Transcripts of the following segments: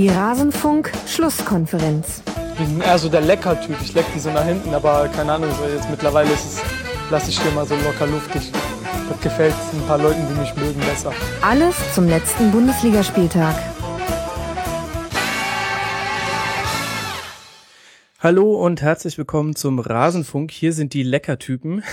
Die Rasenfunk-Schlusskonferenz. Ich bin eher so der Leckertyp. Ich leck die so nach hinten, aber keine Ahnung, so jetzt mittlerweile ist es, lasse ich hier mal so locker luftig. Das gefällt ein paar Leuten, die mich mögen, besser. Alles zum letzten Bundesligaspieltag. Hallo und herzlich willkommen zum Rasenfunk. Hier sind die Leckertypen,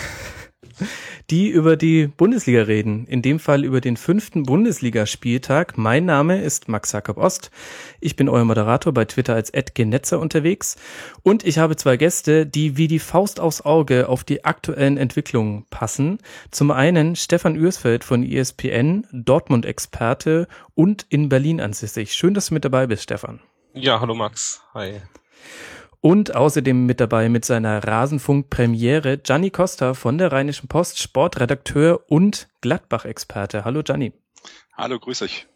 die über die Bundesliga reden. In dem Fall über den fünften Bundesligaspieltag. Mein Name ist Max Jakob Ost. Ich bin euer Moderator bei Twitter als @genetzer unterwegs und ich habe zwei Gäste, die wie die Faust aufs Auge auf die aktuellen Entwicklungen passen. Zum einen Stefan Ürsfeld von ESPN, Dortmund-Experte und in Berlin ansässig. Schön, dass du mit dabei bist, Stefan. Ja, hallo Max. Hi. Und außerdem mit dabei mit seiner Rasenfunk-Premiere Gianni Costa von der Rheinischen Post, Sportredakteur und Gladbach-Experte. Hallo Gianni. Hallo, grüß euch.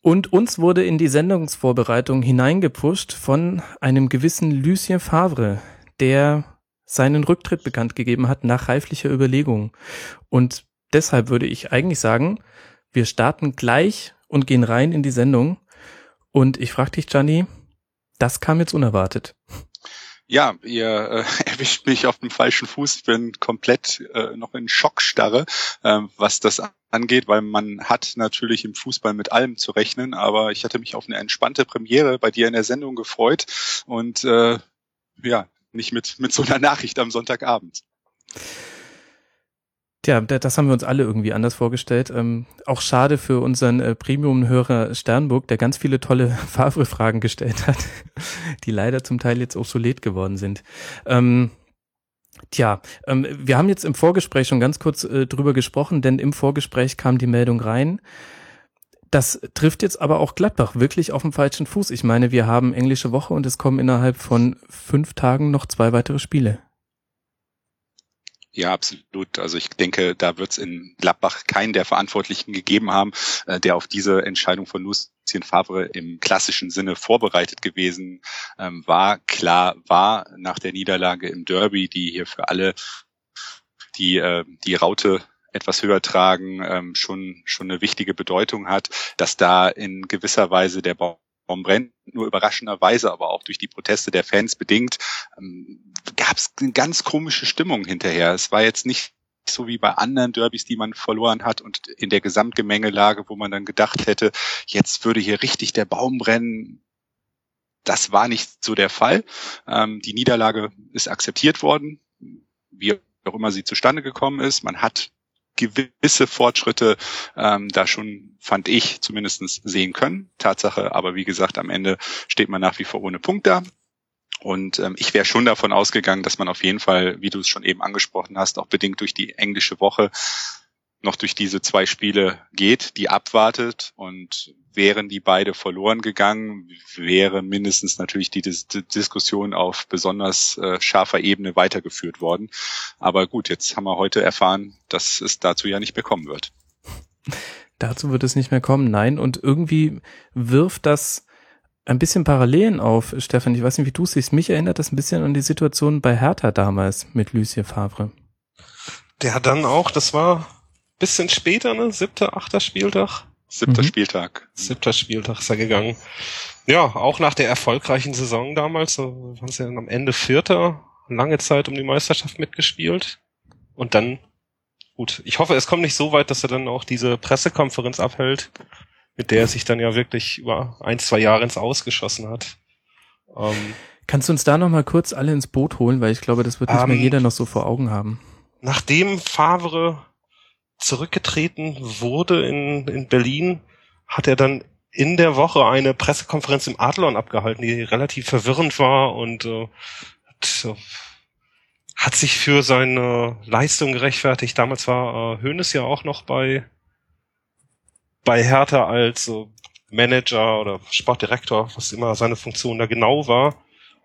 Und uns wurde in die Sendungsvorbereitung hineingepusht von einem gewissen Lucien Favre, der seinen Rücktritt bekannt gegeben hat nach reiflicher Überlegung. Und deshalb würde ich eigentlich sagen, wir starten gleich und gehen rein in die Sendung. Und ich frage dich, Gianni, das kam jetzt unerwartet. Ja, ihr äh, erwischt mich auf dem falschen Fuß. Ich bin komplett äh, noch in Schockstarre, äh, was das angeht, weil man hat natürlich im Fußball mit allem zu rechnen, aber ich hatte mich auf eine entspannte Premiere bei dir in der Sendung gefreut und äh, ja, nicht mit, mit so einer Nachricht am Sonntagabend. Tja, das haben wir uns alle irgendwie anders vorgestellt. Ähm, auch schade für unseren äh, Premium-Hörer Sternburg, der ganz viele tolle Favre-Fragen gestellt hat, die leider zum Teil jetzt obsolet geworden sind. Ähm, Tja, ähm, wir haben jetzt im Vorgespräch schon ganz kurz äh, drüber gesprochen, denn im Vorgespräch kam die Meldung rein. Das trifft jetzt aber auch Gladbach wirklich auf dem falschen Fuß. Ich meine, wir haben englische Woche und es kommen innerhalb von fünf Tagen noch zwei weitere Spiele. Ja, absolut. Also ich denke, da wird es in Gladbach keinen der Verantwortlichen gegeben haben, äh, der auf diese Entscheidung von Lucien Favre im klassischen Sinne vorbereitet gewesen ähm, war. Klar war nach der Niederlage im Derby, die hier für alle die äh, die Raute etwas höher tragen, ähm, schon schon eine wichtige Bedeutung hat, dass da in gewisser Weise der Baum Baum brennt, nur überraschenderweise, aber auch durch die Proteste der Fans bedingt, ähm, gab es eine ganz komische Stimmung hinterher. Es war jetzt nicht so wie bei anderen Derbys, die man verloren hat und in der Gesamtgemengelage, wo man dann gedacht hätte, jetzt würde hier richtig der Baum brennen. Das war nicht so der Fall. Ähm, die Niederlage ist akzeptiert worden, wie auch immer sie zustande gekommen ist. Man hat gewisse Fortschritte ähm, da schon, fand ich, zumindestens sehen können. Tatsache, aber wie gesagt, am Ende steht man nach wie vor ohne Punkt da. Und ähm, ich wäre schon davon ausgegangen, dass man auf jeden Fall, wie du es schon eben angesprochen hast, auch bedingt durch die englische Woche noch durch diese zwei Spiele geht, die abwartet und wären die beide verloren gegangen, wäre mindestens natürlich die Dis Diskussion auf besonders äh, scharfer Ebene weitergeführt worden. Aber gut, jetzt haben wir heute erfahren, dass es dazu ja nicht mehr kommen wird. Dazu wird es nicht mehr kommen, nein. Und irgendwie wirft das ein bisschen Parallelen auf, Stefan. Ich weiß nicht, wie du siehst. Mich erinnert das ein bisschen an die Situation bei Hertha damals mit Lucien Favre. Der hat dann auch, das war bisschen später, ne? Siebter, achter Spieltag. Siebter mhm. Spieltag. Siebter Spieltag ist er gegangen. Ja, auch nach der erfolgreichen Saison damals, so waren sie dann am Ende Vierter, lange Zeit um die Meisterschaft mitgespielt. Und dann, gut, ich hoffe, es kommt nicht so weit, dass er dann auch diese Pressekonferenz abhält, mit der er sich dann ja wirklich über ein, zwei Jahre ins Ausgeschossen hat. Ähm, Kannst du uns da nochmal kurz alle ins Boot holen, weil ich glaube, das wird nicht ähm, mehr jeder noch so vor Augen haben. Nachdem Favre zurückgetreten wurde in, in Berlin, hat er dann in der Woche eine Pressekonferenz im Adlon abgehalten, die relativ verwirrend war und äh, hat, äh, hat sich für seine Leistung gerechtfertigt. Damals war äh, Hoeneß ja auch noch bei bei Hertha als äh, Manager oder Sportdirektor, was immer seine Funktion da genau war.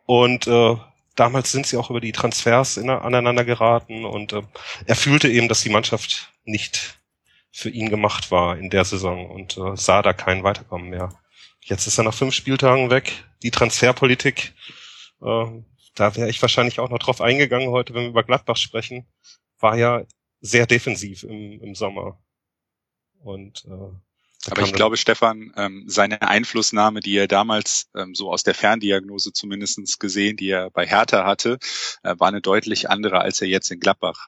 Und äh, damals sind sie auch über die Transfers in, aneinander geraten und äh, er fühlte eben, dass die Mannschaft nicht für ihn gemacht war in der Saison und äh, sah da kein Weiterkommen mehr. Jetzt ist er nach fünf Spieltagen weg. Die Transferpolitik, äh, da wäre ich wahrscheinlich auch noch drauf eingegangen heute, wenn wir über Gladbach sprechen, war ja sehr defensiv im, im Sommer. Und äh, Aber ich glaube, Stefan, ähm, seine Einflussnahme, die er damals ähm, so aus der Ferndiagnose zumindestens gesehen, die er bei Hertha hatte, äh, war eine deutlich andere, als er jetzt in Gladbach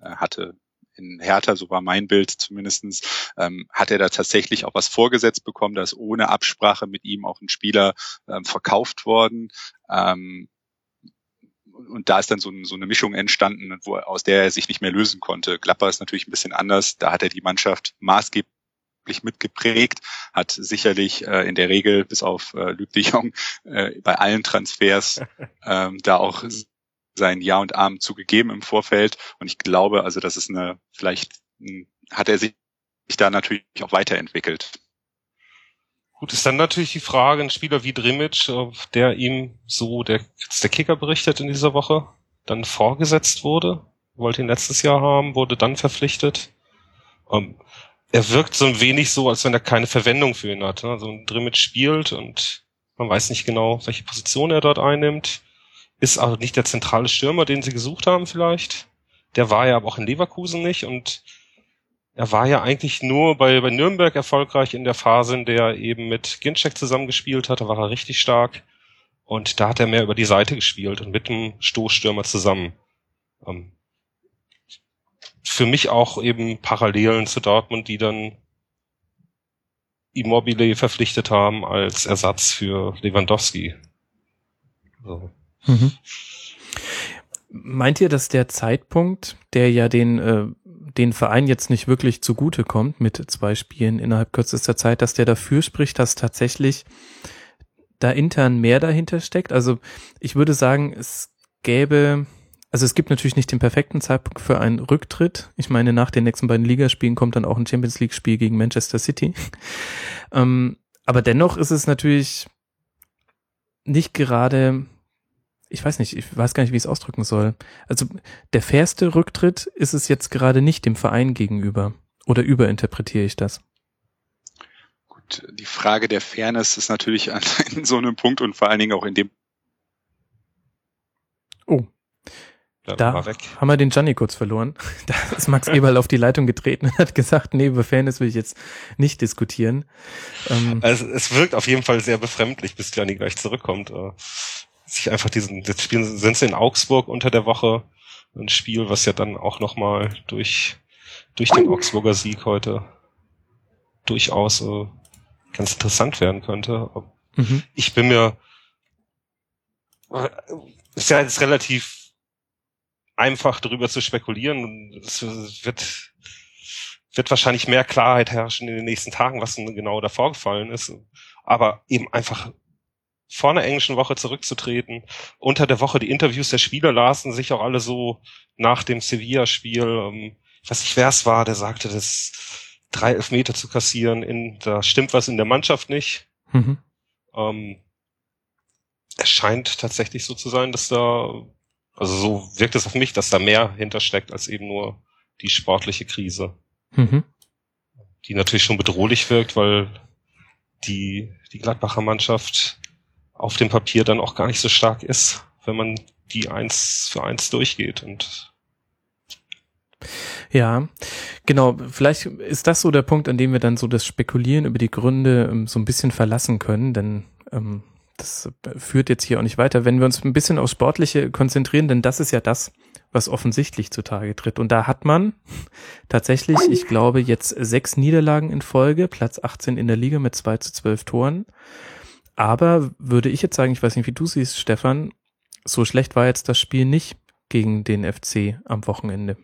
äh, hatte. In Hertha, so war mein Bild zumindestens, ähm, hat er da tatsächlich auch was vorgesetzt bekommen, da ist ohne Absprache mit ihm auch ein Spieler ähm, verkauft worden. Ähm, und da ist dann so, ein, so, eine Mischung entstanden, wo, aus der er sich nicht mehr lösen konnte. Gladbach ist natürlich ein bisschen anders. Da hat er die Mannschaft maßgeblich mitgeprägt, hat sicherlich äh, in der Regel bis auf äh, Luc de Jong äh, bei allen Transfers ähm, da auch sein Ja und Arm zugegeben im Vorfeld. Und ich glaube, also das ist eine, vielleicht mh, hat er sich da natürlich auch weiterentwickelt. Gut, ist dann natürlich die Frage, ein Spieler wie Drimic, der ihm so, der, der Kicker berichtet in dieser Woche, dann vorgesetzt wurde, wollte ihn letztes Jahr haben, wurde dann verpflichtet. Ähm, er wirkt so ein wenig so, als wenn er keine Verwendung für ihn hat. Ne? Also ein Drimic spielt und man weiß nicht genau, welche Position er dort einnimmt. Ist auch nicht der zentrale Stürmer, den sie gesucht haben vielleicht. Der war ja aber auch in Leverkusen nicht und er war ja eigentlich nur bei, bei Nürnberg erfolgreich in der Phase, in der er eben mit Ginczek zusammengespielt hat. Da war er richtig stark. Und da hat er mehr über die Seite gespielt und mit dem Stoßstürmer zusammen. Ähm, für mich auch eben Parallelen zu Dortmund, die dann Immobile verpflichtet haben als Ersatz für Lewandowski. So. Mhm. Meint ihr, dass der Zeitpunkt, der ja den äh, den Verein jetzt nicht wirklich zugute kommt mit zwei Spielen innerhalb kürzester Zeit, dass der dafür spricht, dass tatsächlich da intern mehr dahinter steckt. Also ich würde sagen, es gäbe, also es gibt natürlich nicht den perfekten Zeitpunkt für einen Rücktritt. Ich meine, nach den nächsten beiden Ligaspielen kommt dann auch ein Champions League Spiel gegen Manchester City. ähm, aber dennoch ist es natürlich nicht gerade ich weiß nicht, ich weiß gar nicht, wie ich es ausdrücken soll. Also der fairste Rücktritt ist es jetzt gerade nicht dem Verein gegenüber. Oder überinterpretiere ich das? Gut, die Frage der Fairness ist natürlich an so einem Punkt und vor allen Dingen auch in dem. Oh. Da haben wir den Gianni kurz verloren. Da ist Max Eberl auf die Leitung getreten und hat gesagt, nee, über Fairness will ich jetzt nicht diskutieren. Ähm, also es wirkt auf jeden Fall sehr befremdlich, bis Gianni gleich zurückkommt. Äh sich einfach diesen, das Spiel sind sie in Augsburg unter der Woche. Ein Spiel, was ja dann auch nochmal durch, durch den Augsburger Sieg heute durchaus äh, ganz interessant werden könnte. Mhm. Ich bin mir, äh, ist ja jetzt relativ einfach darüber zu spekulieren. Es wird, wird wahrscheinlich mehr Klarheit herrschen in den nächsten Tagen, was genau da vorgefallen ist. Aber eben einfach vor einer englischen Woche zurückzutreten. Unter der Woche die Interviews der Spieler lasen sich auch alle so nach dem Sevilla-Spiel. Ähm, ich weiß nicht, wer es war, der sagte, das drei Elfmeter zu kassieren, in, da stimmt was in der Mannschaft nicht. Mhm. Ähm, es scheint tatsächlich so zu sein, dass da, also so wirkt es auf mich, dass da mehr hintersteckt als eben nur die sportliche Krise. Mhm. Die natürlich schon bedrohlich wirkt, weil die, die Gladbacher Mannschaft auf dem Papier dann auch gar nicht so stark ist, wenn man die eins für eins durchgeht und ja, genau. Vielleicht ist das so der Punkt, an dem wir dann so das Spekulieren über die Gründe ähm, so ein bisschen verlassen können, denn ähm, das führt jetzt hier auch nicht weiter. Wenn wir uns ein bisschen aufs Sportliche konzentrieren, denn das ist ja das, was offensichtlich zutage tritt. Und da hat man tatsächlich, ich glaube, jetzt sechs Niederlagen in Folge, Platz 18 in der Liga mit zwei zu zwölf Toren. Aber würde ich jetzt sagen, ich weiß nicht, wie du siehst, Stefan, so schlecht war jetzt das Spiel nicht gegen den FC am Wochenende.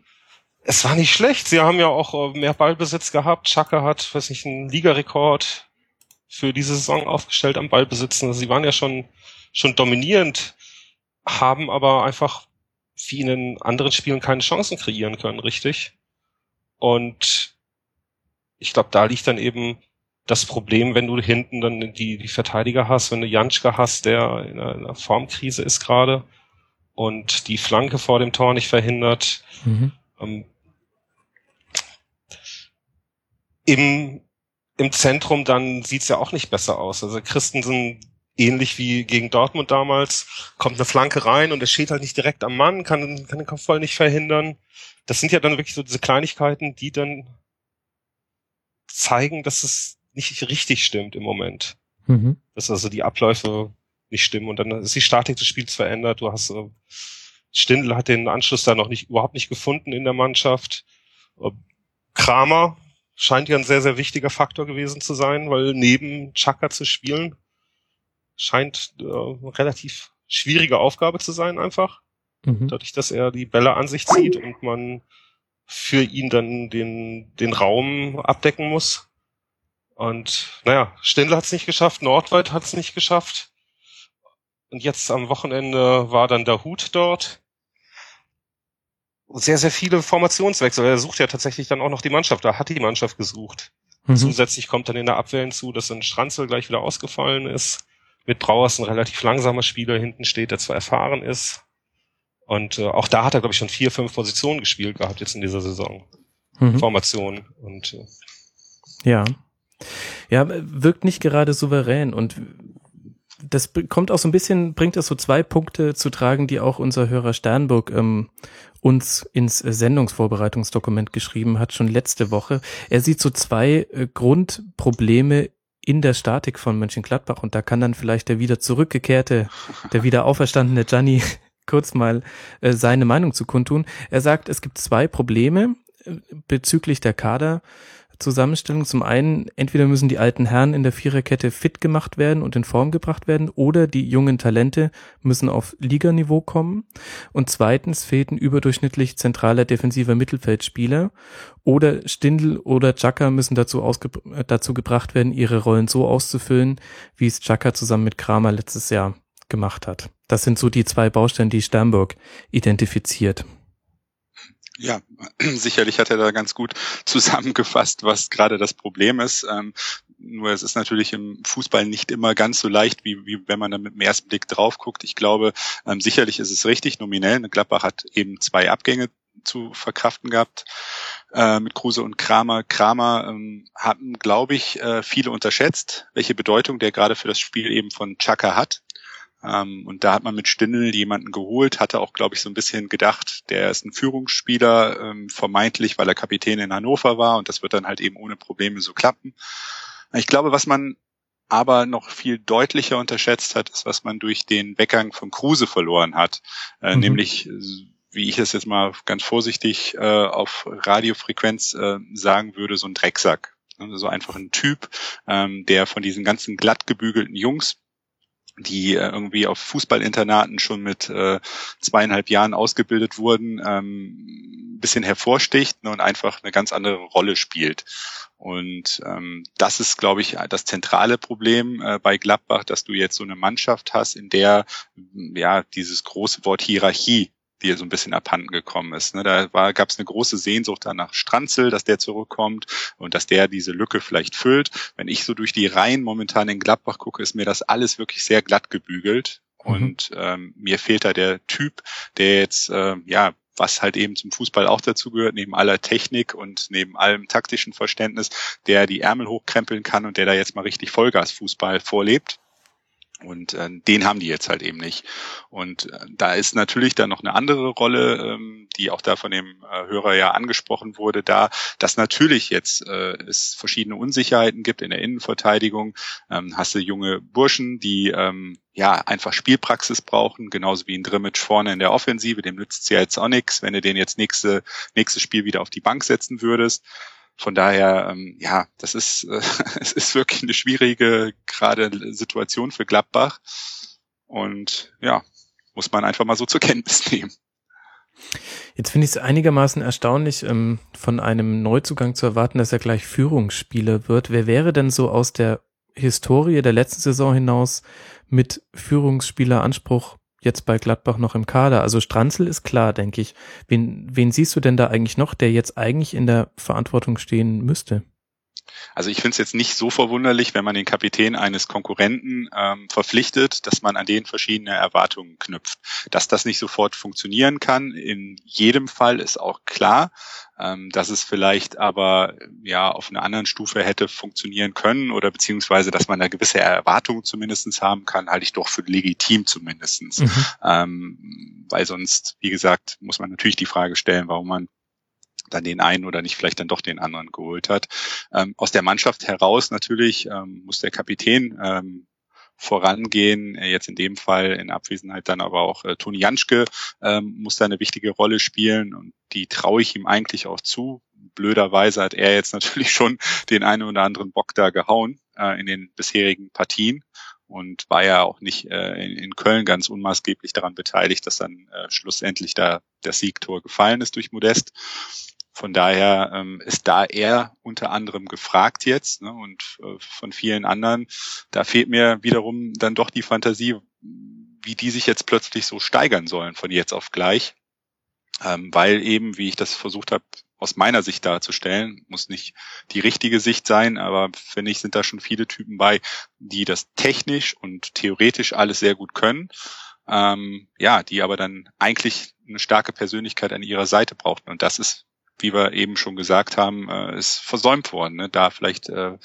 Es war nicht schlecht. Sie haben ja auch äh, mehr Ballbesitz gehabt. Chaka hat, weiß nicht, einen Ligarekord für diese Saison aufgestellt am Ballbesitzen. Also sie waren ja schon, schon dominierend, haben aber einfach wie in den anderen Spielen keine Chancen kreieren können, richtig? Und ich glaube, da liegt dann eben das Problem, wenn du hinten dann die, die Verteidiger hast, wenn du Janschka hast, der in einer Formkrise ist gerade und die Flanke vor dem Tor nicht verhindert. Mhm. Ähm, Im, Im Zentrum dann sieht's ja auch nicht besser aus. Also Christensen ähnlich wie gegen Dortmund damals, kommt eine Flanke rein und er steht halt nicht direkt am Mann, kann, kann den Kopfball nicht verhindern. Das sind ja dann wirklich so diese Kleinigkeiten, die dann zeigen, dass es nicht richtig stimmt im Moment. Mhm. Dass also die Abläufe nicht stimmen und dann ist die Statik des Spiels verändert. Du hast äh, Stindl hat den Anschluss da noch nicht überhaupt nicht gefunden in der Mannschaft. Kramer scheint ja ein sehr sehr wichtiger Faktor gewesen zu sein, weil neben Chaka zu spielen scheint äh, relativ schwierige Aufgabe zu sein einfach. Mhm. Dadurch, dass er die Bälle an sich zieht und man für ihn dann den, den Raum abdecken muss. Und naja, Stindl hat es nicht geschafft, Nordweit hat es nicht geschafft. Und jetzt am Wochenende war dann der Hut dort. Sehr, sehr viele Formationswechsel. Er sucht ja tatsächlich dann auch noch die Mannschaft. Da hat die Mannschaft gesucht. Mhm. Zusätzlich kommt dann in der Abwehr hinzu, dass ein Stranzel gleich wieder ausgefallen ist. Mit Brauers ein relativ langsamer Spieler hinten steht, der zwar erfahren ist. Und äh, auch da hat er, glaube ich, schon vier, fünf Positionen gespielt gehabt jetzt in dieser Saison. Mhm. Formation. Und äh, ja. Ja, wirkt nicht gerade souverän und das kommt auch so ein bisschen, bringt das so zwei Punkte zu tragen, die auch unser Hörer Sternburg ähm, uns ins Sendungsvorbereitungsdokument geschrieben hat, schon letzte Woche. Er sieht so zwei äh, Grundprobleme in der Statik von Mönchengladbach und da kann dann vielleicht der wieder zurückgekehrte, der wieder auferstandene Gianni kurz mal äh, seine Meinung zu kundtun. Er sagt, es gibt zwei Probleme äh, bezüglich der Kader. Zusammenstellung. Zum einen, entweder müssen die alten Herren in der Viererkette fit gemacht werden und in Form gebracht werden, oder die jungen Talente müssen auf Liganiveau kommen. Und zweitens fehlt ein überdurchschnittlich zentraler defensiver Mittelfeldspieler. Oder Stindl oder Chaka müssen dazu, ausge dazu gebracht werden, ihre Rollen so auszufüllen, wie es Chaka zusammen mit Kramer letztes Jahr gemacht hat. Das sind so die zwei Baustellen, die Sternburg identifiziert. Ja, sicherlich hat er da ganz gut zusammengefasst, was gerade das Problem ist. Ähm, nur es ist natürlich im Fußball nicht immer ganz so leicht, wie, wie wenn man da mit dem ersten Blick drauf guckt. Ich glaube, ähm, sicherlich ist es richtig, nominell. Gladbach hat eben zwei Abgänge zu verkraften gehabt äh, mit Kruse und Kramer. Kramer ähm, haben, glaube ich, äh, viele unterschätzt, welche Bedeutung der gerade für das Spiel eben von Chaka hat. Ähm, und da hat man mit Stindl jemanden geholt, hatte auch, glaube ich, so ein bisschen gedacht, der ist ein Führungsspieler, ähm, vermeintlich, weil er Kapitän in Hannover war und das wird dann halt eben ohne Probleme so klappen. Ich glaube, was man aber noch viel deutlicher unterschätzt hat, ist, was man durch den Weggang von Kruse verloren hat. Äh, mhm. Nämlich, wie ich es jetzt mal ganz vorsichtig äh, auf Radiofrequenz äh, sagen würde, so ein Drecksack. Also so einfach ein Typ, ähm, der von diesen ganzen glatt gebügelten Jungs die äh, irgendwie auf Fußballinternaten schon mit äh, zweieinhalb Jahren ausgebildet wurden, ähm, bisschen hervorsticht ne, und einfach eine ganz andere Rolle spielt. Und ähm, das ist, glaube ich, das zentrale Problem äh, bei Gladbach, dass du jetzt so eine Mannschaft hast, in der ja dieses große Wort Hierarchie die so ein bisschen abhanden gekommen ist. Ne? Da gab es eine große Sehnsucht danach Stranzel, dass der zurückkommt und dass der diese Lücke vielleicht füllt. Wenn ich so durch die Reihen momentan in Gladbach gucke, ist mir das alles wirklich sehr glatt gebügelt. Mhm. Und ähm, mir fehlt da der Typ, der jetzt, äh, ja, was halt eben zum Fußball auch dazu gehört, neben aller Technik und neben allem taktischen Verständnis, der die Ärmel hochkrempeln kann und der da jetzt mal richtig Vollgasfußball vorlebt. Und äh, den haben die jetzt halt eben nicht. Und äh, da ist natürlich dann noch eine andere Rolle, ähm, die auch da von dem äh, Hörer ja angesprochen wurde, da, dass natürlich jetzt äh, es verschiedene Unsicherheiten gibt in der Innenverteidigung. Ähm, hast du junge Burschen, die ähm, ja einfach Spielpraxis brauchen, genauso wie ein Drimmitsch vorne in der Offensive, dem nützt ja jetzt auch nichts, wenn du den jetzt nächste, nächstes Spiel wieder auf die Bank setzen würdest. Von daher, ähm, ja, das ist, äh, es ist wirklich eine schwierige gerade Situation für Gladbach. Und ja, muss man einfach mal so zur Kenntnis nehmen. Jetzt finde ich es einigermaßen erstaunlich, ähm, von einem Neuzugang zu erwarten, dass er gleich Führungsspieler wird. Wer wäre denn so aus der Historie der letzten Saison hinaus mit Führungsspieleranspruch jetzt bei Gladbach noch im Kader? Also Stranzel ist klar, denke ich. Wen, wen siehst du denn da eigentlich noch, der jetzt eigentlich in der Verantwortung stehen müsste? Also ich finde es jetzt nicht so verwunderlich, wenn man den Kapitän eines Konkurrenten ähm, verpflichtet, dass man an den verschiedene Erwartungen knüpft. Dass das nicht sofort funktionieren kann, in jedem Fall ist auch klar. Ähm, dass es vielleicht aber ja auf einer anderen Stufe hätte funktionieren können oder beziehungsweise, dass man da gewisse Erwartungen zumindestens haben kann, halte ich doch für legitim zumindestens. Mhm. Ähm, weil sonst, wie gesagt, muss man natürlich die Frage stellen, warum man dann den einen oder nicht vielleicht dann doch den anderen geholt hat. Ähm, aus der Mannschaft heraus natürlich ähm, muss der Kapitän ähm, vorangehen. Äh, jetzt in dem Fall in Abwesenheit dann aber auch äh, Toni Janschke ähm, muss da eine wichtige Rolle spielen und die traue ich ihm eigentlich auch zu. Blöderweise hat er jetzt natürlich schon den einen oder anderen Bock da gehauen äh, in den bisherigen Partien und war ja auch nicht äh, in, in, Köln ganz unmaßgeblich daran beteiligt, dass dann äh, schlussendlich da der Siegtor gefallen ist durch Modest. Von daher ähm, ist da er unter anderem gefragt jetzt ne, und äh, von vielen anderen. Da fehlt mir wiederum dann doch die Fantasie, wie die sich jetzt plötzlich so steigern sollen von jetzt auf gleich. Ähm, weil eben, wie ich das versucht habe, aus meiner Sicht darzustellen, muss nicht die richtige Sicht sein, aber finde ich, sind da schon viele Typen bei, die das technisch und theoretisch alles sehr gut können. Ähm, ja, die aber dann eigentlich eine starke Persönlichkeit an ihrer Seite brauchten. Und das ist wie wir eben schon gesagt haben, äh, ist versäumt worden, ne? da vielleicht äh,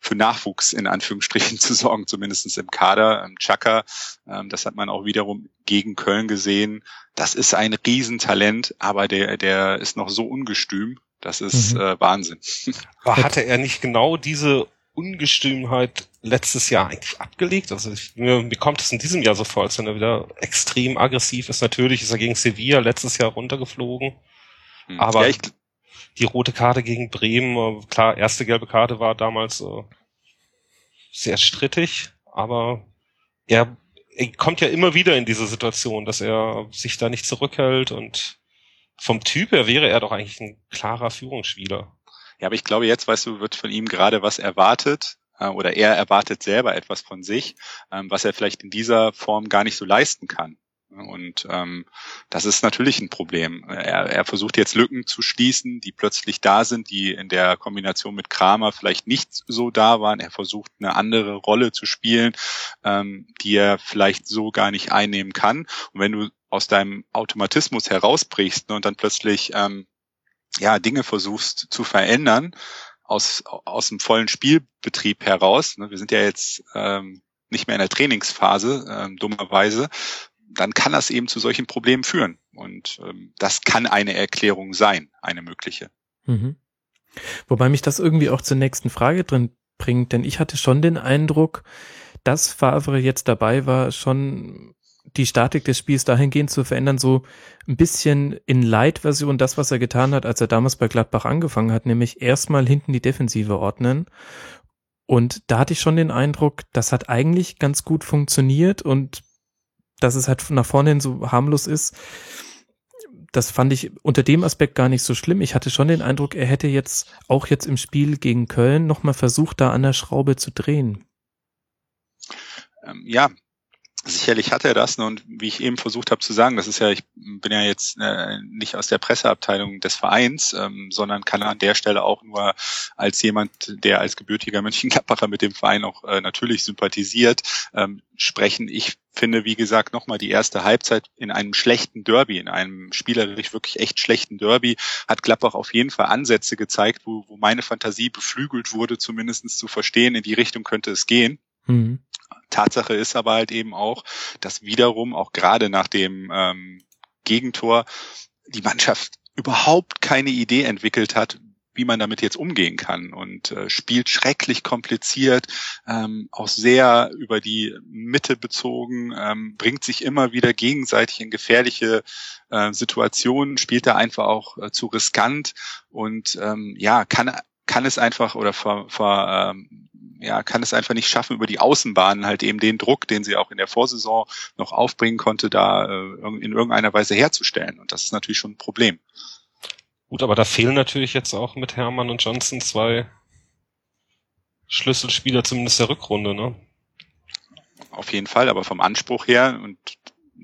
für Nachwuchs in Anführungsstrichen zu sorgen, zumindestens im Kader. Ähm, Chaka, ähm, das hat man auch wiederum gegen Köln gesehen. Das ist ein Riesentalent, aber der, der ist noch so ungestüm. Das ist mhm. äh, Wahnsinn. Aber hatte er nicht genau diese Ungestümheit letztes Jahr eigentlich abgelegt. Also ich, mir, mir kommt es in diesem Jahr so vor, als wenn er wieder extrem aggressiv ist. Natürlich ist er gegen Sevilla letztes Jahr runtergeflogen. Mhm. Aber ja, die rote Karte gegen Bremen, äh, klar, erste gelbe Karte war damals äh, sehr strittig, aber er, er kommt ja immer wieder in diese Situation, dass er sich da nicht zurückhält und vom Typ her wäre er doch eigentlich ein klarer Führungsspieler. Ja, aber ich glaube, jetzt, weißt du, wird von ihm gerade was erwartet, äh, oder er erwartet selber etwas von sich, ähm, was er vielleicht in dieser Form gar nicht so leisten kann. Und ähm, das ist natürlich ein Problem. Er, er versucht jetzt Lücken zu schließen, die plötzlich da sind, die in der Kombination mit Kramer vielleicht nicht so da waren. Er versucht eine andere Rolle zu spielen, ähm, die er vielleicht so gar nicht einnehmen kann. Und wenn du aus deinem Automatismus herausbrichst ne, und dann plötzlich ähm, ja Dinge versuchst zu verändern aus aus dem vollen Spielbetrieb heraus. Ne, wir sind ja jetzt ähm, nicht mehr in der Trainingsphase, ähm, dummerweise, dann kann das eben zu solchen Problemen führen. Und ähm, das kann eine Erklärung sein, eine mögliche. Mhm. Wobei mich das irgendwie auch zur nächsten Frage drin bringt, denn ich hatte schon den Eindruck, dass Favre jetzt dabei war, schon die Statik des Spiels dahingehend zu verändern, so ein bisschen in Light-Version das, was er getan hat, als er damals bei Gladbach angefangen hat, nämlich erstmal hinten die Defensive ordnen. Und da hatte ich schon den Eindruck, das hat eigentlich ganz gut funktioniert und dass es halt nach vorne hin so harmlos ist, das fand ich unter dem Aspekt gar nicht so schlimm. Ich hatte schon den Eindruck, er hätte jetzt auch jetzt im Spiel gegen Köln nochmal versucht, da an der Schraube zu drehen. Ähm, ja, Sicherlich hat er das ne? und wie ich eben versucht habe zu sagen, das ist ja, ich bin ja jetzt äh, nicht aus der Presseabteilung des Vereins, ähm, sondern kann an der Stelle auch nur als jemand, der als gebürtiger Mönchengladbacher mit dem Verein auch äh, natürlich sympathisiert, ähm, sprechen. Ich finde, wie gesagt, nochmal die erste Halbzeit in einem schlechten Derby, in einem spielerisch wirklich echt schlechten Derby, hat Gladbach auf jeden Fall Ansätze gezeigt, wo, wo meine Fantasie beflügelt wurde, zumindestens zu verstehen, in die Richtung könnte es gehen. Mhm. Tatsache ist aber halt eben auch, dass wiederum auch gerade nach dem ähm, Gegentor die Mannschaft überhaupt keine Idee entwickelt hat, wie man damit jetzt umgehen kann und äh, spielt schrecklich kompliziert, ähm, auch sehr über die Mitte bezogen, ähm, bringt sich immer wieder gegenseitig in gefährliche äh, Situationen, spielt da einfach auch äh, zu riskant und ähm, ja, kann kann es einfach oder ver, ver, ähm, ja, kann es einfach nicht schaffen, über die Außenbahnen halt eben den Druck, den sie auch in der Vorsaison noch aufbringen konnte, da äh, in irgendeiner Weise herzustellen. Und das ist natürlich schon ein Problem. Gut, aber da fehlen natürlich jetzt auch mit Hermann und Johnson zwei Schlüsselspieler, zumindest der Rückrunde, ne? Auf jeden Fall, aber vom Anspruch her, und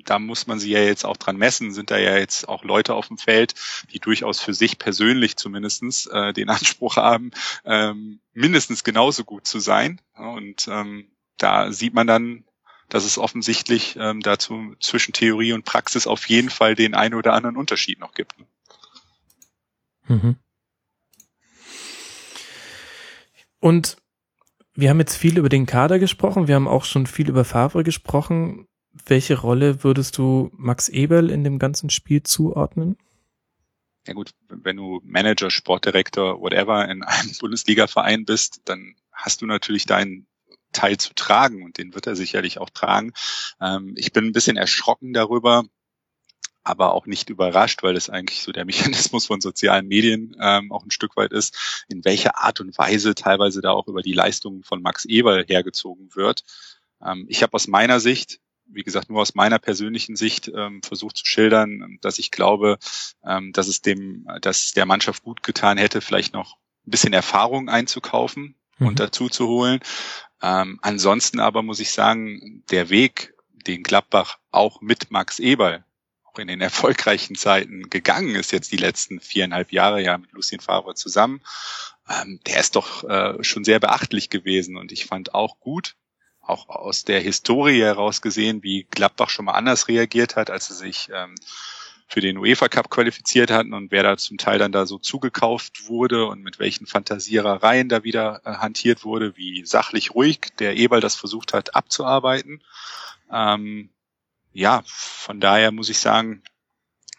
da muss man sie ja jetzt auch dran messen, sind da ja jetzt auch Leute auf dem Feld, die durchaus für sich persönlich zumindestens äh, den Anspruch haben, ähm, mindestens genauso gut zu sein. Und ähm, da sieht man dann, dass es offensichtlich ähm, dazu zwischen Theorie und Praxis auf jeden Fall den einen oder anderen Unterschied noch gibt. Mhm. Und wir haben jetzt viel über den Kader gesprochen, wir haben auch schon viel über Favre gesprochen welche Rolle würdest du Max Eberl in dem ganzen Spiel zuordnen? ja gut, wenn du Manager, Sportdirektor, whatever in einem Bundesliga-Verein bist, dann hast du natürlich deinen Teil zu tragen und den wird er sicherlich auch tragen. Ähm, ich bin ein bisschen erschrocken darüber, aber auch nicht überrascht, weil das eigentlich so der Mechanismus von sozialen Medien ähm, auch ein Stück weit ist, in welcher Art und Weise teilweise da auch über die Leistungen von Max Eberl hergezogen wird. Ähm, ich habe aus meiner Sicht, wie gesagt, nur aus meiner persönlichen Sicht ähm, versucht zu schildern, dass ich glaube, ähm, dass es dem, dass der Mannschaft gut getan hätte, vielleicht noch ein bisschen Erfahrung einzukaufen mhm. und dazu zu holen. Ähm, ansonsten aber muss ich sagen, der Weg, den Gladbach auch mit Max Eberl auch in den erfolgreichen Zeiten gegangen ist, jetzt die letzten viereinhalb Jahre ja mit Lucien Favre zusammen, ähm, der ist doch äh, schon sehr beachtlich gewesen und ich fand auch gut, auch aus der Historie heraus gesehen, wie Gladbach schon mal anders reagiert hat, als sie sich ähm, für den UEFA Cup qualifiziert hatten und wer da zum Teil dann da so zugekauft wurde und mit welchen Fantasierereien da wieder äh, hantiert wurde, wie sachlich ruhig der Eberl das versucht hat abzuarbeiten. Ähm, ja, von daher muss ich sagen,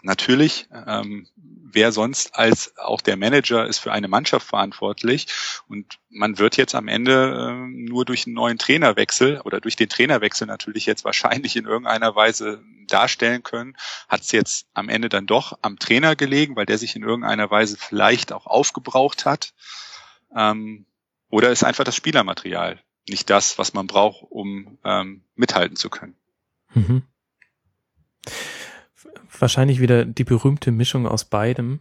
natürlich, ähm, wer sonst als auch der Manager ist für eine Mannschaft verantwortlich und man wird jetzt am Ende äh, nur durch einen neuen Trainerwechsel oder durch den Trainerwechsel natürlich jetzt wahrscheinlich in irgendeiner Weise darstellen können, hat es jetzt am Ende dann doch am Trainer gelegen, weil der sich in irgendeiner Weise vielleicht auch aufgebraucht hat ähm, oder ist einfach das Spielermaterial nicht das, was man braucht, um ähm, mithalten zu können. Mhm wahrscheinlich wieder die berühmte Mischung aus beidem.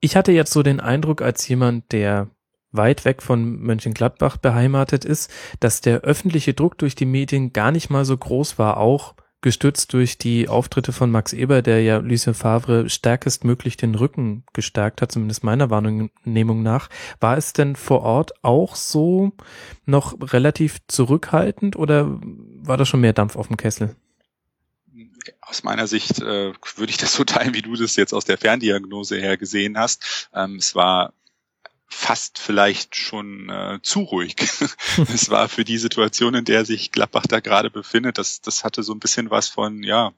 Ich hatte jetzt so den Eindruck, als jemand, der weit weg von Mönchengladbach beheimatet ist, dass der öffentliche Druck durch die Medien gar nicht mal so groß war, auch gestützt durch die Auftritte von Max Eber, der ja Lucien Favre stärkestmöglich den Rücken gestärkt hat, zumindest meiner Wahrnehmung nach. War es denn vor Ort auch so noch relativ zurückhaltend oder war da schon mehr Dampf auf dem Kessel? Aus meiner Sicht äh, würde ich das so teilen, wie du das jetzt aus der Ferndiagnose her gesehen hast. Ähm, es war fast vielleicht schon äh, zu ruhig. es war für die Situation, in der sich Gladbach da gerade befindet, das, das hatte so ein bisschen was von, ja,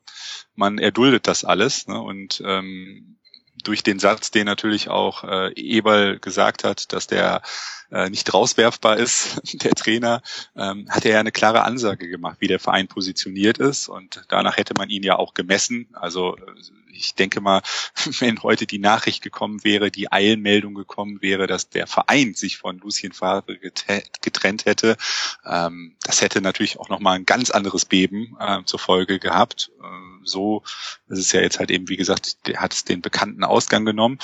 man erduldet das alles. Ne? Und ähm, durch den Satz, den natürlich auch äh, Eberl gesagt hat, dass der äh, nicht rauswerfbar ist, der Trainer, ähm, hat er ja eine klare Ansage gemacht, wie der Verein positioniert ist. Und danach hätte man ihn ja auch gemessen. Also ich denke mal, wenn heute die Nachricht gekommen wäre, die Eilmeldung gekommen wäre, dass der Verein sich von Lucien Favre getrennt hätte, ähm, das hätte natürlich auch nochmal ein ganz anderes Beben äh, zur Folge gehabt. Äh, so ist es ja jetzt halt eben, wie gesagt, hat es den bekannten Ausgang genommen.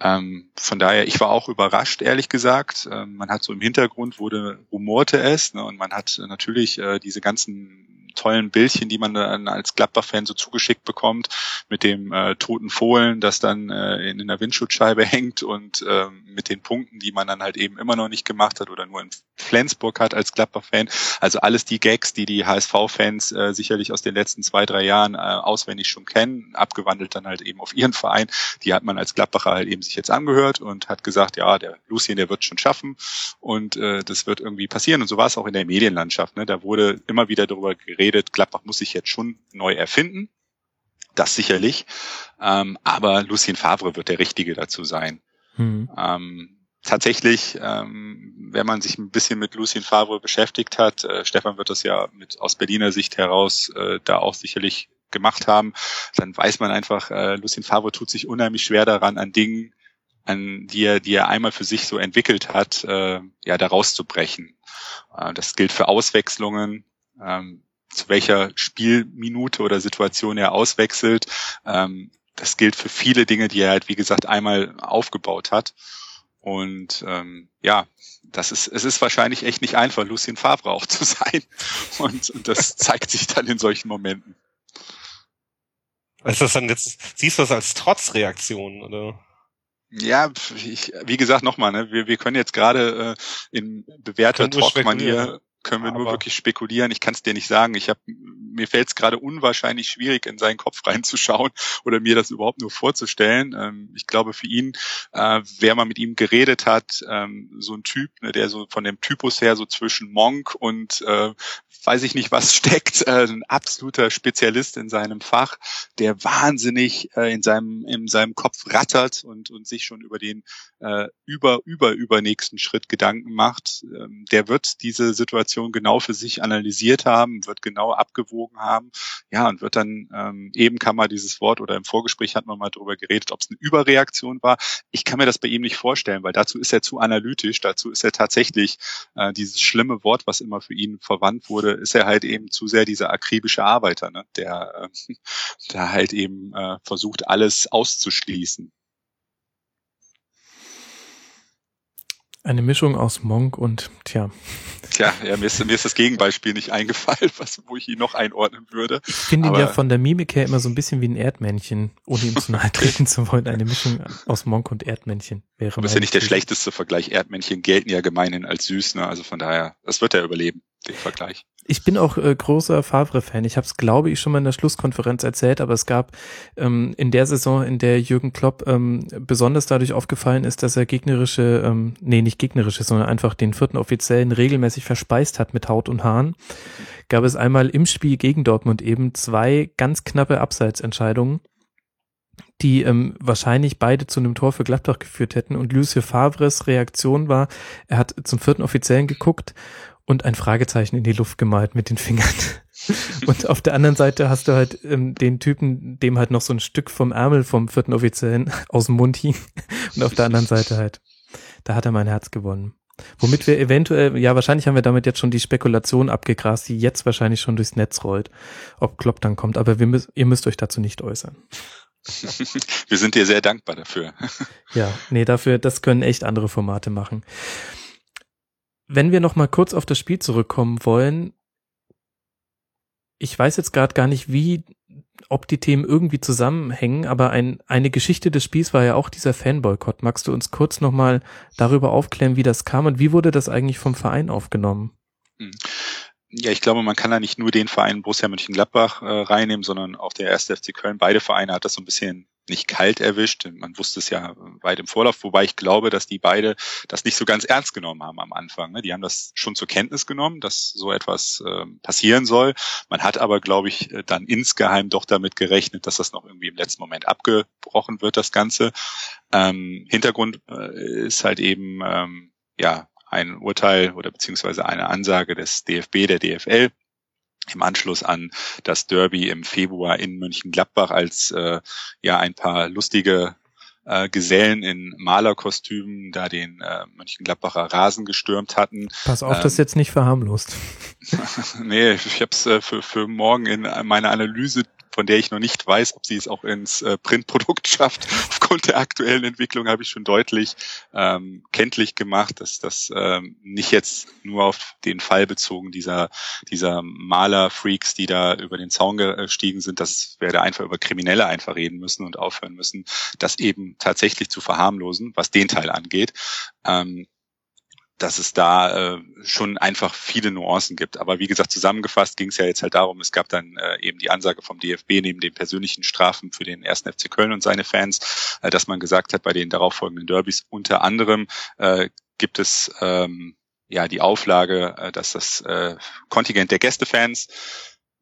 Ähm, von daher, ich war auch überrascht, ehrlich gesagt. Man hat so im Hintergrund wurde rumorte es ne, und man hat natürlich äh, diese ganzen tollen Bildchen, die man dann als Gladbach-Fan so zugeschickt bekommt, mit dem äh, toten Fohlen, das dann äh, in, in der Windschutzscheibe hängt und äh, mit den Punkten, die man dann halt eben immer noch nicht gemacht hat oder nur in Flensburg hat als Gladbach-Fan. Also alles die Gags, die die HSV-Fans äh, sicherlich aus den letzten zwei, drei Jahren äh, auswendig schon kennen, abgewandelt dann halt eben auf ihren Verein. Die hat man als Gladbacher halt eben sich jetzt angehört und hat gesagt, ja, der Lucien, der wird schon schaffen und äh, das wird irgendwie passieren. Und so war es auch in der Medienlandschaft. Ne? Da wurde immer wieder darüber geredet, geredet, Gladbach muss sich jetzt schon neu erfinden. Das sicherlich. Ähm, aber Lucien Favre wird der Richtige dazu sein. Mhm. Ähm, tatsächlich, ähm, wenn man sich ein bisschen mit Lucien Favre beschäftigt hat, äh, Stefan wird das ja mit aus Berliner Sicht heraus äh, da auch sicherlich gemacht haben, dann weiß man einfach, äh, Lucien Favre tut sich unheimlich schwer daran, an Dingen, an die er, die er einmal für sich so entwickelt hat, äh, ja, da rauszubrechen. Äh, das gilt für Auswechslungen. Ähm, zu welcher Spielminute oder Situation er auswechselt. Ähm, das gilt für viele Dinge, die er halt, wie gesagt, einmal aufgebaut hat. Und ähm, ja, das ist, es ist wahrscheinlich echt nicht einfach, Lucien Favre auch zu sein. Und, und das zeigt sich dann in solchen Momenten. Ist das dann jetzt, siehst du das als Trotzreaktion, oder? Ja, ich, wie gesagt, nochmal, ne, wir, wir können jetzt gerade äh, in bewährter Talk-Manier können wir Aber nur wirklich spekulieren. Ich kann es dir nicht sagen. Ich habe mir fällt es gerade unwahrscheinlich schwierig, in seinen Kopf reinzuschauen oder mir das überhaupt nur vorzustellen. Ähm, ich glaube, für ihn, äh, wer mal mit ihm geredet hat, ähm, so ein Typ, ne, der so von dem Typus her so zwischen Monk und äh, weiß ich nicht was steckt, äh, ein absoluter Spezialist in seinem Fach, der wahnsinnig äh, in seinem in seinem Kopf rattert und und sich schon über den äh, über über übernächsten Schritt Gedanken macht. Ähm, der wird diese Situation genau für sich analysiert haben, wird genau abgewogen haben, ja und wird dann ähm, eben kann man dieses Wort oder im Vorgespräch hat man mal darüber geredet, ob es eine Überreaktion war. Ich kann mir das bei ihm nicht vorstellen, weil dazu ist er zu analytisch, dazu ist er tatsächlich äh, dieses schlimme Wort, was immer für ihn verwandt wurde, ist er halt eben zu sehr dieser akribische Arbeiter, ne? der, äh, der halt eben äh, versucht, alles auszuschließen. Eine Mischung aus Monk und tja. Tja, ja, mir, ist, mir ist das Gegenbeispiel nicht eingefallen, was, wo ich ihn noch einordnen würde. Ich finde ihn ja von der Mimik her immer so ein bisschen wie ein Erdmännchen, ohne ihm zu nahe treten zu wollen. Eine Mischung aus Monk und Erdmännchen wäre. Aber ist ja nicht der schlechteste Vergleich. Erdmännchen gelten ja gemeinhin als süß, ne? Also von daher, das wird er überleben den Vergleich. Ich bin auch äh, großer Favre-Fan. Ich habe es, glaube ich, schon mal in der Schlusskonferenz erzählt, aber es gab ähm, in der Saison, in der Jürgen Klopp ähm, besonders dadurch aufgefallen ist, dass er gegnerische, ähm, nee, nicht gegnerische, sondern einfach den vierten Offiziellen regelmäßig verspeist hat mit Haut und Haaren, gab es einmal im Spiel gegen Dortmund eben zwei ganz knappe Abseitsentscheidungen die ähm, wahrscheinlich beide zu einem Tor für Gladbach geführt hätten. Und Lucio Favres Reaktion war, er hat zum vierten Offiziellen geguckt und ein Fragezeichen in die Luft gemalt mit den Fingern. und auf der anderen Seite hast du halt ähm, den Typen, dem halt noch so ein Stück vom Ärmel vom vierten Offiziellen aus dem Mund hing. Und auf der anderen Seite halt, da hat er mein Herz gewonnen. Womit wir eventuell, ja, wahrscheinlich haben wir damit jetzt schon die Spekulation abgegrast, die jetzt wahrscheinlich schon durchs Netz rollt, ob Klopp dann kommt. Aber wir ihr müsst euch dazu nicht äußern. Wir sind dir sehr dankbar dafür. Ja, nee, dafür, das können echt andere Formate machen. Wenn wir noch mal kurz auf das Spiel zurückkommen wollen, ich weiß jetzt gerade gar nicht, wie, ob die Themen irgendwie zusammenhängen, aber ein, eine Geschichte des Spiels war ja auch dieser Fanboykott. Magst du uns kurz noch mal darüber aufklären, wie das kam und wie wurde das eigentlich vom Verein aufgenommen? Hm. Ja, ich glaube, man kann da nicht nur den Verein Borussia Mönchengladbach äh, reinnehmen, sondern auch der erste FC Köln. Beide Vereine hat das so ein bisschen nicht kalt erwischt. Man wusste es ja weit im Vorlauf, wobei ich glaube, dass die beide das nicht so ganz ernst genommen haben am Anfang. Ne? Die haben das schon zur Kenntnis genommen, dass so etwas ähm, passieren soll. Man hat aber, glaube ich, äh, dann insgeheim doch damit gerechnet, dass das noch irgendwie im letzten Moment abgebrochen wird, das Ganze. Ähm, Hintergrund äh, ist halt eben, ähm, ja, ein Urteil oder beziehungsweise eine Ansage des DFB, der DFL, im Anschluss an das Derby im Februar in Mönchengladbach, als äh, ja ein paar lustige äh, Gesellen in Malerkostümen da den äh, Mönchengladbacher Rasen gestürmt hatten. Pass auf, ähm, das jetzt nicht verharmlost. nee, ich habe es äh, für, für morgen in meiner Analyse von der ich noch nicht weiß, ob sie es auch ins äh, Printprodukt schafft. Aufgrund der aktuellen Entwicklung habe ich schon deutlich ähm, kenntlich gemacht, dass das ähm, nicht jetzt nur auf den Fall bezogen dieser dieser Maler-Freaks, die da über den Zaun gestiegen sind, dass wir da einfach über Kriminelle einfach reden müssen und aufhören müssen, das eben tatsächlich zu verharmlosen, was den Teil angeht. Ähm, dass es da äh, schon einfach viele Nuancen gibt. Aber wie gesagt, zusammengefasst ging es ja jetzt halt darum, es gab dann äh, eben die Ansage vom DFB neben den persönlichen Strafen für den ersten FC Köln und seine Fans, äh, dass man gesagt hat, bei den darauffolgenden Derbys unter anderem äh, gibt es ähm, ja die Auflage, äh, dass das äh, Kontingent der Gästefans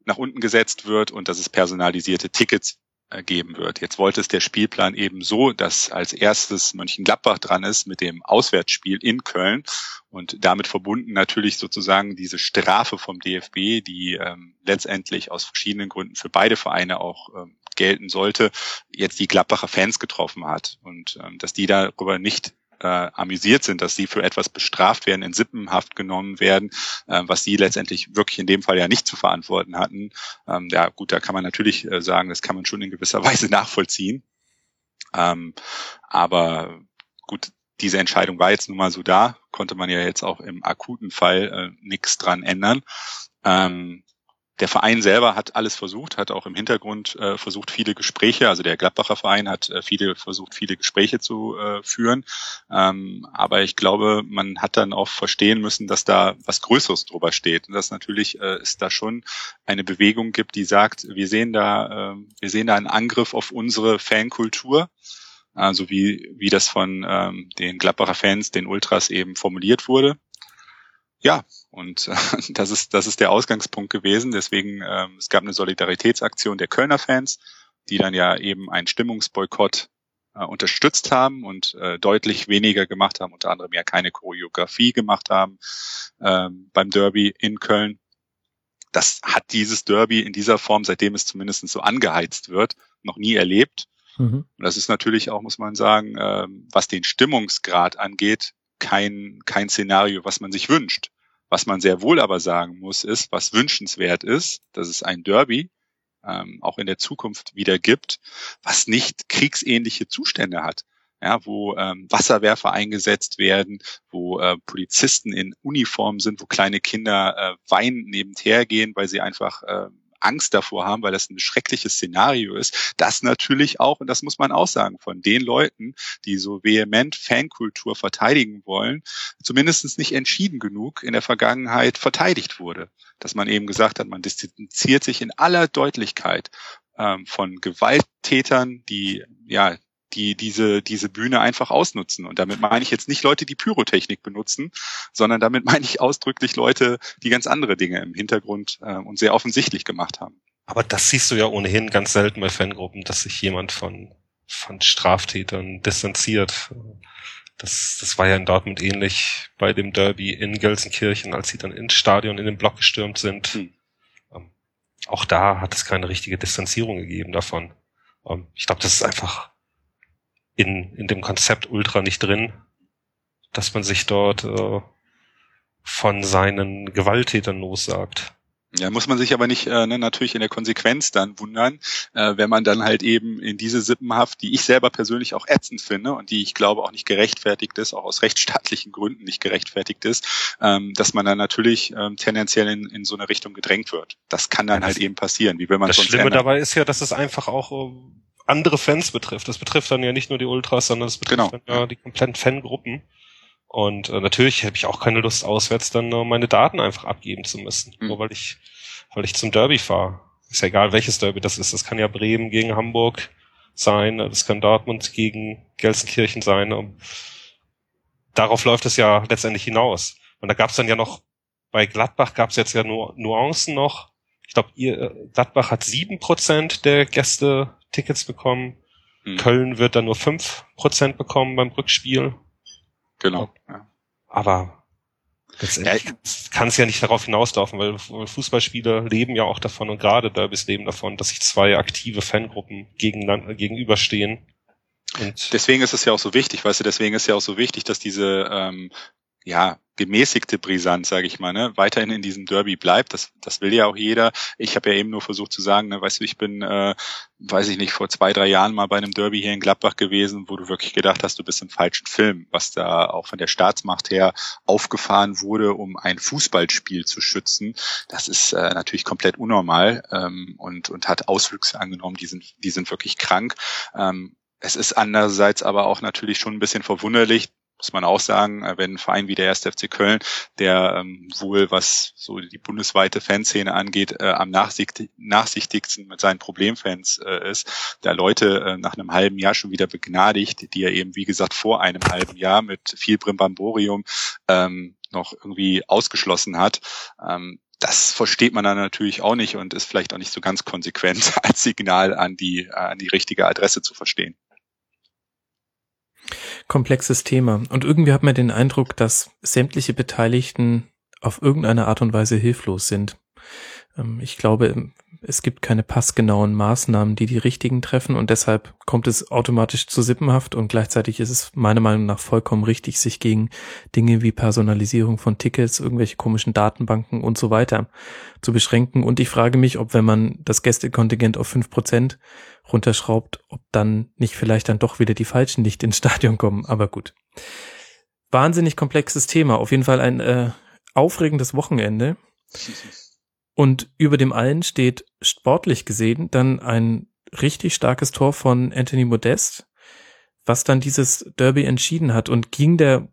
nach unten gesetzt wird und dass es personalisierte Tickets geben wird. Jetzt wollte es der Spielplan eben so, dass als erstes Mönchengladbach dran ist mit dem Auswärtsspiel in Köln und damit verbunden natürlich sozusagen diese Strafe vom DFB, die ähm, letztendlich aus verschiedenen Gründen für beide Vereine auch ähm, gelten sollte, jetzt die Gladbacher Fans getroffen hat und ähm, dass die darüber nicht äh, amüsiert sind, dass sie für etwas bestraft werden, in Sippenhaft genommen werden, äh, was sie letztendlich wirklich in dem Fall ja nicht zu verantworten hatten. Ähm, ja, gut, da kann man natürlich äh, sagen, das kann man schon in gewisser Weise nachvollziehen. Ähm, aber gut, diese Entscheidung war jetzt nun mal so da, konnte man ja jetzt auch im akuten Fall äh, nichts dran ändern. Ähm, der Verein selber hat alles versucht, hat auch im Hintergrund äh, versucht, viele Gespräche, also der Gladbacher Verein hat äh, viele versucht, viele Gespräche zu äh, führen. Ähm, aber ich glaube, man hat dann auch verstehen müssen, dass da was Größeres drüber steht. Und dass natürlich äh, es da schon eine Bewegung gibt, die sagt, wir sehen da, äh, wir sehen da einen Angriff auf unsere Fankultur. Also wie, wie das von ähm, den Gladbacher Fans, den Ultras eben formuliert wurde ja, und äh, das ist das ist der Ausgangspunkt gewesen. Deswegen ähm, es gab eine Solidaritätsaktion der Kölner Fans, die dann ja eben einen Stimmungsboykott äh, unterstützt haben und äh, deutlich weniger gemacht haben, unter anderem ja keine Choreografie gemacht haben ähm, beim Derby in Köln. Das hat dieses Derby in dieser Form, seitdem es zumindest so angeheizt wird, noch nie erlebt. Mhm. Und das ist natürlich auch, muss man sagen, äh, was den Stimmungsgrad angeht, kein, kein Szenario, was man sich wünscht. Was man sehr wohl aber sagen muss, ist, was wünschenswert ist, dass es ein Derby ähm, auch in der Zukunft wieder gibt, was nicht kriegsähnliche Zustände hat. Ja, wo ähm, Wasserwerfer eingesetzt werden, wo äh, Polizisten in Uniform sind, wo kleine Kinder äh, weinend nebendher gehen, weil sie einfach äh, Angst davor haben, weil das ein schreckliches Szenario ist, das natürlich auch, und das muss man auch sagen, von den Leuten, die so vehement Fankultur verteidigen wollen, zumindest nicht entschieden genug in der Vergangenheit verteidigt wurde. Dass man eben gesagt hat, man distanziert sich in aller Deutlichkeit ähm, von Gewalttätern, die ja die diese, diese Bühne einfach ausnutzen. Und damit meine ich jetzt nicht Leute, die Pyrotechnik benutzen, sondern damit meine ich ausdrücklich Leute, die ganz andere Dinge im Hintergrund äh, und sehr offensichtlich gemacht haben. Aber das siehst du ja ohnehin ganz selten bei Fangruppen, dass sich jemand von, von Straftätern distanziert. Das, das war ja in Dortmund ähnlich bei dem Derby in Gelsenkirchen, als sie dann ins Stadion in den Block gestürmt sind. Hm. Ähm, auch da hat es keine richtige Distanzierung gegeben davon. Ähm, ich glaube, das ist einfach in, in dem Konzept Ultra nicht drin, dass man sich dort äh, von seinen Gewalttätern lossagt. Ja, muss man sich aber nicht äh, ne, natürlich in der Konsequenz dann wundern, äh, wenn man dann halt eben in diese Sippenhaft, die ich selber persönlich auch ätzend finde und die ich glaube auch nicht gerechtfertigt ist, auch aus rechtsstaatlichen Gründen nicht gerechtfertigt ist, ähm, dass man dann natürlich ähm, tendenziell in, in so eine Richtung gedrängt wird. Das kann dann ja, halt eben passieren. Wie will man das Schlimme ändern? dabei ist ja, dass es einfach auch äh, andere Fans betrifft. Das betrifft dann ja nicht nur die Ultras, sondern es betrifft genau. dann ja die kompletten Fangruppen. Und äh, natürlich habe ich auch keine Lust, auswärts dann äh, meine Daten einfach abgeben zu müssen. Mhm. Nur weil ich, weil ich zum Derby fahre. Ist ja egal, welches Derby das ist. Das kann ja Bremen gegen Hamburg sein, das kann Dortmund gegen Gelsenkirchen sein. Und darauf läuft es ja letztendlich hinaus. Und da gab es dann ja noch, bei Gladbach gab es jetzt ja nur Nuancen noch. Ich glaube, ihr Gladbach hat sieben Prozent der Gäste Tickets bekommen. Mhm. Köln wird dann nur fünf Prozent bekommen beim Rückspiel. Genau. Ja. Aber letztendlich ja, kann es ja nicht darauf hinauslaufen, weil Fußballspiele leben ja auch davon und gerade Derbys leben davon, dass sich zwei aktive Fangruppen gegenüberstehen. Und deswegen ist es ja auch so wichtig, weißt du, deswegen ist ja auch so wichtig, dass diese ähm, ja, gemäßigte Brisanz, sage ich mal, ne, weiterhin in diesem Derby bleibt. Das, das will ja auch jeder. Ich habe ja eben nur versucht zu sagen, ne, weißt du, ich bin, äh, weiß ich nicht, vor zwei, drei Jahren mal bei einem Derby hier in Gladbach gewesen, wo du wirklich gedacht hast, du bist im falschen Film, was da auch von der Staatsmacht her aufgefahren wurde, um ein Fußballspiel zu schützen. Das ist äh, natürlich komplett unnormal ähm, und, und hat Auswüchse angenommen, die sind, die sind wirklich krank. Ähm, es ist andererseits aber auch natürlich schon ein bisschen verwunderlich, muss man auch sagen, äh, wenn ein Verein wie der 1. FC Köln, der ähm, wohl, was so die bundesweite Fanszene angeht, äh, am nachsichtig, nachsichtigsten mit seinen Problemfans äh, ist, da Leute äh, nach einem halben Jahr schon wieder begnadigt, die er eben, wie gesagt, vor einem halben Jahr mit viel Brimbamborium ähm, noch irgendwie ausgeschlossen hat. Ähm, das versteht man dann natürlich auch nicht und ist vielleicht auch nicht so ganz konsequent als Signal an die, an die richtige Adresse zu verstehen komplexes Thema. Und irgendwie hat man den Eindruck, dass sämtliche Beteiligten auf irgendeine Art und Weise hilflos sind. Ähm, ich glaube, es gibt keine passgenauen Maßnahmen, die die richtigen treffen und deshalb kommt es automatisch zu Sippenhaft und gleichzeitig ist es meiner Meinung nach vollkommen richtig, sich gegen Dinge wie Personalisierung von Tickets, irgendwelche komischen Datenbanken und so weiter zu beschränken. Und ich frage mich, ob wenn man das Gästekontingent auf fünf Prozent runterschraubt, ob dann nicht vielleicht dann doch wieder die Falschen nicht ins Stadion kommen. Aber gut. Wahnsinnig komplexes Thema. Auf jeden Fall ein äh, aufregendes Wochenende. Und über dem allen steht sportlich gesehen dann ein richtig starkes Tor von Anthony Modest, was dann dieses Derby entschieden hat. Und ging der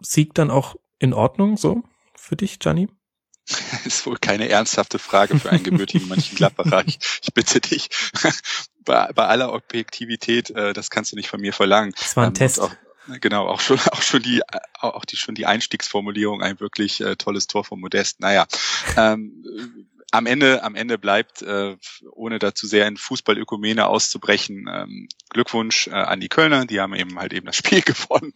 Sieg dann auch in Ordnung so für dich, Gianni? ist wohl keine ernsthafte Frage für einen gebürtigen Mönchengladbacher. Ich, ich bitte dich, bei, bei aller Objektivität, äh, das kannst du nicht von mir verlangen. Das war ein ähm, Test. Auch, genau, auch schon, auch schon die, auch die, schon die Einstiegsformulierung, ein wirklich äh, tolles Tor von Modest. Naja, ähm, am Ende, am Ende bleibt, äh, ohne dazu sehr in Fußballökumene auszubrechen, ähm, Glückwunsch äh, an die Kölner, die haben eben halt eben das Spiel gewonnen.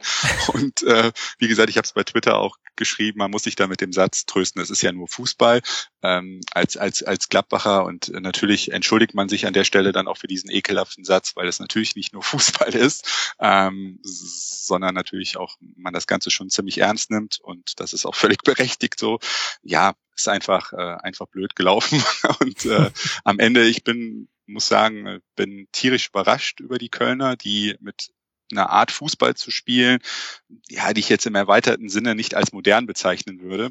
Und äh, wie gesagt, ich habe es bei Twitter auch geschrieben, man muss sich da mit dem Satz trösten, es ist ja nur Fußball. Ähm, als, als, als Gladbacher und natürlich entschuldigt man sich an der Stelle dann auch für diesen ekelhaften Satz, weil es natürlich nicht nur Fußball ist, ähm, sondern natürlich auch man das Ganze schon ziemlich ernst nimmt und das ist auch völlig berechtigt so. Ja, ist einfach äh, einfach blöd gelaufen und äh, am Ende ich bin muss sagen bin tierisch überrascht über die Kölner, die mit einer Art Fußball zu spielen, ja, die ich jetzt im erweiterten Sinne nicht als modern bezeichnen würde,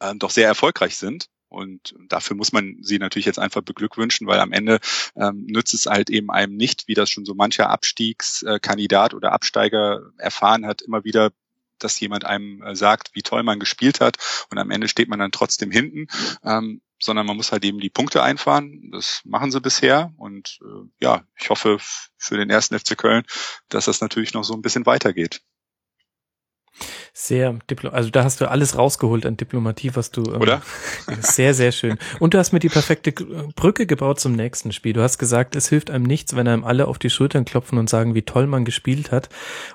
ähm, doch sehr erfolgreich sind. Und dafür muss man sie natürlich jetzt einfach beglückwünschen, weil am Ende ähm, nützt es halt eben einem nicht, wie das schon so mancher Abstiegskandidat oder Absteiger erfahren hat, immer wieder dass jemand einem äh, sagt, wie toll man gespielt hat und am Ende steht man dann trotzdem hinten, ähm, sondern man muss halt eben die Punkte einfahren. Das machen sie bisher und äh, ja, ich hoffe für den ersten FC Köln, dass das natürlich noch so ein bisschen weitergeht. Sehr Diplo also da hast du alles rausgeholt an Diplomatie, was du ähm, oder sehr sehr schön. Und du hast mir die perfekte Brücke gebaut zum nächsten Spiel. Du hast gesagt, es hilft einem nichts, wenn einem alle auf die Schultern klopfen und sagen, wie toll man gespielt hat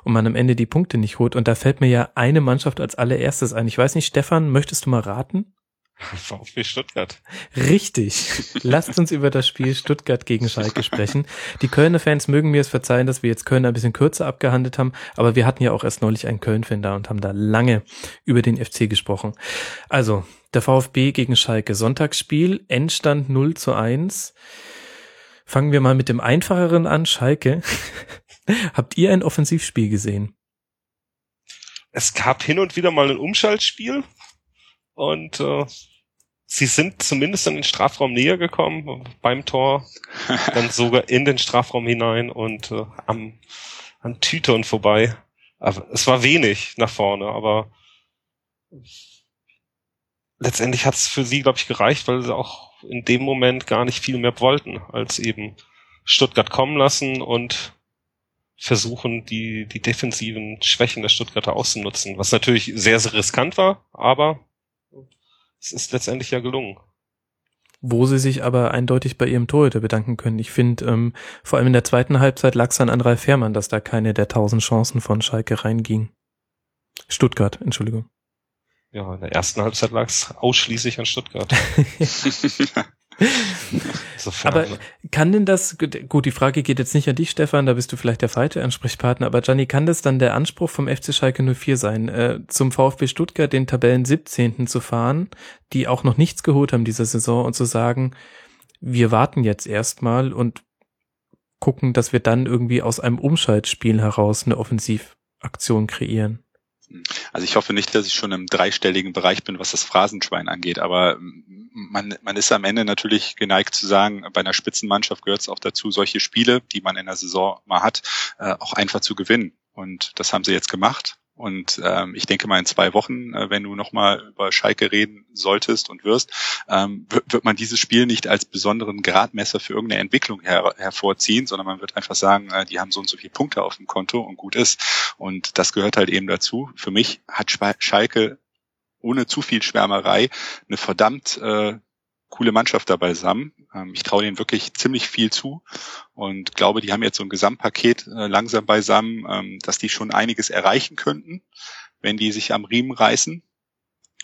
und man am Ende die Punkte nicht holt. Und da fällt mir ja eine Mannschaft als allererstes ein. Ich weiß nicht, Stefan, möchtest du mal raten? VfB Stuttgart. Richtig. Lasst uns über das Spiel Stuttgart gegen Schalke sprechen. Die Kölner Fans mögen mir es verzeihen, dass wir jetzt Köln ein bisschen kürzer abgehandelt haben, aber wir hatten ja auch erst neulich einen Köln-Fan da und haben da lange über den FC gesprochen. Also, der VfB gegen Schalke. Sonntagsspiel, Endstand 0 zu 1. Fangen wir mal mit dem einfacheren an, Schalke. Habt ihr ein Offensivspiel gesehen? Es gab hin und wieder mal ein Umschaltspiel und äh, sie sind zumindest in den Strafraum näher gekommen beim Tor, dann sogar in den Strafraum hinein und äh, am, an Tütern vorbei. Aber es war wenig nach vorne, aber letztendlich hat es für sie, glaube ich, gereicht, weil sie auch in dem Moment gar nicht viel mehr wollten, als eben Stuttgart kommen lassen und versuchen, die, die defensiven Schwächen der Stuttgarter auszunutzen, was natürlich sehr, sehr riskant war, aber es ist letztendlich ja gelungen. Wo sie sich aber eindeutig bei ihrem Torhüter bedanken können. Ich finde, ähm, vor allem in der zweiten Halbzeit lag es an Ralf Fährmann, dass da keine der tausend Chancen von Schalke reinging. Stuttgart, Entschuldigung. Ja, in der ersten Halbzeit lag es ausschließlich an Stuttgart. aber kann denn das, gut, die Frage geht jetzt nicht an dich, Stefan, da bist du vielleicht der falsche Ansprechpartner, aber Gianni, kann das dann der Anspruch vom FC Schalke 04 sein, äh, zum VfB Stuttgart den Tabellen 17. zu fahren, die auch noch nichts geholt haben dieser Saison und zu sagen, wir warten jetzt erstmal und gucken, dass wir dann irgendwie aus einem Umschaltspiel heraus eine Offensivaktion kreieren? Also ich hoffe nicht, dass ich schon im dreistelligen Bereich bin, was das Phrasenschwein angeht, aber man, man ist am Ende natürlich geneigt zu sagen, bei einer Spitzenmannschaft gehört es auch dazu, solche Spiele, die man in der Saison mal hat, äh, auch einfach zu gewinnen. Und das haben sie jetzt gemacht. Und ähm, ich denke mal in zwei Wochen, äh, wenn du nochmal über Schalke reden solltest und wirst, ähm, wird, wird man dieses Spiel nicht als besonderen Gradmesser für irgendeine Entwicklung her hervorziehen, sondern man wird einfach sagen, äh, die haben so und so viele Punkte auf dem Konto und gut ist. Und das gehört halt eben dazu. Für mich hat Schalke ohne zu viel Schwärmerei eine verdammt äh, coole Mannschaft dabei zusammen. Ähm, ich traue denen wirklich ziemlich viel zu und glaube, die haben jetzt so ein Gesamtpaket äh, langsam beisammen, ähm, dass die schon einiges erreichen könnten, wenn die sich am Riemen reißen.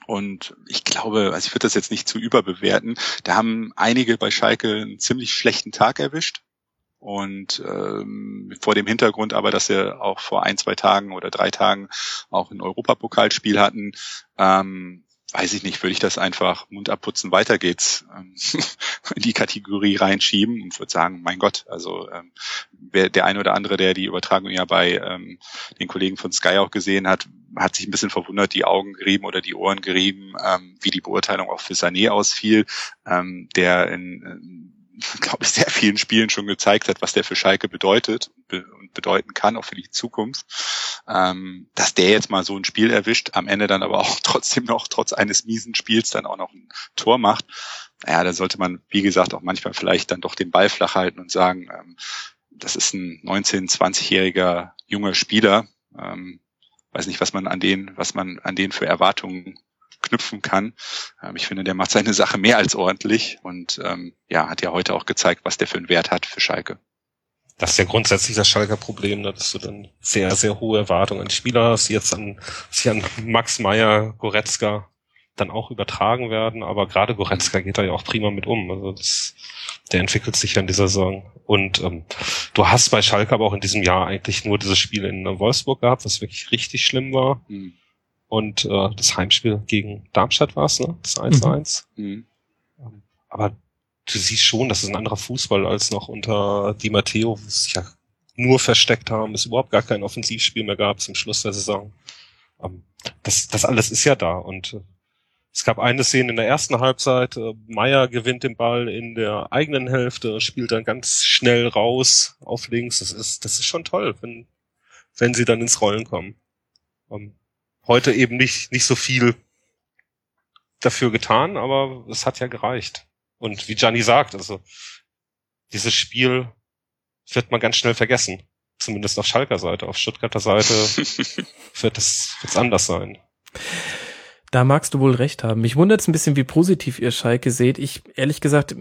Und ich glaube, also ich würde das jetzt nicht zu überbewerten. Da haben einige bei Schalke einen ziemlich schlechten Tag erwischt. Und ähm, vor dem Hintergrund aber, dass sie auch vor ein, zwei Tagen oder drei Tagen auch ein Europapokalspiel hatten, ähm, weiß ich nicht, würde ich das einfach Mund abputzen, weiter geht's, ähm, in die Kategorie reinschieben und würde sagen, mein Gott, also ähm, wer, der eine oder andere, der die Übertragung ja bei ähm, den Kollegen von Sky auch gesehen hat, hat sich ein bisschen verwundert, die Augen gerieben oder die Ohren gerieben, ähm, wie die Beurteilung auch für Sané ausfiel, ähm, der in glaube ich, sehr vielen Spielen schon gezeigt hat, was der für Schalke bedeutet und bedeuten kann, auch für die Zukunft. Ähm, dass der jetzt mal so ein Spiel erwischt, am Ende dann aber auch trotzdem noch, trotz eines miesen Spiels, dann auch noch ein Tor macht. Naja, da sollte man, wie gesagt, auch manchmal vielleicht dann doch den Ball flach halten und sagen, ähm, das ist ein 19-, 20-jähriger junger Spieler. Ähm, weiß nicht, was man an den, was man an den für Erwartungen knüpfen kann. Ähm, ich finde, der macht seine Sache mehr als ordentlich und ähm, ja, hat ja heute auch gezeigt, was der für einen Wert hat für Schalke. Das ist ja grundsätzlich das Schalker Problem, ne, dass du dann sehr, sehr hohe Erwartungen an die Spieler hast, die jetzt an, sich an Max Meyer, Goretzka dann auch übertragen werden, aber gerade Goretzka geht da ja auch prima mit um. Also das, der entwickelt sich ja in dieser Saison. Und ähm, du hast bei Schalke aber auch in diesem Jahr eigentlich nur dieses Spiel in Wolfsburg gehabt, was wirklich richtig schlimm war. Mhm. Und äh, das Heimspiel gegen Darmstadt war es, ne? Das 1-1. Mhm. mhm. Ähm, aber du siehst schon, das ist ein anderer Fußball als noch unter Di Matteo, wo sie sich ja nur versteckt haben, es überhaupt gar kein Offensivspiel mehr gab zum Schluss der Saison. Ähm, das, das alles ist ja da. Und äh, es gab eine Szene in der ersten Halbzeit, äh, Meier gewinnt den Ball in der eigenen Hälfte, spielt dann ganz schnell raus auf links. Das ist, das ist schon toll, wenn, wenn sie dann ins Rollen kommen. Ähm, heute eben nicht, nicht so viel dafür getan, aber es hat ja gereicht. Und wie Gianni sagt, also dieses Spiel wird man ganz schnell vergessen. Zumindest auf Schalker Seite. Auf Stuttgarter Seite wird es wird's anders sein. Da magst du wohl recht haben. Mich wundert es ein bisschen, wie positiv ihr Schalke seht. Ich, ehrlich gesagt,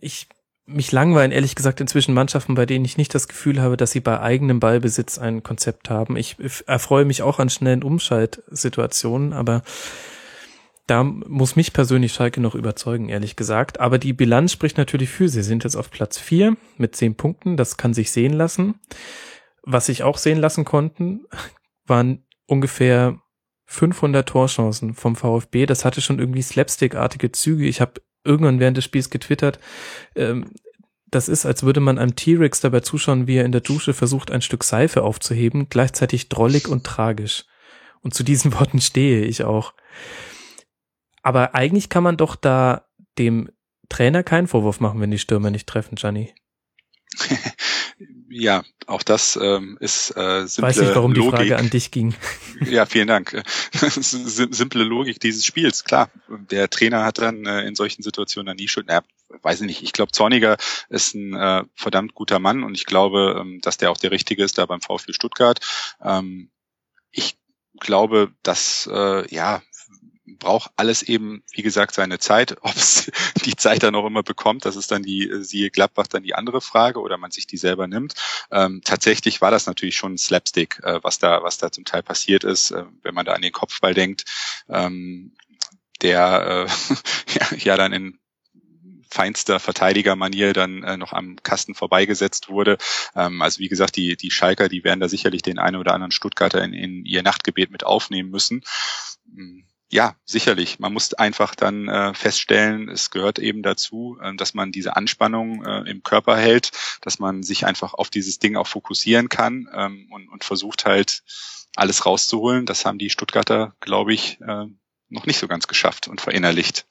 ich mich langweilen, ehrlich gesagt, inzwischen Mannschaften, bei denen ich nicht das Gefühl habe, dass sie bei eigenem Ballbesitz ein Konzept haben. Ich erfreue mich auch an schnellen Umschaltsituationen, aber da muss mich persönlich Schalke noch überzeugen, ehrlich gesagt. Aber die Bilanz spricht natürlich für. Sie sind jetzt auf Platz vier mit zehn Punkten. Das kann sich sehen lassen. Was sich auch sehen lassen konnten, waren ungefähr 500 Torchancen vom VfB. Das hatte schon irgendwie slapstickartige Züge. Ich habe irgendwann während des Spiels getwittert, ähm, das ist, als würde man einem T-Rex dabei zuschauen, wie er in der Dusche versucht, ein Stück Seife aufzuheben, gleichzeitig drollig und tragisch. Und zu diesen Worten stehe ich auch. Aber eigentlich kann man doch da dem Trainer keinen Vorwurf machen, wenn die Stürmer nicht treffen, Gianni. ja, auch das ähm, ist äh, simple Weiß nicht, warum Logik. die Frage an dich ging. Ja, vielen Dank. simple Logik dieses Spiels, klar. Der Trainer hat dann äh, in solchen Situationen dann nie Schuld. Naja, weiß ich nicht. Ich glaube, Zorniger ist ein äh, verdammt guter Mann und ich glaube, ähm, dass der auch der Richtige ist da beim VfL Stuttgart. Ähm, ich glaube, dass äh, ja braucht alles eben, wie gesagt, seine Zeit. Ob es die Zeit dann auch immer bekommt, das ist dann die, siehe Gladbach, dann die andere Frage oder man sich die selber nimmt. Ähm, tatsächlich war das natürlich schon Slapstick, äh, was da, was da zum Teil passiert ist, äh, wenn man da an den Kopfball denkt, ähm, der äh, ja, ja dann in feinster Verteidigermanier dann äh, noch am Kasten vorbeigesetzt wurde. Ähm, also wie gesagt, die, die Schalker, die werden da sicherlich den einen oder anderen Stuttgarter in, in ihr Nachtgebet mit aufnehmen müssen. Ja, sicherlich. Man muss einfach dann äh, feststellen, es gehört eben dazu, äh, dass man diese Anspannung äh, im Körper hält, dass man sich einfach auf dieses Ding auch fokussieren kann ähm, und, und versucht halt alles rauszuholen. Das haben die Stuttgarter, glaube ich, äh, noch nicht so ganz geschafft und verinnerlicht.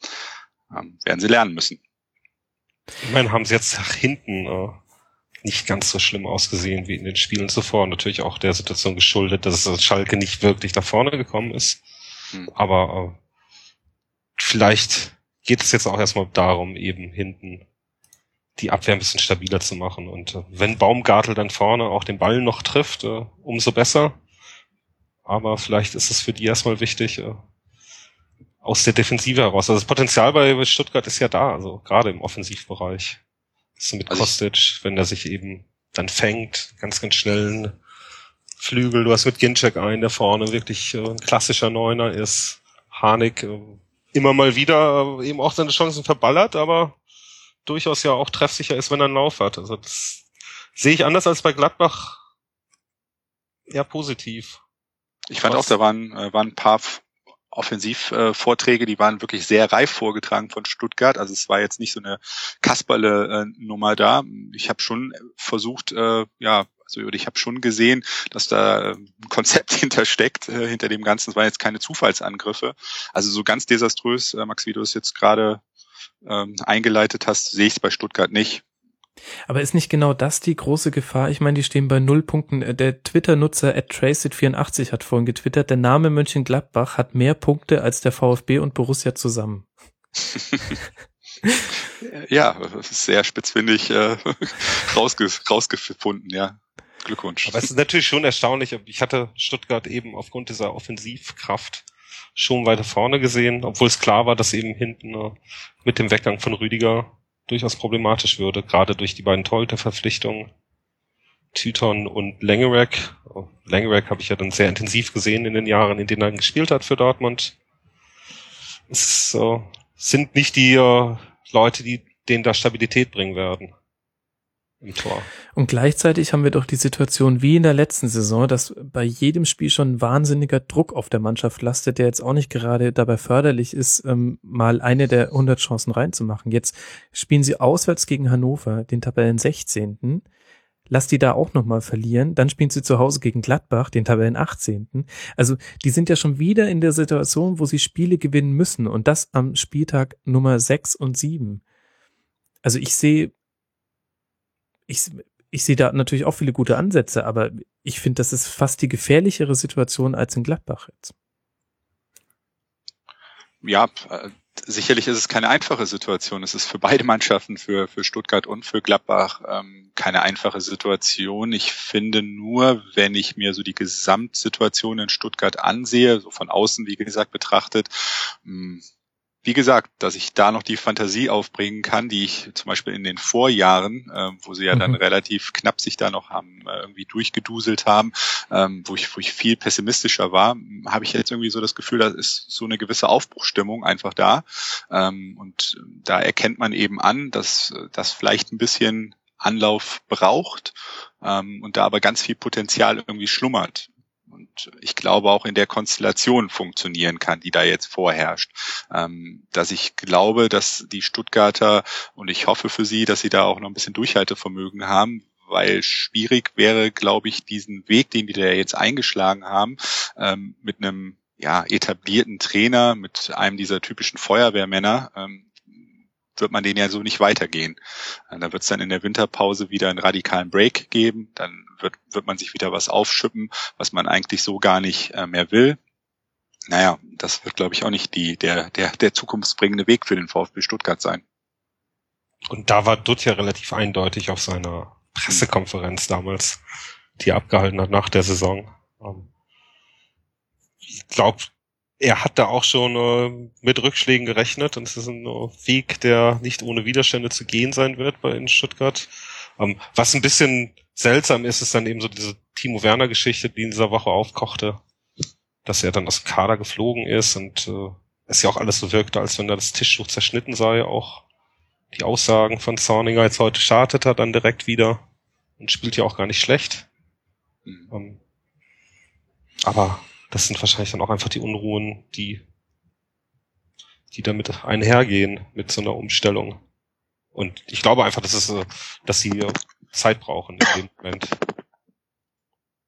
Ähm, werden sie lernen müssen. Ich meine, haben sie jetzt nach hinten äh, nicht ganz so schlimm ausgesehen wie in den Spielen zuvor. Natürlich auch der Situation geschuldet, dass Schalke nicht wirklich da vorne gekommen ist. Hm. Aber äh, vielleicht geht es jetzt auch erstmal darum, eben hinten die Abwehr ein bisschen stabiler zu machen. Und äh, wenn Baumgartel dann vorne auch den Ball noch trifft, äh, umso besser. Aber vielleicht ist es für die erstmal wichtig, äh, aus der Defensive heraus. Also das Potenzial bei Stuttgart ist ja da, also gerade im Offensivbereich. So mit also Kostic, wenn er sich eben dann fängt, ganz, ganz schnell Flügel. Du hast mit Ginczek einen, der vorne wirklich äh, ein klassischer Neuner ist. Harnik äh, immer mal wieder äh, eben auch seine Chancen verballert, aber durchaus ja auch treffsicher ist, wenn er einen Lauf hat. Also das sehe ich anders als bei Gladbach eher positiv. Ich fand auch, da waren, waren ein paar Offensivvorträge, die waren wirklich sehr reif vorgetragen von Stuttgart. Also es war jetzt nicht so eine Kasperle-Nummer da. Ich habe schon versucht, ja, also ich habe schon gesehen, dass da ein Konzept hintersteckt, äh, hinter dem Ganzen. Es waren jetzt keine Zufallsangriffe. Also so ganz desaströs, äh, Max, wie du es jetzt gerade ähm, eingeleitet hast, sehe ich es bei Stuttgart nicht. Aber ist nicht genau das die große Gefahr? Ich meine, die stehen bei null Punkten. Äh, der Twitter-Nutzer at traceit84 hat vorhin getwittert, der Name Mönchengladbach hat mehr Punkte als der VfB und Borussia zusammen. ja, sehr spitzfindig äh, rausge rausgefunden, ja. Glückwunsch. Aber es ist natürlich schon erstaunlich. Ich hatte Stuttgart eben aufgrund dieser Offensivkraft schon weiter vorne gesehen, obwohl es klar war, dass eben hinten äh, mit dem Weggang von Rüdiger durchaus problematisch würde, gerade durch die beiden Torhüter-Verpflichtungen. Tyton und Langerack. Langerack habe ich ja dann sehr intensiv gesehen in den Jahren, in denen er gespielt hat für Dortmund. Es sind nicht die äh, Leute, die denen da Stabilität bringen werden im Tor. Und gleichzeitig haben wir doch die Situation wie in der letzten Saison, dass bei jedem Spiel schon wahnsinniger Druck auf der Mannschaft lastet, der jetzt auch nicht gerade dabei förderlich ist, ähm, mal eine der 100 Chancen reinzumachen. Jetzt spielen sie auswärts gegen Hannover, den Tabellen 16. Lass die da auch nochmal verlieren. Dann spielen sie zu Hause gegen Gladbach, den Tabellen 18. Also die sind ja schon wieder in der Situation, wo sie Spiele gewinnen müssen und das am Spieltag Nummer 6 und 7. Also ich sehe ich, ich sehe da natürlich auch viele gute Ansätze, aber ich finde, das ist fast die gefährlichere Situation als in Gladbach jetzt. Ja, äh, sicherlich ist es keine einfache Situation. Es ist für beide Mannschaften, für, für Stuttgart und für Gladbach, ähm, keine einfache Situation. Ich finde nur, wenn ich mir so die Gesamtsituation in Stuttgart ansehe, so von außen, wie gesagt, betrachtet, mh, hm, wie gesagt, dass ich da noch die Fantasie aufbringen kann, die ich zum Beispiel in den Vorjahren, äh, wo sie ja mhm. dann relativ knapp sich da noch haben äh, irgendwie durchgeduselt haben, ähm, wo ich wo ich viel pessimistischer war, habe ich jetzt irgendwie so das Gefühl, da ist so eine gewisse Aufbruchstimmung einfach da ähm, und da erkennt man eben an, dass das vielleicht ein bisschen Anlauf braucht ähm, und da aber ganz viel Potenzial irgendwie schlummert und ich glaube auch in der Konstellation funktionieren kann, die da jetzt vorherrscht. Ähm, dass ich glaube, dass die Stuttgarter und ich hoffe für sie, dass sie da auch noch ein bisschen Durchhaltevermögen haben, weil schwierig wäre, glaube ich, diesen Weg, den die da jetzt eingeschlagen haben, ähm, mit einem ja, etablierten Trainer, mit einem dieser typischen Feuerwehrmänner, ähm, wird man den ja so nicht weitergehen. Äh, da wird es dann in der Winterpause wieder einen radikalen Break geben, dann wird, wird man sich wieder was aufschippen, was man eigentlich so gar nicht äh, mehr will. Naja, das wird, glaube ich, auch nicht die, der, der, der zukunftsbringende Weg für den VfB Stuttgart sein. Und da war Dutt ja relativ eindeutig auf seiner Pressekonferenz damals, die er abgehalten hat nach der Saison. Ähm, ich glaube, er hat da auch schon äh, mit Rückschlägen gerechnet und es ist ein äh, Weg, der nicht ohne Widerstände zu gehen sein wird bei in Stuttgart. Ähm, was ein bisschen seltsam ist, ist dann eben so diese Timo Werner Geschichte, die in dieser Woche aufkochte, dass er dann aus dem Kader geflogen ist und äh, es ja auch alles so wirkte, als wenn da das Tischtuch zerschnitten sei, auch die Aussagen von Zorninger jetzt heute startet er dann direkt wieder und spielt ja auch gar nicht schlecht. Mhm. Ähm, aber das sind wahrscheinlich dann auch einfach die Unruhen, die, die damit einhergehen mit so einer Umstellung. Und ich glaube einfach, dass es, äh, dass sie Zeit brauchen in dem Moment.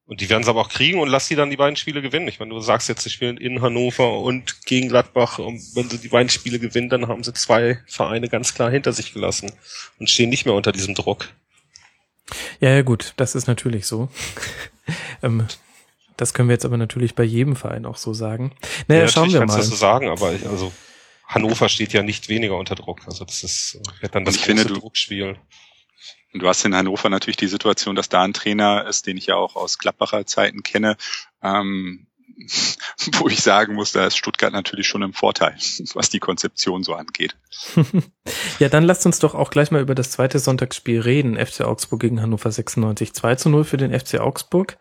Und die werden es aber auch kriegen und lass sie dann die beiden Spiele gewinnen. Ich meine, du sagst jetzt, sie spielen in Hannover und gegen Gladbach. Und wenn sie die beiden Spiele gewinnen, dann haben sie zwei Vereine ganz klar hinter sich gelassen und stehen nicht mehr unter diesem Druck. Ja, ja, gut, das ist natürlich so. ähm, das können wir jetzt aber natürlich bei jedem Verein auch so sagen. Naja, ja, schauen wir mal. Kannst du das so sagen, aber ich, also Hannover steht ja nicht weniger unter Druck. Also das ist wird dann das große finde, du, Druckspiel. Und du hast in Hannover natürlich die Situation, dass da ein Trainer ist, den ich ja auch aus Gladbacher Zeiten kenne, ähm, wo ich sagen muss, da ist Stuttgart natürlich schon im Vorteil, was die Konzeption so angeht. ja, dann lasst uns doch auch gleich mal über das zweite Sonntagsspiel reden. FC Augsburg gegen Hannover 96. 2 zu 0 für den FC Augsburg.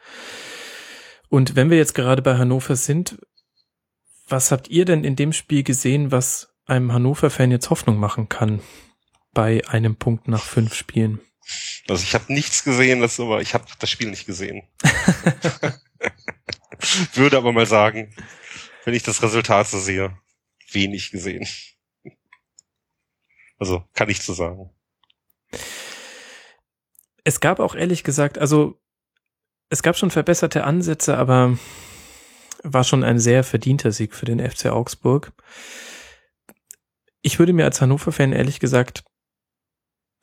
Und wenn wir jetzt gerade bei Hannover sind, was habt ihr denn in dem Spiel gesehen, was einem Hannover-Fan jetzt Hoffnung machen kann bei einem Punkt nach fünf Spielen? Also ich habe nichts gesehen, das aber ich habe das Spiel nicht gesehen. Würde aber mal sagen. wenn ich das Resultat so sehe, wenig gesehen. Also kann ich zu sagen. Es gab auch ehrlich gesagt, also es gab schon verbesserte Ansätze, aber war schon ein sehr verdienter Sieg für den FC Augsburg. Ich würde mir als Hannover-Fan ehrlich gesagt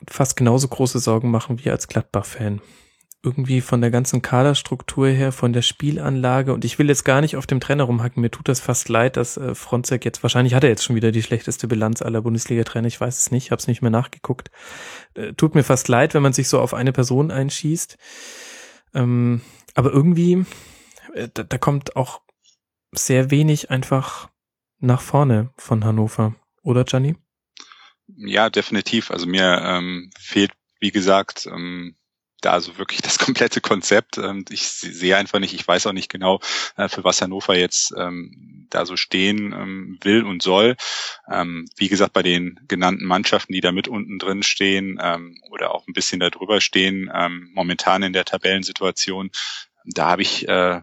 fast genauso große Sorgen machen wie als Gladbach-Fan irgendwie von der ganzen Kaderstruktur her, von der Spielanlage und ich will jetzt gar nicht auf dem Trainer rumhacken. Mir tut das fast leid, dass äh, Fronzek jetzt, wahrscheinlich hat er jetzt schon wieder die schlechteste Bilanz aller Bundesliga-Trainer, ich weiß es nicht, habe es nicht mehr nachgeguckt. Äh, tut mir fast leid, wenn man sich so auf eine Person einschießt. Ähm, aber irgendwie, äh, da, da kommt auch sehr wenig einfach nach vorne von Hannover, oder Gianni? Ja, definitiv. Also mir ähm, fehlt, wie gesagt, ähm, da also wirklich das komplette Konzept. Und ich sehe einfach nicht, ich weiß auch nicht genau, äh, für was Hannover jetzt ähm, da so stehen ähm, will und soll. Ähm, wie gesagt, bei den genannten Mannschaften, die da mit unten drin stehen ähm, oder auch ein bisschen darüber stehen, ähm, momentan in der Tabellensituation, da habe ich äh,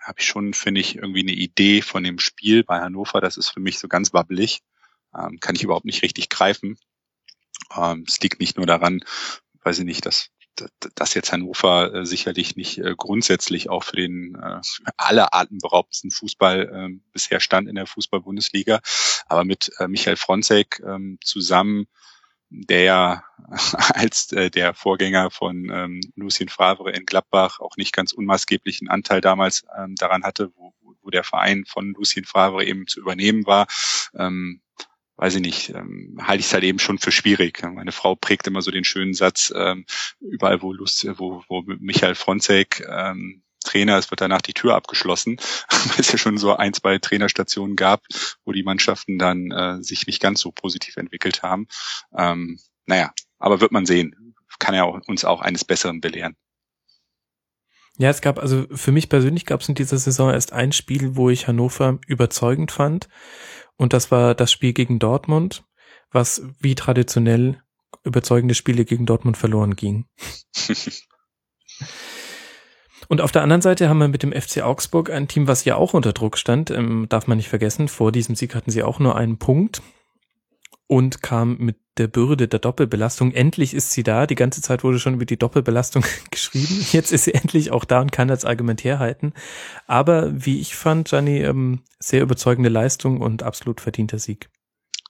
habe ich schon, finde ich, irgendwie eine Idee von dem Spiel bei Hannover. Das ist für mich so ganz wabbelig. Ähm, kann ich überhaupt nicht richtig greifen. Ähm, es liegt nicht nur daran, weiß ich nicht, dass dass jetzt Hannover äh, sicherlich nicht äh, grundsätzlich auch für den äh, aller atemberaubendsten Fußball äh, bisher stand in der Fußball-Bundesliga, aber mit äh, Michael Fronzek äh, zusammen, der ja als äh, der Vorgänger von ähm, Lucien Favre in Gladbach auch nicht ganz unmaßgeblichen Anteil damals ähm, daran hatte, wo, wo der Verein von Lucien Favre eben zu übernehmen war, ähm, weiß ich nicht, ähm, halte ich es halt eben schon für schwierig. Meine Frau prägt immer so den schönen Satz, ähm, überall wo Lust, wo, wo Michael Fronzek ähm, Trainer ist, wird danach die Tür abgeschlossen, weil es ja schon so ein, zwei Trainerstationen gab, wo die Mannschaften dann äh, sich nicht ganz so positiv entwickelt haben. Ähm, naja, aber wird man sehen. Kann ja auch, uns auch eines Besseren belehren. Ja, es gab, also für mich persönlich gab es in dieser Saison erst ein Spiel, wo ich Hannover überzeugend fand. Und das war das Spiel gegen Dortmund, was wie traditionell überzeugende Spiele gegen Dortmund verloren ging. Und auf der anderen Seite haben wir mit dem FC Augsburg ein Team, was ja auch unter Druck stand, ähm, darf man nicht vergessen. Vor diesem Sieg hatten sie auch nur einen Punkt und kam mit der Bürde der Doppelbelastung. Endlich ist sie da. Die ganze Zeit wurde schon über die Doppelbelastung geschrieben. Jetzt ist sie endlich auch da und kann das argumentär halten. Aber wie ich fand, Gianni, ähm, sehr überzeugende Leistung und absolut verdienter Sieg.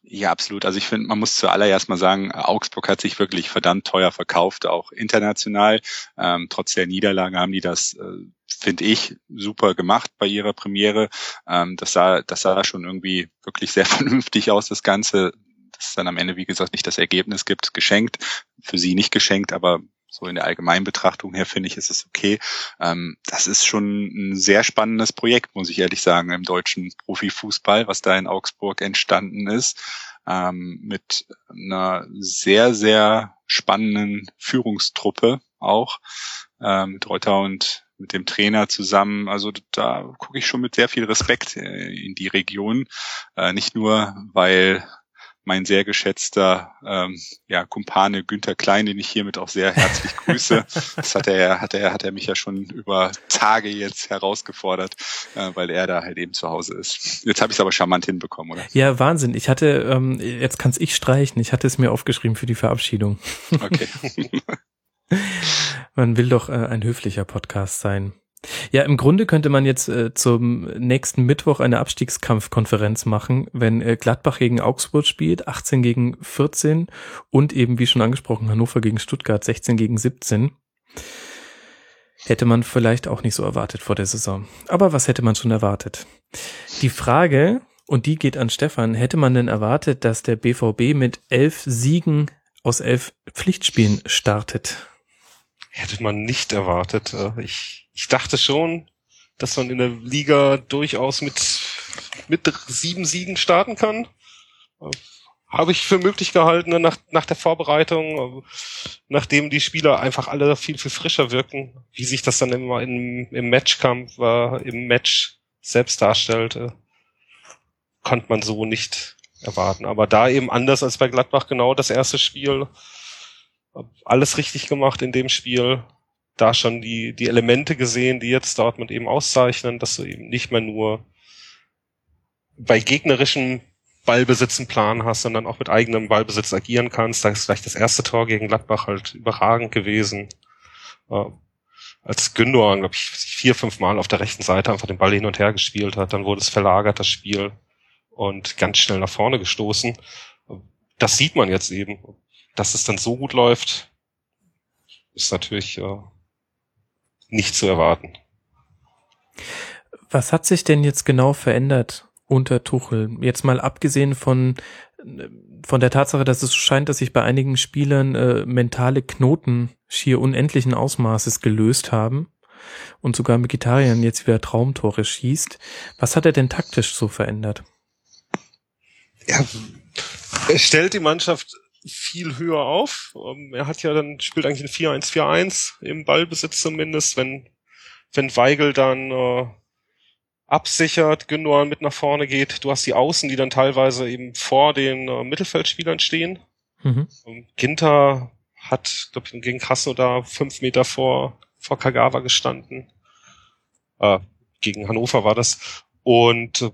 Ja, absolut. Also ich finde, man muss zuallererst mal sagen, Augsburg hat sich wirklich verdammt teuer verkauft, auch international. Ähm, trotz der Niederlage haben die das, äh, finde ich, super gemacht bei ihrer Premiere. Ähm, das sah, das sah schon irgendwie wirklich sehr vernünftig aus, das Ganze dass es dann am Ende, wie gesagt, nicht das Ergebnis gibt, geschenkt. Für sie nicht geschenkt, aber so in der allgemeinen Betrachtung her finde ich, ist es okay. Ähm, das ist schon ein sehr spannendes Projekt, muss ich ehrlich sagen, im deutschen Profifußball, was da in Augsburg entstanden ist, ähm, mit einer sehr, sehr spannenden Führungstruppe auch, ähm, mit Reuter und mit dem Trainer zusammen. Also da gucke ich schon mit sehr viel Respekt äh, in die Region. Äh, nicht nur, weil mein sehr geschätzter ähm, ja, Kumpane Günther Klein, den ich hiermit auch sehr herzlich grüße. Das hat er, hat er, hat er mich ja schon über Tage jetzt herausgefordert, äh, weil er da halt eben zu Hause ist. Jetzt habe ich es aber charmant hinbekommen, oder? Ja, Wahnsinn. Ich hatte, ähm, jetzt kann's ich streichen. Ich hatte es mir aufgeschrieben für die Verabschiedung. Okay. Man will doch äh, ein höflicher Podcast sein. Ja, im Grunde könnte man jetzt äh, zum nächsten Mittwoch eine Abstiegskampfkonferenz machen, wenn äh, Gladbach gegen Augsburg spielt, 18 gegen 14 und eben, wie schon angesprochen, Hannover gegen Stuttgart, 16 gegen 17. Hätte man vielleicht auch nicht so erwartet vor der Saison. Aber was hätte man schon erwartet? Die Frage, und die geht an Stefan, hätte man denn erwartet, dass der BVB mit elf Siegen aus elf Pflichtspielen startet? Hätte man nicht erwartet. Äh, ich ich dachte schon, dass man in der Liga durchaus mit, mit sieben Siegen starten kann. Habe ich für möglich gehalten nach, nach der Vorbereitung, nachdem die Spieler einfach alle viel, viel frischer wirken, wie sich das dann immer im, im Matchkampf, äh, im Match selbst darstellte, konnte man so nicht erwarten. Aber da eben anders als bei Gladbach genau das erste Spiel, alles richtig gemacht in dem Spiel, da schon die, die Elemente gesehen, die jetzt Dortmund eben auszeichnen, dass du eben nicht mehr nur bei gegnerischem Ballbesitz einen Plan hast dann auch mit eigenem Ballbesitz agieren kannst. Da ist vielleicht das erste Tor gegen Gladbach halt überragend gewesen. Äh, als Gündogan, glaube ich, vier, fünf Mal auf der rechten Seite einfach den Ball hin und her gespielt hat, dann wurde es verlagert, das Spiel, und ganz schnell nach vorne gestoßen. Das sieht man jetzt eben. Dass es dann so gut läuft, ist natürlich äh, nicht zu erwarten. Was hat sich denn jetzt genau verändert unter Tuchel? Jetzt mal abgesehen von von der Tatsache, dass es scheint, dass sich bei einigen Spielern äh, mentale Knoten schier unendlichen Ausmaßes gelöst haben und sogar Mikitarian jetzt wieder Traumtore schießt. Was hat er denn taktisch so verändert? Ja, er stellt die Mannschaft viel höher auf. Ähm, er hat ja dann, spielt eigentlich ein 4-1-4-1 im Ballbesitz zumindest, wenn, wenn Weigel dann äh, absichert, Gündogan mit nach vorne geht. Du hast die Außen, die dann teilweise eben vor den äh, Mittelfeldspielern stehen. Mhm. Ginter hat, glaube ich, gegen da fünf Meter vor, vor Kagawa gestanden. Äh, gegen Hannover war das. Und äh,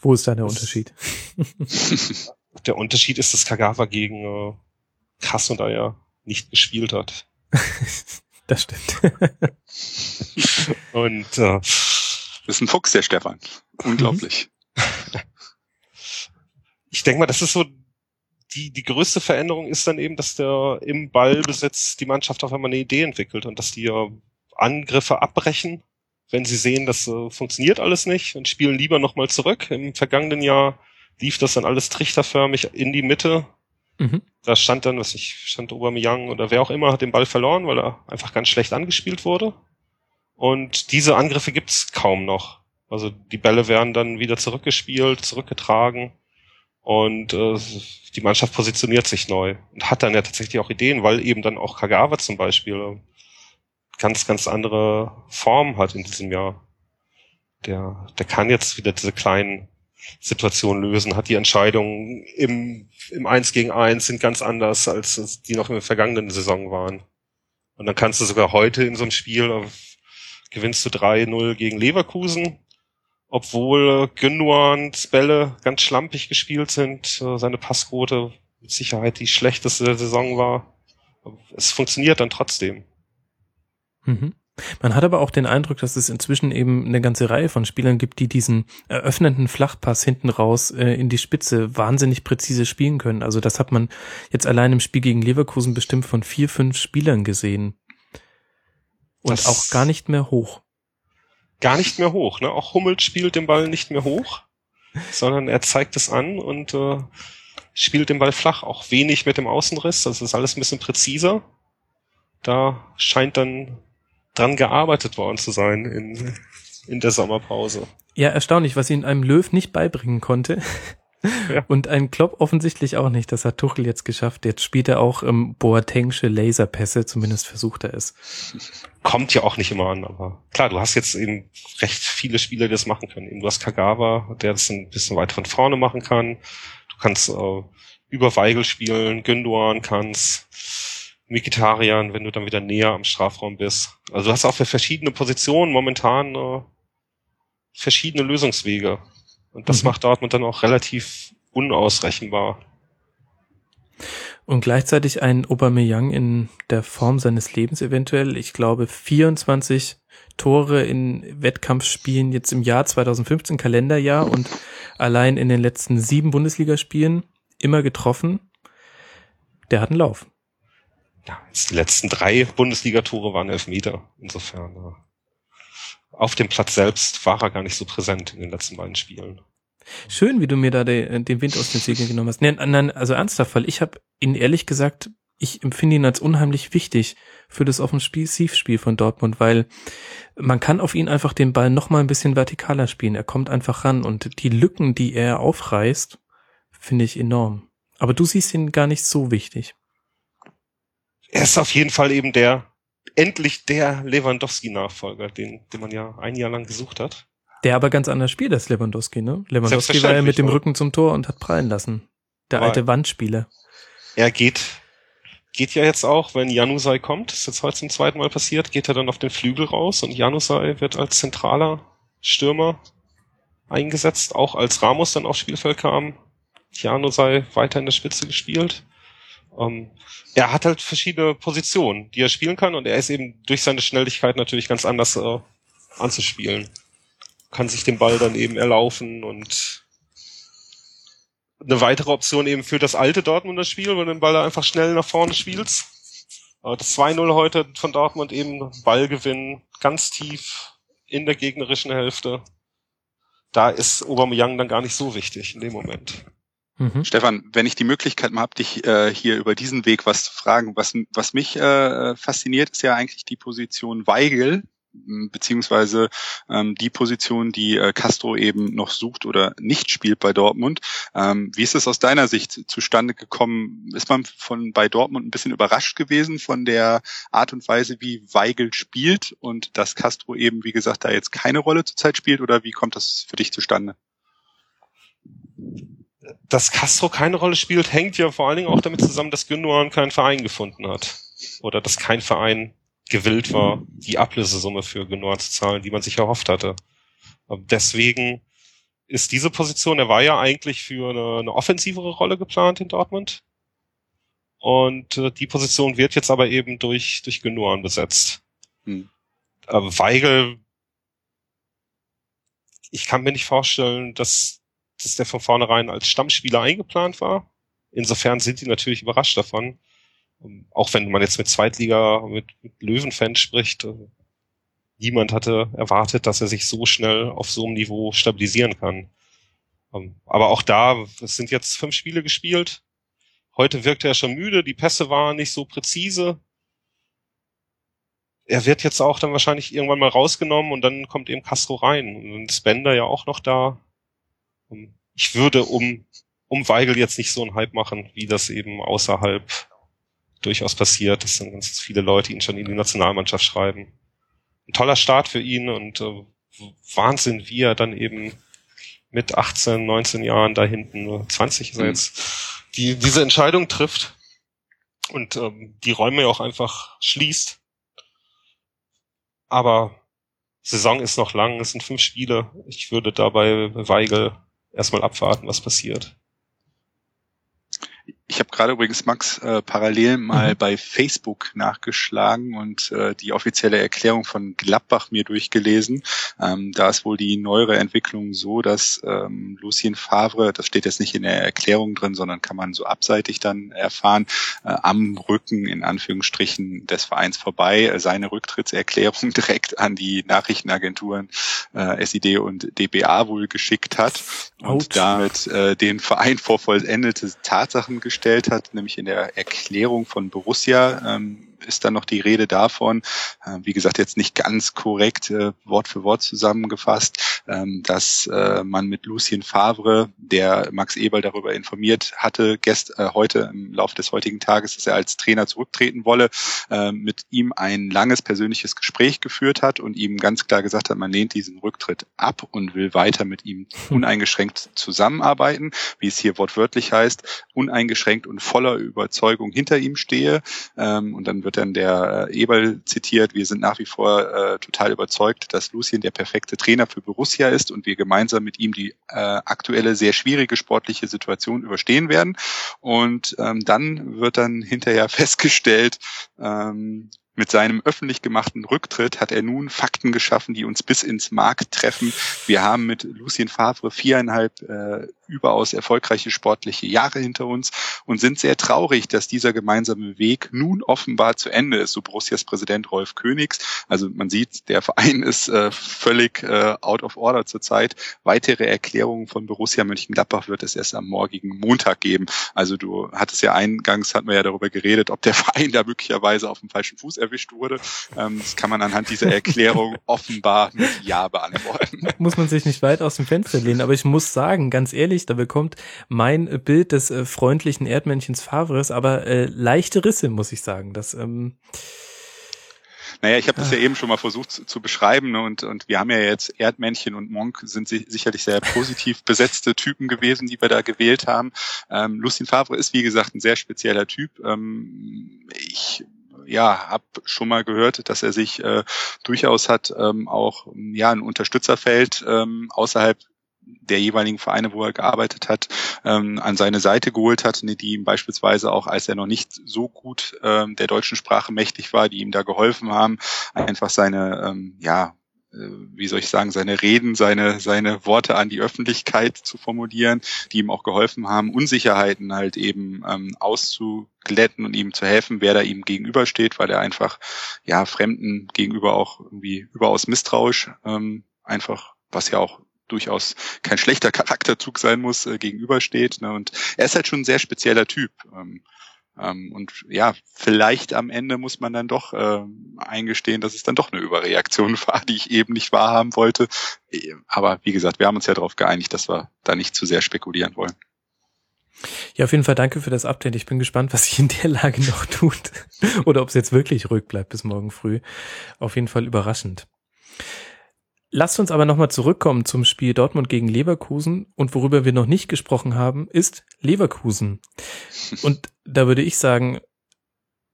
wo ist da der Unterschied? der Unterschied ist, dass Kagawa gegen äh, da ja nicht gespielt hat. das stimmt. Und äh, das ist ein Fuchs, der Stefan. Unglaublich. Ich denke mal, das ist so die, die größte Veränderung ist dann eben, dass der im Ballbesitz die Mannschaft auf einmal eine Idee entwickelt und dass die äh, Angriffe abbrechen, wenn sie sehen, das äh, funktioniert alles nicht und spielen lieber nochmal zurück. Im vergangenen Jahr lief das dann alles trichterförmig in die Mitte. Mhm. Da stand dann, was ich, stand Aubameyang oder wer auch immer hat den Ball verloren, weil er einfach ganz schlecht angespielt wurde. Und diese Angriffe gibt's kaum noch. Also die Bälle werden dann wieder zurückgespielt, zurückgetragen und äh, die Mannschaft positioniert sich neu und hat dann ja tatsächlich auch Ideen, weil eben dann auch Kagawa zum Beispiel ganz, ganz andere Formen hat in diesem Jahr. Der, der kann jetzt wieder diese kleinen Situationen lösen, hat die Entscheidungen im, im Eins gegen Eins sind ganz anders, als die noch in der vergangenen Saison waren. Und dann kannst du sogar heute in so einem Spiel äh, gewinnst du 3-0 gegen Leverkusen obwohl Gündoğan's Bälle ganz schlampig gespielt sind, äh, seine Passquote mit Sicherheit die schlechteste der Saison war. Es funktioniert dann trotzdem. Mhm. Man hat aber auch den Eindruck, dass es inzwischen eben eine ganze Reihe von Spielern gibt, die diesen eröffnenden Flachpass hinten raus äh, in die Spitze wahnsinnig präzise spielen können. Also das hat man jetzt allein im Spiel gegen Leverkusen bestimmt von vier, fünf Spielern gesehen. Und das auch gar nicht mehr hoch gar nicht mehr hoch. Ne? Auch Hummels spielt den Ball nicht mehr hoch, sondern er zeigt es an und äh, spielt den Ball flach. Auch wenig mit dem Außenriss. Das ist alles ein bisschen präziser. Da scheint dann dran gearbeitet worden zu sein in, in der Sommerpause. Ja, erstaunlich, was ihn einem Löw nicht beibringen konnte. Ja. Und ein Klopp offensichtlich auch nicht. Das hat Tuchel jetzt geschafft. Jetzt spielt er auch ähm, Boatengsche Laserpässe, zumindest versucht er es. Kommt ja auch nicht immer an, aber klar, du hast jetzt eben recht viele Spieler, die das machen können. Du hast Kagawa, der das ein bisschen weiter von vorne machen kann. Du kannst äh, über Weigel spielen, Günduan kannst, Mikitarian, wenn du dann wieder näher am Strafraum bist. Also du hast auch für verschiedene Positionen momentan äh, verschiedene Lösungswege. Und das mhm. macht Dortmund dann auch relativ unausrechenbar. Und gleichzeitig ein Aubameyang in der Form seines Lebens eventuell. Ich glaube 24 Tore in Wettkampfspielen jetzt im Jahr 2015 Kalenderjahr und allein in den letzten sieben Bundesligaspielen immer getroffen. Der hat einen Lauf. Ja, die letzten drei Bundesligatore waren Elfmeter. Insofern ja auf dem Platz selbst war er gar nicht so präsent in den letzten beiden Spielen. Schön, wie du mir da de, den Wind aus den Segeln genommen hast. Nein, nein, also ernsthaft, weil ich habe ihn ehrlich gesagt, ich empfinde ihn als unheimlich wichtig für das Offensivspiel von Dortmund, weil man kann auf ihn einfach den Ball noch mal ein bisschen vertikaler spielen. Er kommt einfach ran und die Lücken, die er aufreißt, finde ich enorm. Aber du siehst ihn gar nicht so wichtig. Er ist auf jeden Fall eben der endlich der Lewandowski-Nachfolger, den, den man ja ein Jahr lang gesucht hat. Der aber ganz anders spielt als Lewandowski, ne? Lewandowski war ja mit dem Rücken zum Tor und hat prallen lassen. Der aber alte Wandspieler. Er geht, geht ja jetzt auch, wenn Janusai kommt, ist jetzt heute zum zweiten Mal passiert, geht er dann auf den Flügel raus und Janusai wird als zentraler Stürmer eingesetzt, auch als Ramos dann aufs Spielfeld kam. Tiano sei weiter in der Spitze gespielt. Ähm, er hat halt verschiedene Positionen, die er spielen kann und er ist eben durch seine Schnelligkeit natürlich ganz anders äh, anzuspielen. Kann sich den Ball dann eben erlaufen und eine weitere Option eben für das alte Dortmunder Spiel, wenn du den Ball einfach schnell nach vorne spielst. Äh, das 2-0 heute von Dortmund eben Ballgewinn ganz tief in der gegnerischen Hälfte. Da ist Aubameyang dann gar nicht so wichtig in dem Moment. Mhm. Stefan, wenn ich die Möglichkeit mal habe, dich äh, hier über diesen Weg was zu fragen, was, was mich äh, fasziniert, ist ja eigentlich die Position Weigel, beziehungsweise ähm, die Position, die äh, Castro eben noch sucht oder nicht spielt bei Dortmund. Ähm, wie ist es aus deiner Sicht zustande gekommen? Ist man von bei Dortmund ein bisschen überrascht gewesen von der Art und Weise, wie Weigel spielt und dass Castro eben, wie gesagt, da jetzt keine Rolle zurzeit spielt oder wie kommt das für dich zustande? Dass Castro keine Rolle spielt, hängt ja vor allen Dingen auch damit zusammen, dass Gündogan keinen Verein gefunden hat. Oder dass kein Verein gewillt war, die Ablösesumme für Genoa zu zahlen, die man sich erhofft hatte. Deswegen ist diese Position, er war ja eigentlich für eine, eine offensivere Rolle geplant in Dortmund. Und äh, die Position wird jetzt aber eben durch, durch Genoa besetzt. Hm. Äh, Weigel, ich kann mir nicht vorstellen, dass, dass der von vornherein als Stammspieler eingeplant war. Insofern sind die natürlich überrascht davon auch wenn man jetzt mit Zweitliga, mit, mit Löwenfans spricht, äh, niemand hatte erwartet, dass er sich so schnell auf so einem Niveau stabilisieren kann. Ähm, aber auch da, es sind jetzt fünf Spiele gespielt. Heute wirkte er schon müde, die Pässe waren nicht so präzise. Er wird jetzt auch dann wahrscheinlich irgendwann mal rausgenommen und dann kommt eben Castro rein. Und Bender ja auch noch da. Ähm, ich würde um, um Weigel jetzt nicht so einen Hype machen, wie das eben außerhalb durchaus passiert, dass dann ganz viele Leute ihn schon in die Nationalmannschaft schreiben. Ein toller Start für ihn und äh, Wahnsinn, wie er dann eben mit 18, 19 Jahren da hinten, nur 20 ist er mhm. jetzt, die, diese Entscheidung trifft und ähm, die Räume ja auch einfach schließt. Aber Saison ist noch lang, es sind fünf Spiele. Ich würde dabei Weigel erstmal abwarten, was passiert. Ich habe gerade übrigens Max äh, parallel mal mhm. bei Facebook nachgeschlagen und äh, die offizielle Erklärung von Gladbach mir durchgelesen. Ähm, da ist wohl die neuere Entwicklung so, dass ähm, Lucien Favre, das steht jetzt nicht in der Erklärung drin, sondern kann man so abseitig dann erfahren, äh, am Rücken in Anführungsstrichen des Vereins vorbei äh, seine Rücktrittserklärung direkt an die Nachrichtenagenturen äh, SID und DBA wohl geschickt hat und Out. damit äh, den Verein vor vollendete Tatsachen gestellt hat, nämlich in der Erklärung von Borussia. Ähm, ist dann noch die Rede davon, äh, wie gesagt, jetzt nicht ganz korrekt äh, Wort für Wort zusammengefasst, ähm, dass äh, man mit Lucien Favre, der Max Eberl darüber informiert hatte, gest, äh, heute im Laufe des heutigen Tages, dass er als Trainer zurücktreten wolle, äh, mit ihm ein langes persönliches Gespräch geführt hat und ihm ganz klar gesagt hat, man lehnt diesen Rücktritt ab und will weiter mit ihm uneingeschränkt zusammenarbeiten, wie es hier wortwörtlich heißt, uneingeschränkt und voller Überzeugung hinter ihm stehe. Ähm, und dann wird dann der äh, Eberl zitiert, wir sind nach wie vor äh, total überzeugt, dass Lucien der perfekte Trainer für Borussia ist und wir gemeinsam mit ihm die äh, aktuelle sehr schwierige sportliche Situation überstehen werden. Und ähm, dann wird dann hinterher festgestellt, ähm, mit seinem öffentlich gemachten Rücktritt hat er nun Fakten geschaffen, die uns bis ins Markt treffen. Wir haben mit Lucien Favre viereinhalb äh, überaus erfolgreiche sportliche Jahre hinter uns und sind sehr traurig, dass dieser gemeinsame Weg nun offenbar zu Ende ist, so Borussias Präsident Rolf Königs. Also man sieht, der Verein ist äh, völlig äh, out of order zurzeit. Weitere Erklärungen von Borussia Mönchengladbach wird es erst am morgigen Montag geben. Also du hattest ja eingangs, hatten wir ja darüber geredet, ob der Verein da möglicherweise auf dem falschen Fuß erwischt wurde. Ähm, das kann man anhand dieser Erklärung offenbar mit Ja beantworten. Muss man sich nicht weit aus dem Fenster lehnen, aber ich muss sagen, ganz ehrlich, ehrlich, da bekommt mein Bild des äh, freundlichen Erdmännchens Favres aber äh, leichte Risse, muss ich sagen. Das ähm, naja, ich habe das ja ah. eben schon mal versucht zu, zu beschreiben ne? und, und wir haben ja jetzt Erdmännchen und Monk sind si sicherlich sehr positiv besetzte Typen gewesen, die wir da gewählt haben. Ähm, Lucien Favre ist, wie gesagt, ein sehr spezieller Typ. Ähm, ich ja, habe schon mal gehört, dass er sich äh, durchaus hat ähm, auch ja ein Unterstützerfeld ähm, außerhalb der jeweiligen Vereine, wo er gearbeitet hat, ähm, an seine Seite geholt hat, ne, die ihm beispielsweise auch, als er noch nicht so gut ähm, der deutschen Sprache mächtig war, die ihm da geholfen haben, einfach seine ähm, ja äh, wie soll ich sagen, seine Reden, seine, seine Worte an die Öffentlichkeit zu formulieren, die ihm auch geholfen haben, Unsicherheiten halt eben ähm, auszuglätten und ihm zu helfen, wer da ihm gegenübersteht, weil er einfach ja Fremden gegenüber auch irgendwie überaus misstrauisch ähm, einfach, was ja auch durchaus kein schlechter Charakterzug sein muss, äh, gegenübersteht. Ne? Und er ist halt schon ein sehr spezieller Typ. Ähm, ähm, und ja, vielleicht am Ende muss man dann doch äh, eingestehen, dass es dann doch eine Überreaktion war, die ich eben nicht wahrhaben wollte. Aber wie gesagt, wir haben uns ja darauf geeinigt, dass wir da nicht zu sehr spekulieren wollen. Ja, auf jeden Fall danke für das Update. Ich bin gespannt, was sich in der Lage noch tut. Oder ob es jetzt wirklich ruhig bleibt bis morgen früh. Auf jeden Fall überraschend. Lasst uns aber nochmal zurückkommen zum Spiel Dortmund gegen Leverkusen. Und worüber wir noch nicht gesprochen haben, ist Leverkusen. Und da würde ich sagen,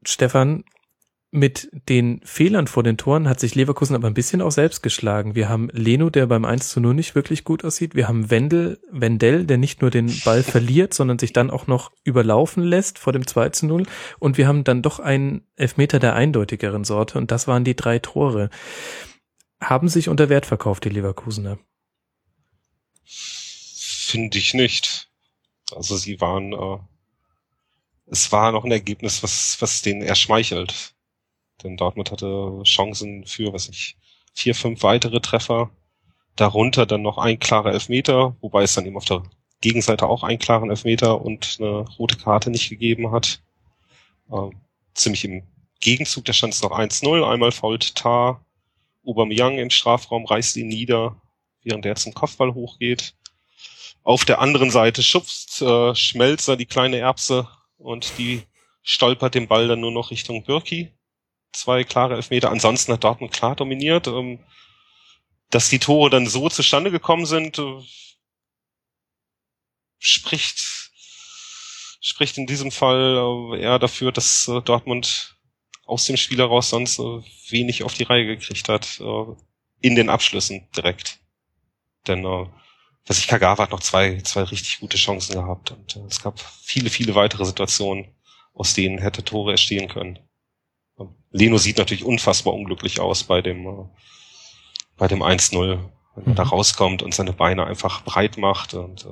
Stefan, mit den Fehlern vor den Toren hat sich Leverkusen aber ein bisschen auch selbst geschlagen. Wir haben Leno, der beim 1 zu 0 nicht wirklich gut aussieht. Wir haben Wendel, Wendell, der nicht nur den Ball verliert, sondern sich dann auch noch überlaufen lässt vor dem 2 zu 0. Und wir haben dann doch einen Elfmeter der eindeutigeren Sorte. Und das waren die drei Tore haben sich unter Wert verkauft, die Leverkusener. Finde ich nicht. Also sie waren, äh, es war noch ein Ergebnis, was, was denen erschmeichelt. Denn Dortmund hatte Chancen für, was ich, vier, fünf weitere Treffer. Darunter dann noch ein klarer Elfmeter, wobei es dann eben auf der Gegenseite auch einen klaren Elfmeter und eine rote Karte nicht gegeben hat. Äh, ziemlich im Gegenzug, da stand es noch 1-0, einmal fault Tar, Aubameyang im Strafraum reißt ihn nieder, während er zum Kopfball hochgeht. Auf der anderen Seite schubst äh, Schmelzer die kleine Erbse und die stolpert den Ball dann nur noch Richtung Birki. Zwei klare Elfmeter. Ansonsten hat Dortmund klar dominiert. Ähm, dass die Tore dann so zustande gekommen sind, äh, spricht, spricht in diesem Fall äh, eher dafür, dass äh, Dortmund aus dem Spiel heraus sonst wenig auf die Reihe gekriegt hat, äh, in den Abschlüssen direkt. Denn äh, was ich Kagawa hat noch zwei, zwei richtig gute Chancen gehabt und äh, es gab viele, viele weitere Situationen, aus denen hätte Tore entstehen können. Leno sieht natürlich unfassbar unglücklich aus bei dem, bei dem 1-0, wenn er da mhm. rauskommt und seine Beine einfach breit macht und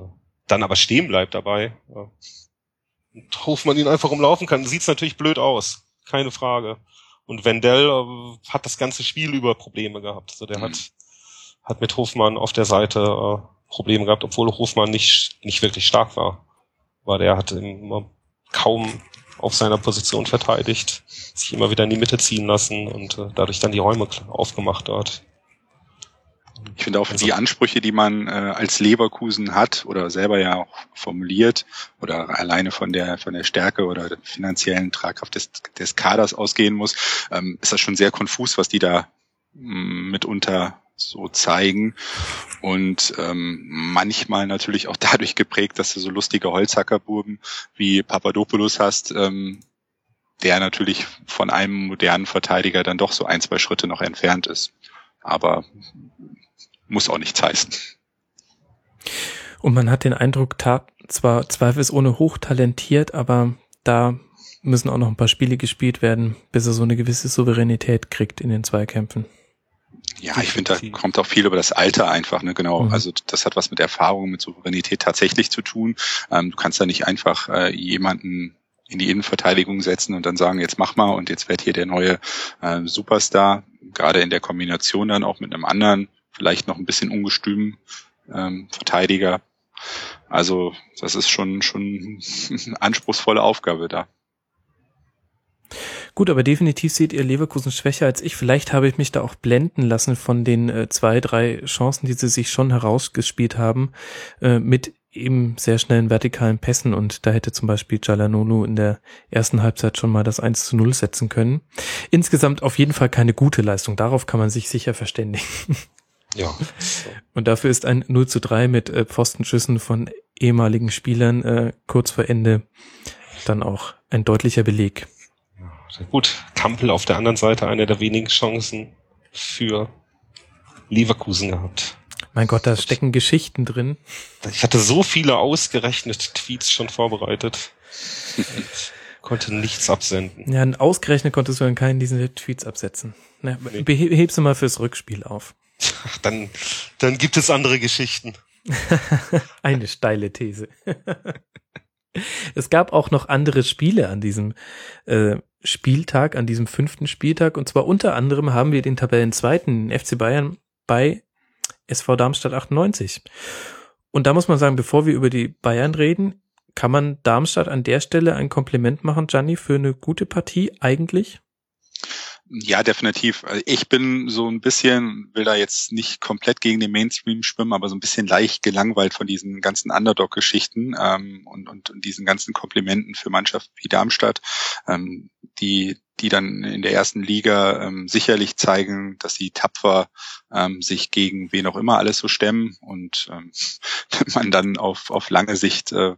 dann aber stehen bleibt dabei. Und Hofmann ihn einfach umlaufen kann, sieht's natürlich blöd aus keine Frage. Und Wendell äh, hat das ganze Spiel über Probleme gehabt. Also der mhm. hat, hat mit Hofmann auf der Seite äh, Probleme gehabt, obwohl Hofmann nicht, nicht wirklich stark war. Weil der hat immer kaum auf seiner Position verteidigt, sich immer wieder in die Mitte ziehen lassen und äh, dadurch dann die Räume aufgemacht dort. Ich finde auch also, die Ansprüche, die man äh, als Leverkusen hat oder selber ja auch formuliert oder alleine von der von der Stärke oder der finanziellen Tragkraft des, des Kaders ausgehen muss, ähm, ist das schon sehr konfus, was die da mh, mm, mitunter so zeigen und ähm, manchmal natürlich auch dadurch geprägt, dass du so lustige Holzhackerbuben wie Papadopoulos hast, ähm, der natürlich von einem modernen Verteidiger dann doch so ein, zwei Schritte noch entfernt ist. Aber muss auch nichts heißen. Und man hat den Eindruck, Tab zwar zweifelsohne hochtalentiert, aber da müssen auch noch ein paar Spiele gespielt werden, bis er so eine gewisse Souveränität kriegt in den Zweikämpfen. Ja, ich finde, da kommt auch viel über das Alter einfach, ne, genau. Mhm. Also das hat was mit Erfahrung, mit Souveränität tatsächlich zu tun. Ähm, du kannst da nicht einfach äh, jemanden in die Innenverteidigung setzen und dann sagen, jetzt mach mal und jetzt wird hier der neue äh, Superstar. Gerade in der Kombination dann auch mit einem anderen vielleicht noch ein bisschen ungestüm ähm, Verteidiger. Also das ist schon schon eine anspruchsvolle Aufgabe da. Gut, aber definitiv seht ihr Leverkusen schwächer als ich. Vielleicht habe ich mich da auch blenden lassen von den äh, zwei, drei Chancen, die sie sich schon herausgespielt haben, äh, mit eben sehr schnellen vertikalen Pässen und da hätte zum Beispiel Jalanonu in der ersten Halbzeit schon mal das 1 zu 0 setzen können. Insgesamt auf jeden Fall keine gute Leistung. Darauf kann man sich sicher verständigen. Ja. Und dafür ist ein 0 zu 3 mit äh, Pfostenschüssen von ehemaligen Spielern äh, kurz vor Ende dann auch ein deutlicher Beleg. Ja, gut, Kampel auf der anderen Seite eine der wenigen Chancen für Leverkusen gehabt. Mein Gott, da stecken Geschichten drin. Ich hatte so viele ausgerechnete Tweets schon vorbereitet. Konnte nichts absenden. Ja, ausgerechnet konntest du dann keinen dieser Tweets absetzen. Na, Nee. behebst du mal fürs Rückspiel auf. Ach, dann, dann gibt es andere Geschichten. Eine steile These. es gab auch noch andere Spiele an diesem äh, Spieltag, an diesem fünften Spieltag. Und zwar unter anderem haben wir den Tabellenzweiten FC Bayern bei SV Darmstadt 98. Und da muss man sagen, bevor wir über die Bayern reden, kann man Darmstadt an der Stelle ein Kompliment machen, Gianni, für eine gute Partie eigentlich? Ja, definitiv. Also Ich bin so ein bisschen, will da jetzt nicht komplett gegen den Mainstream schwimmen, aber so ein bisschen leicht gelangweilt von diesen ganzen Underdog-Geschichten ähm, und, und, und diesen ganzen Komplimenten für Mannschaften wie Darmstadt, ähm, die, die dann in der ersten Liga ähm, sicherlich zeigen, dass sie tapfer ähm, sich gegen wen auch immer alles so stemmen und ähm, man dann auf, auf lange Sicht äh,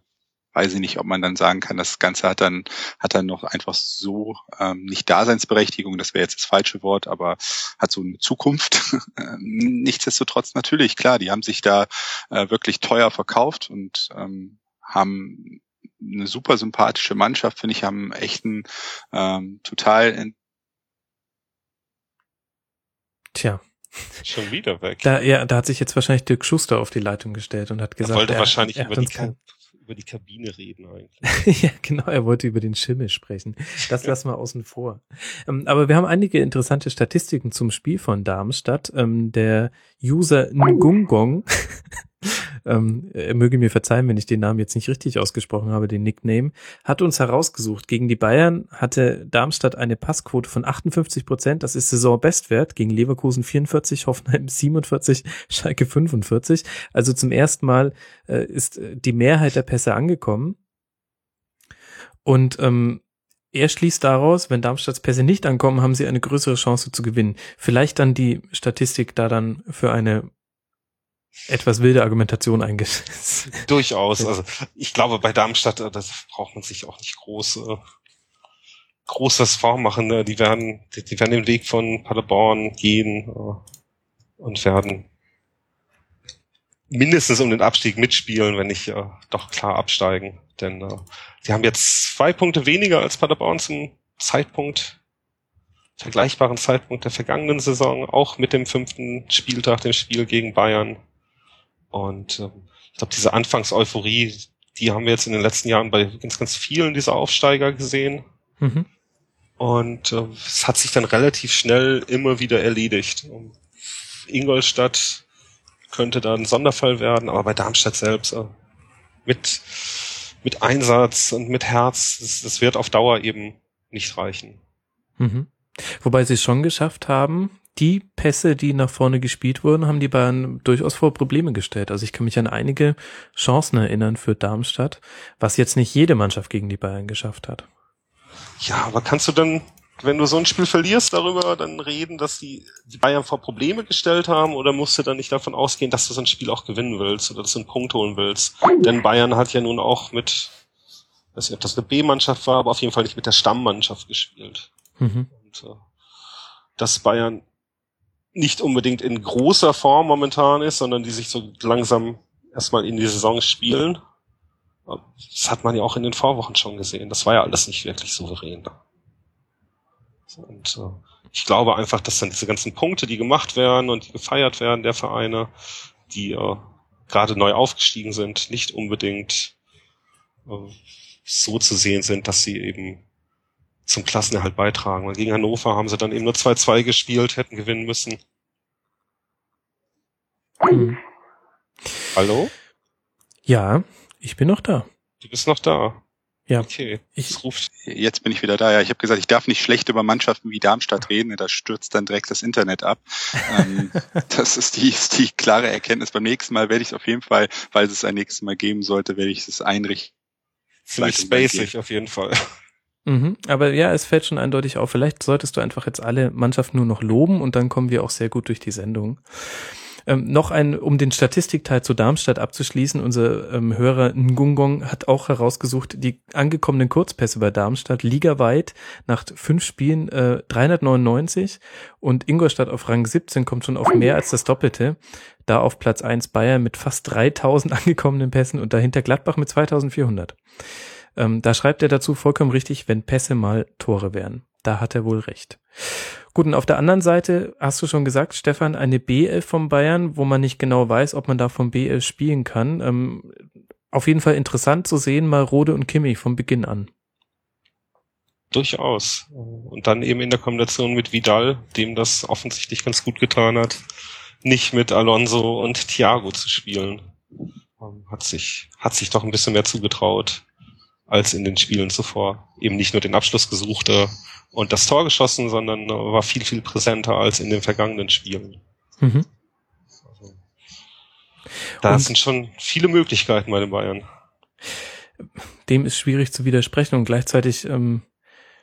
weiß ich nicht, ob man dann sagen kann, das Ganze hat dann, hat dann noch einfach so ähm, nicht Daseinsberechtigung, das wäre jetzt das falsche Wort, aber hat so eine Zukunft. Ähm, Nichtsdestotrotz natürlich, klar, die haben sich da äh, wirklich teuer verkauft und ähm, haben eine super sympathische Mannschaft, finde ich, haben echt einen ähm, total Tja, Schon wieder weg. da, ja, da hat sich jetzt wahrscheinlich Dirk Schuster auf die Leitung gestellt und hat er gesagt, wollte er, wahrscheinlich er über hat die, uns über die Kabine reden eigentlich. ja, genau, er wollte über den Schimmel sprechen. Das lassen wir außen vor. Ähm, aber wir haben einige interessante Statistiken zum Spiel von Darmstadt. Ähm, der User Ngungong, ähm, er möge mir verzeihen, wenn ich den Namen jetzt nicht richtig ausgesprochen habe, den Nickname, hat uns herausgesucht. Gegen die Bayern hatte Darmstadt eine Passquote von 58 Prozent. Das ist Saisonbestwert. Gegen Leverkusen 44, Hoffenheim 47, Schalke 45. Also zum ersten Mal äh, ist äh, die Mehrheit der Pässe angekommen. Und ähm, er schließt daraus, wenn Darmstadts Pässe nicht ankommen, haben sie eine größere Chance zu gewinnen. Vielleicht dann die Statistik da dann für eine etwas wilde Argumentation eingesetzt. Durchaus. Also ich glaube, bei Darmstadt, äh, das braucht man sich auch nicht groß, äh, groß was vormachen. Ne? Die werden, die, die werden den Weg von Paderborn gehen äh, und werden mindestens um den Abstieg mitspielen, wenn nicht äh, doch klar absteigen. Denn äh, sie haben jetzt zwei Punkte weniger als Paderborn zum Zeitpunkt, vergleichbaren Zeitpunkt der vergangenen Saison, auch mit dem fünften Spieltag, dem Spiel gegen Bayern. Und ähm, ich glaube, diese Anfangseuphorie, die haben wir jetzt in den letzten Jahren bei ganz, ganz vielen dieser Aufsteiger gesehen. Mhm. Und äh, es hat sich dann relativ schnell immer wieder erledigt. Und Ingolstadt könnte da ein Sonderfall werden, aber bei Darmstadt selbst äh, mit, mit Einsatz und mit Herz, das, das wird auf Dauer eben nicht reichen. Mhm. Wobei sie es schon geschafft haben, die Pässe, die nach vorne gespielt wurden, haben die Bayern durchaus vor Probleme gestellt. Also ich kann mich an einige Chancen erinnern für Darmstadt, was jetzt nicht jede Mannschaft gegen die Bayern geschafft hat. Ja, aber kannst du dann, wenn du so ein Spiel verlierst, darüber dann reden, dass die, die Bayern vor Probleme gestellt haben oder musst du dann nicht davon ausgehen, dass du so ein Spiel auch gewinnen willst oder dass du einen Punkt holen willst? Denn Bayern hat ja nun auch mit, weiß nicht, ob das eine B-Mannschaft war, aber auf jeden Fall nicht mit der Stammmannschaft gespielt. Mhm. Und äh, dass Bayern nicht unbedingt in großer Form momentan ist, sondern die sich so langsam erstmal in die Saison spielen. Das hat man ja auch in den Vorwochen schon gesehen. Das war ja alles nicht wirklich souverän. Und äh, ich glaube einfach, dass dann diese ganzen Punkte, die gemacht werden und die gefeiert werden der Vereine, die äh, gerade neu aufgestiegen sind, nicht unbedingt äh, so zu sehen sind, dass sie eben zum Klassenerhalt beitragen. Weil gegen Hannover haben sie dann eben nur 2-2 gespielt, hätten gewinnen müssen. Mhm. Hallo? Ja, ich bin noch da. Du bist noch da. Ja. Okay. Ich, Es ruft. Jetzt bin ich wieder da. Ja, ich habe gesagt, ich darf nicht schlecht über Mannschaften wie Darmstadt reden. Da stürzt dann direkt das Internet ab. ähm, das ist die, ist die klare Erkenntnis. Beim nächsten Mal werde ich es auf jeden Fall, falls es ein nächstes Mal geben sollte, werde ich es einrichten. Ziemlich bei spacig auf jeden Fall. Mhm. Aber ja, es fällt schon eindeutig auf. Vielleicht solltest du einfach jetzt alle Mannschaften nur noch loben und dann kommen wir auch sehr gut durch die Sendung. Ähm, noch ein, um den Statistikteil zu Darmstadt abzuschließen, unser ähm, Hörer Ngungong hat auch herausgesucht, die angekommenen Kurzpässe bei Darmstadt ligaweit nach fünf Spielen äh, 399 und Ingolstadt auf Rang 17 kommt schon auf mehr als das Doppelte. Da auf Platz 1 Bayern mit fast 3000 angekommenen Pässen und dahinter Gladbach mit 2400. Ähm, da schreibt er dazu vollkommen richtig, wenn Pässe mal Tore wären. Da hat er wohl recht. Gut, und auf der anderen Seite hast du schon gesagt, Stefan, eine B11 vom Bayern, wo man nicht genau weiß, ob man da vom B11 spielen kann. Ähm, auf jeden Fall interessant zu sehen, mal Rode und Kimmich vom Beginn an. Durchaus. Und dann eben in der Kombination mit Vidal, dem das offensichtlich ganz gut getan hat, nicht mit Alonso und Thiago zu spielen. Ähm, hat sich, hat sich doch ein bisschen mehr zugetraut als in den Spielen zuvor. Eben nicht nur den Abschluss gesuchte und das Tor geschossen, sondern war viel, viel präsenter als in den vergangenen Spielen. Mhm. Also, da und sind schon viele Möglichkeiten bei den Bayern. Dem ist schwierig zu widersprechen und gleichzeitig ähm,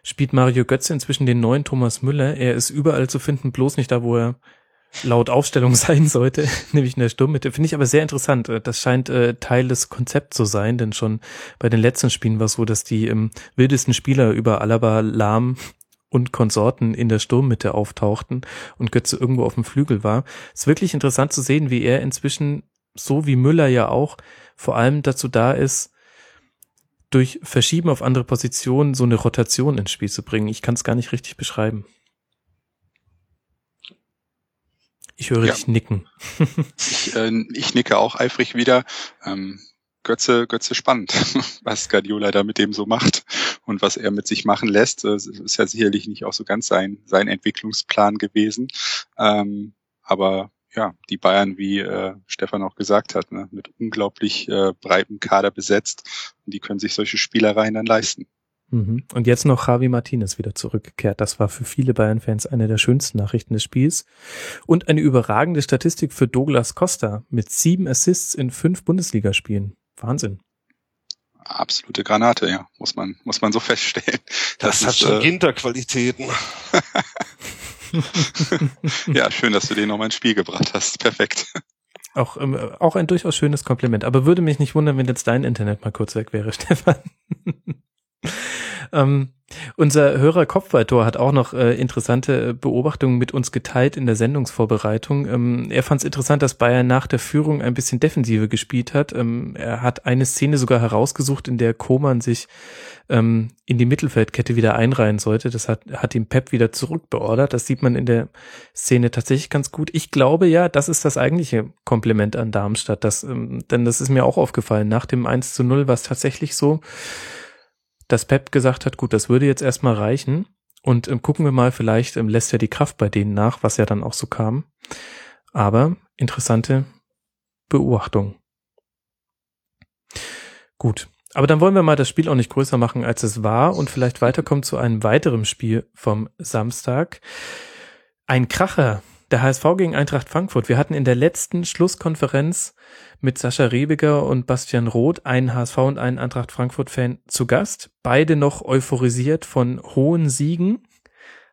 spielt Mario Götze inzwischen den neuen Thomas Müller. Er ist überall zu finden, bloß nicht da, wo er laut Aufstellung sein sollte, nämlich in der Sturmmitte. Finde ich aber sehr interessant. Das scheint äh, Teil des Konzepts zu sein, denn schon bei den letzten Spielen war es so, dass die ähm, wildesten Spieler über Alaba, Lahm und Konsorten in der Sturmmitte auftauchten und Götze irgendwo auf dem Flügel war. Es ist wirklich interessant zu sehen, wie er inzwischen, so wie Müller ja auch, vor allem dazu da ist, durch Verschieben auf andere Positionen so eine Rotation ins Spiel zu bringen. Ich kann es gar nicht richtig beschreiben. Ich höre ja. dich nicken. ich, äh, ich nicke auch eifrig wieder. Ähm, Götze, Götze spannend, was Guardiola da mit dem so macht und was er mit sich machen lässt. Das ist ja sicherlich nicht auch so ganz sein, sein Entwicklungsplan gewesen. Ähm, aber ja, die Bayern, wie äh, Stefan auch gesagt hat, ne, mit unglaublich äh, breitem Kader besetzt und die können sich solche Spielereien dann leisten. Mhm. Und jetzt noch Javi Martinez wieder zurückgekehrt. Das war für viele Bayern-Fans eine der schönsten Nachrichten des Spiels. Und eine überragende Statistik für Douglas Costa mit sieben Assists in fünf Bundesligaspielen. Wahnsinn. Absolute Granate, ja, muss man, muss man so feststellen. Das, das hat ist, schon äh, Ginterqualitäten. ja, schön, dass du den nochmal ins Spiel gebracht hast. Perfekt. Auch, ähm, auch ein durchaus schönes Kompliment. Aber würde mich nicht wundern, wenn jetzt dein Internet mal kurz weg wäre, Stefan. Ähm, unser Hörer Kopfballtor hat auch noch äh, interessante Beobachtungen mit uns geteilt in der Sendungsvorbereitung. Ähm, er fand es interessant, dass Bayern nach der Führung ein bisschen Defensive gespielt hat. Ähm, er hat eine Szene sogar herausgesucht, in der Koman sich ähm, in die Mittelfeldkette wieder einreihen sollte. Das hat, hat ihm Pep wieder zurückbeordert. Das sieht man in der Szene tatsächlich ganz gut. Ich glaube ja, das ist das eigentliche Kompliment an Darmstadt. Das, ähm, denn das ist mir auch aufgefallen. Nach dem 1 zu 0 war es tatsächlich so, dass Pep gesagt hat, gut, das würde jetzt erstmal reichen. Und ähm, gucken wir mal, vielleicht ähm, lässt er die Kraft bei denen nach, was ja dann auch so kam. Aber interessante Beobachtung. Gut. Aber dann wollen wir mal das Spiel auch nicht größer machen, als es war und vielleicht weiterkommen zu einem weiteren Spiel vom Samstag. Ein Kracher der HSV gegen Eintracht Frankfurt. Wir hatten in der letzten Schlusskonferenz mit Sascha Rebiger und Bastian Roth einen HSV und einen Eintracht Frankfurt-Fan zu Gast. Beide noch euphorisiert von hohen Siegen,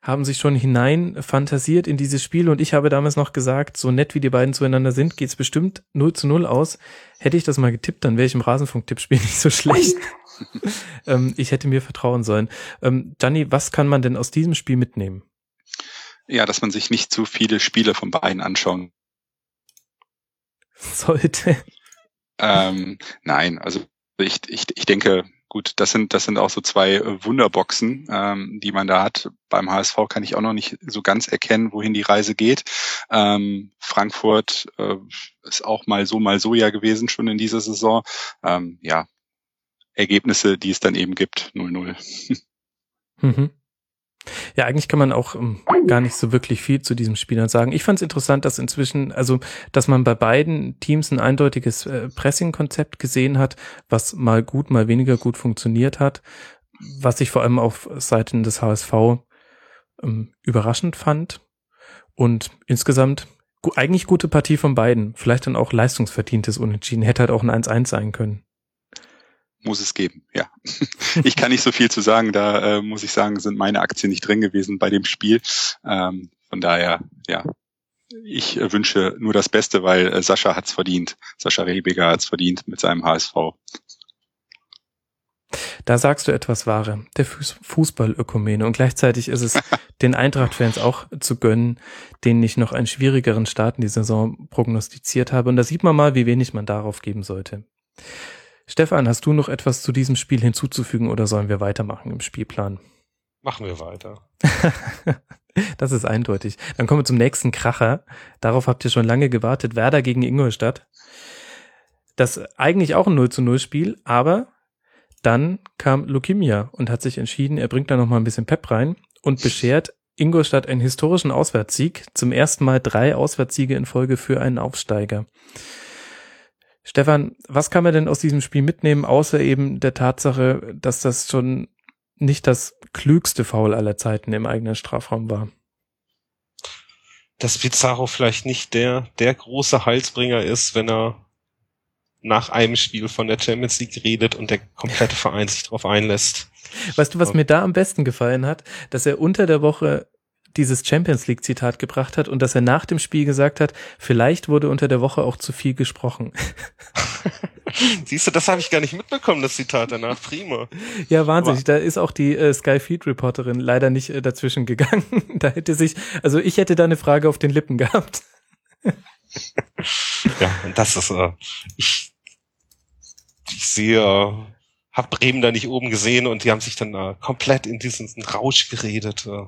haben sich schon hinein fantasiert in dieses Spiel und ich habe damals noch gesagt, so nett wie die beiden zueinander sind, geht's bestimmt 0 zu 0 aus. Hätte ich das mal getippt, dann wäre ich im Rasenfunk-Tippspiel nicht so schlecht. ähm, ich hätte mir vertrauen sollen. Ähm, Gianni, was kann man denn aus diesem Spiel mitnehmen? Ja, dass man sich nicht zu viele Spiele von beiden anschauen sollte. Ähm, nein, also ich, ich, ich denke, gut, das sind, das sind auch so zwei Wunderboxen, ähm, die man da hat. Beim HSV kann ich auch noch nicht so ganz erkennen, wohin die Reise geht. Ähm, Frankfurt äh, ist auch mal so, mal so ja gewesen schon in dieser Saison. Ähm, ja, Ergebnisse, die es dann eben gibt, 0-0. Mhm. Ja, eigentlich kann man auch ähm, gar nicht so wirklich viel zu diesem Spieler sagen. Ich fand es interessant, dass inzwischen, also, dass man bei beiden Teams ein eindeutiges äh, Pressing-Konzept gesehen hat, was mal gut, mal weniger gut funktioniert hat, was ich vor allem auf Seiten des HSV ähm, überraschend fand. Und insgesamt gu eigentlich gute Partie von beiden. Vielleicht dann auch leistungsverdientes Unentschieden. Hätte halt auch ein 1-1 sein können muss es geben, ja. ich kann nicht so viel zu sagen, da äh, muss ich sagen, sind meine Aktien nicht drin gewesen bei dem Spiel. Ähm, von daher, ja, ich wünsche nur das Beste, weil äh, Sascha hat's verdient. Sascha Rebiger hat's verdient mit seinem HSV. Da sagst du etwas Wahre, der Fußballökumene. Und gleichzeitig ist es den Eintracht-Fans auch zu gönnen, denen ich noch einen schwierigeren Start in die Saison prognostiziert habe. Und da sieht man mal, wie wenig man darauf geben sollte. Stefan, hast du noch etwas zu diesem Spiel hinzuzufügen oder sollen wir weitermachen im Spielplan? Machen wir weiter. das ist eindeutig. Dann kommen wir zum nächsten Kracher. Darauf habt ihr schon lange gewartet. Werder gegen Ingolstadt. Das eigentlich auch ein 0 zu 0 Spiel, aber dann kam Lukimia und hat sich entschieden, er bringt da noch mal ein bisschen Pep rein und beschert Ingolstadt einen historischen Auswärtssieg. Zum ersten Mal drei Auswärtssiege in Folge für einen Aufsteiger. Stefan, was kann man denn aus diesem Spiel mitnehmen, außer eben der Tatsache, dass das schon nicht das klügste Foul aller Zeiten im eigenen Strafraum war? Dass Pizarro vielleicht nicht der, der große Heilsbringer ist, wenn er nach einem Spiel von der Champions League redet und der komplette Verein sich darauf einlässt. Weißt du, was mir da am besten gefallen hat? Dass er unter der Woche dieses Champions League Zitat gebracht hat und dass er nach dem Spiel gesagt hat, vielleicht wurde unter der Woche auch zu viel gesprochen. Siehst du, das habe ich gar nicht mitbekommen, das Zitat danach. Prima. Ja, wahnsinnig. Da ist auch die äh, Sky Feed Reporterin leider nicht äh, dazwischen gegangen. da hätte sich, also ich hätte da eine Frage auf den Lippen gehabt. ja, und das ist, äh, ich ich sehe, äh, hab Bremen da nicht oben gesehen und die haben sich dann äh, komplett in diesen Rausch geredet. Äh,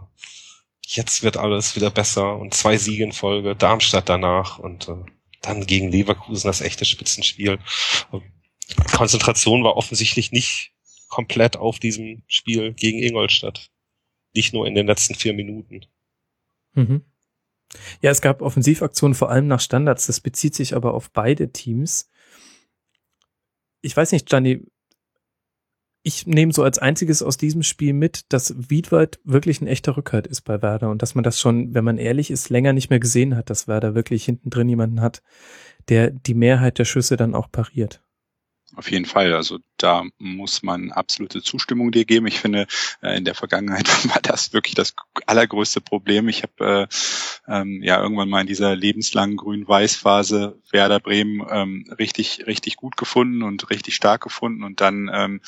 jetzt wird alles wieder besser und zwei Siege in Folge, Darmstadt danach und äh, dann gegen Leverkusen das echte Spitzenspiel. Konzentration war offensichtlich nicht komplett auf diesem Spiel gegen Ingolstadt. Nicht nur in den letzten vier Minuten. Mhm. Ja, es gab Offensivaktionen vor allem nach Standards. Das bezieht sich aber auf beide Teams ich weiß nicht, Gianni, ich nehme so als einziges aus diesem Spiel mit, dass Wiedwald wirklich ein echter Rückhalt ist bei Werder und dass man das schon, wenn man ehrlich ist, länger nicht mehr gesehen hat, dass Werder wirklich hinten drin jemanden hat, der die Mehrheit der Schüsse dann auch pariert. Auf jeden Fall. Also da muss man absolute Zustimmung dir geben. Ich finde, äh, in der Vergangenheit war das wirklich das allergrößte Problem. Ich habe äh, ähm, ja irgendwann mal in dieser lebenslangen Grün-Weiß-Phase Werder Bremen ähm, richtig, richtig gut gefunden und richtig stark gefunden. Und dann ähm,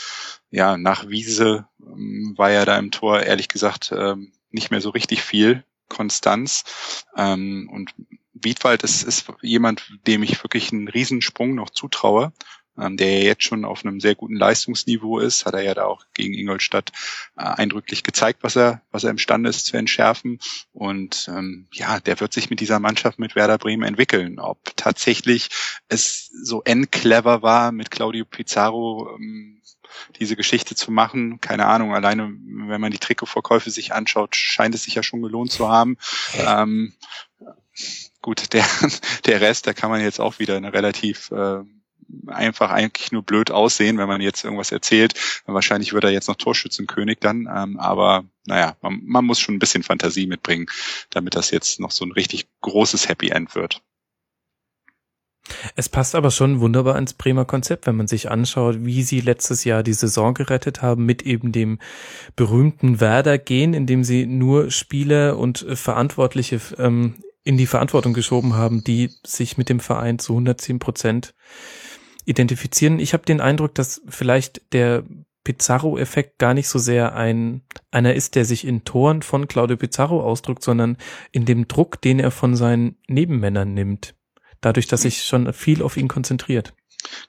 ja nach Wiese ähm, war ja da im Tor ehrlich gesagt ähm, nicht mehr so richtig viel Konstanz. Ähm, und Wiedwald ist, ist jemand, dem ich wirklich einen Riesensprung noch zutraue der ja jetzt schon auf einem sehr guten Leistungsniveau ist, hat er ja da auch gegen Ingolstadt äh, eindrücklich gezeigt, was er, was er imstande ist zu entschärfen. Und ähm, ja, der wird sich mit dieser Mannschaft mit Werder Bremen entwickeln. Ob tatsächlich es so clever war, mit Claudio Pizarro ähm, diese Geschichte zu machen. Keine Ahnung, alleine wenn man die Trikotverkäufe sich anschaut, scheint es sich ja schon gelohnt zu haben. Ähm, gut, der, der Rest, da kann man jetzt auch wieder eine relativ äh, einfach eigentlich nur blöd aussehen, wenn man jetzt irgendwas erzählt. Wahrscheinlich wird er jetzt noch Torschützenkönig dann, ähm, aber naja, man, man muss schon ein bisschen Fantasie mitbringen, damit das jetzt noch so ein richtig großes Happy End wird. Es passt aber schon wunderbar ins Bremer Konzept, wenn man sich anschaut, wie sie letztes Jahr die Saison gerettet haben mit eben dem berühmten Werder-Gehen, in dem sie nur Spieler und Verantwortliche ähm, in die Verantwortung geschoben haben, die sich mit dem Verein zu 110 Prozent identifizieren. Ich habe den Eindruck, dass vielleicht der Pizarro-Effekt gar nicht so sehr ein einer ist, der sich in Toren von Claudio Pizarro ausdrückt, sondern in dem Druck, den er von seinen Nebenmännern nimmt. Dadurch, dass sich schon viel auf ihn konzentriert.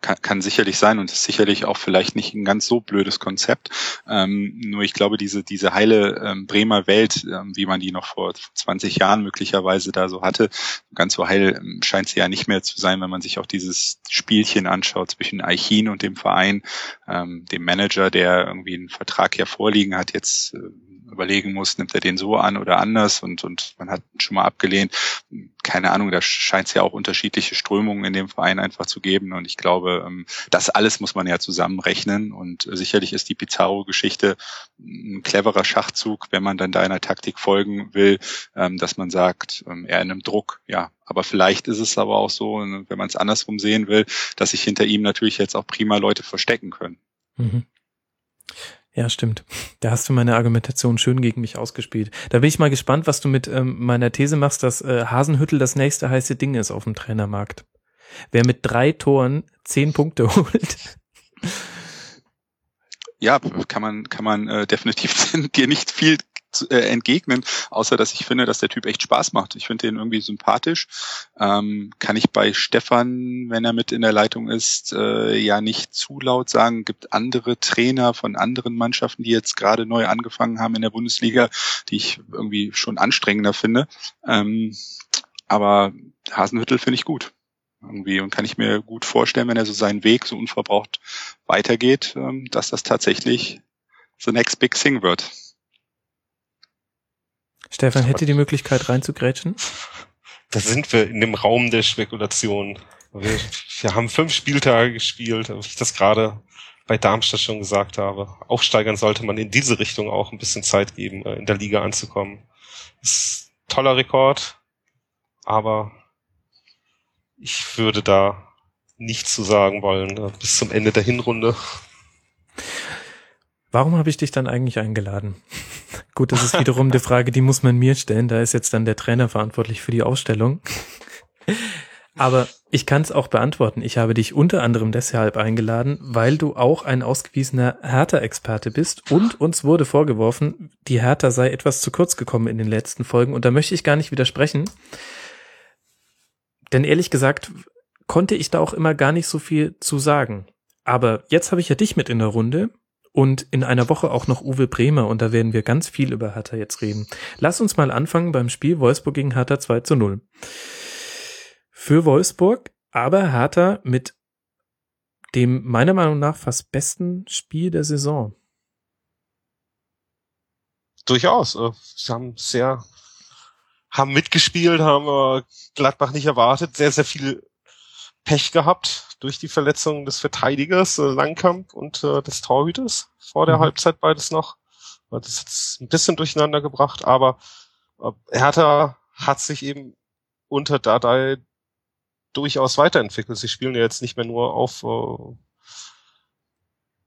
Kann, kann sicherlich sein und ist sicherlich auch vielleicht nicht ein ganz so blödes Konzept. Ähm, nur ich glaube, diese, diese heile ähm, Bremer Welt, ähm, wie man die noch vor 20 Jahren möglicherweise da so hatte, ganz so heil ähm, scheint sie ja nicht mehr zu sein, wenn man sich auch dieses Spielchen anschaut zwischen Eichin und dem Verein, ähm, dem Manager, der irgendwie einen Vertrag ja vorliegen hat, jetzt äh, überlegen muss, nimmt er den so an oder anders und, und man hat schon mal abgelehnt. Keine Ahnung, da scheint es ja auch unterschiedliche Strömungen in dem Verein einfach zu geben und ich glaube, ähm, das alles muss man ja zusammenrechnen und sicherlich ist die Pizarro-Geschichte ein cleverer Schachzug, wenn man dann deiner Taktik folgen will, ähm, dass man sagt, ähm, er in einem Druck, ja, aber vielleicht ist es aber auch so, wenn man es andersrum sehen will, dass sich hinter ihm natürlich jetzt auch prima Leute verstecken können. Mhm. Ja, stimmt. Da hast du meine Argumentation schön gegen mich ausgespielt. Da bin ich mal gespannt, was du mit ähm, meiner These machst, dass äh, Hasenhüttel das nächste heiße Ding ist auf dem Trainermarkt. Wer mit drei Toren zehn Punkte holt. Ja, kann man, kann man äh, definitiv dir nicht viel zu, äh, entgegnen, außer dass ich finde, dass der Typ echt Spaß macht. Ich finde den irgendwie sympathisch. Ähm, kann ich bei Stefan, wenn er mit in der Leitung ist, äh, ja nicht zu laut sagen. Gibt andere Trainer von anderen Mannschaften, die jetzt gerade neu angefangen haben in der Bundesliga, die ich irgendwie schon anstrengender finde. Ähm, aber Hasenhüttel finde ich gut. Irgendwie und kann ich mir gut vorstellen, wenn er so seinen Weg so unverbraucht weitergeht, ähm, dass das tatsächlich the next big thing wird. Stefan, hätte die Möglichkeit reinzugrätschen? Da sind wir in dem Raum der Spekulation. Wir, wir haben fünf Spieltage gespielt, wie ich das gerade bei Darmstadt schon gesagt habe. Aufsteigern sollte man in diese Richtung auch ein bisschen Zeit geben, äh, in der Liga anzukommen. Ist ein toller Rekord, aber ich würde da nichts zu sagen wollen äh, bis zum Ende der Hinrunde. Warum habe ich dich dann eigentlich eingeladen? Gut, das ist wiederum die Frage, die muss man mir stellen. Da ist jetzt dann der Trainer verantwortlich für die Ausstellung. Aber ich kann es auch beantworten. Ich habe dich unter anderem deshalb eingeladen, weil du auch ein ausgewiesener Hertha-Experte bist und uns wurde vorgeworfen, die Hertha sei etwas zu kurz gekommen in den letzten Folgen und da möchte ich gar nicht widersprechen. Denn ehrlich gesagt konnte ich da auch immer gar nicht so viel zu sagen. Aber jetzt habe ich ja dich mit in der Runde und in einer Woche auch noch Uwe Bremer und da werden wir ganz viel über Hertha jetzt reden. Lass uns mal anfangen beim Spiel Wolfsburg gegen Hertha 2 zu 0. Für Wolfsburg, aber Hertha mit dem meiner Meinung nach fast besten Spiel der Saison. Durchaus. Äh, sie haben sehr, haben mitgespielt, haben Gladbach nicht erwartet, sehr, sehr viel Pech gehabt durch die Verletzung des Verteidigers äh, Langkamp und äh, des Torhüters vor der mhm. Halbzeit beides noch. Das hat ein bisschen durcheinander gebracht, aber äh, Hertha hat sich eben unter Dadai durchaus weiterentwickelt. Sie spielen ja jetzt nicht mehr nur auf, äh,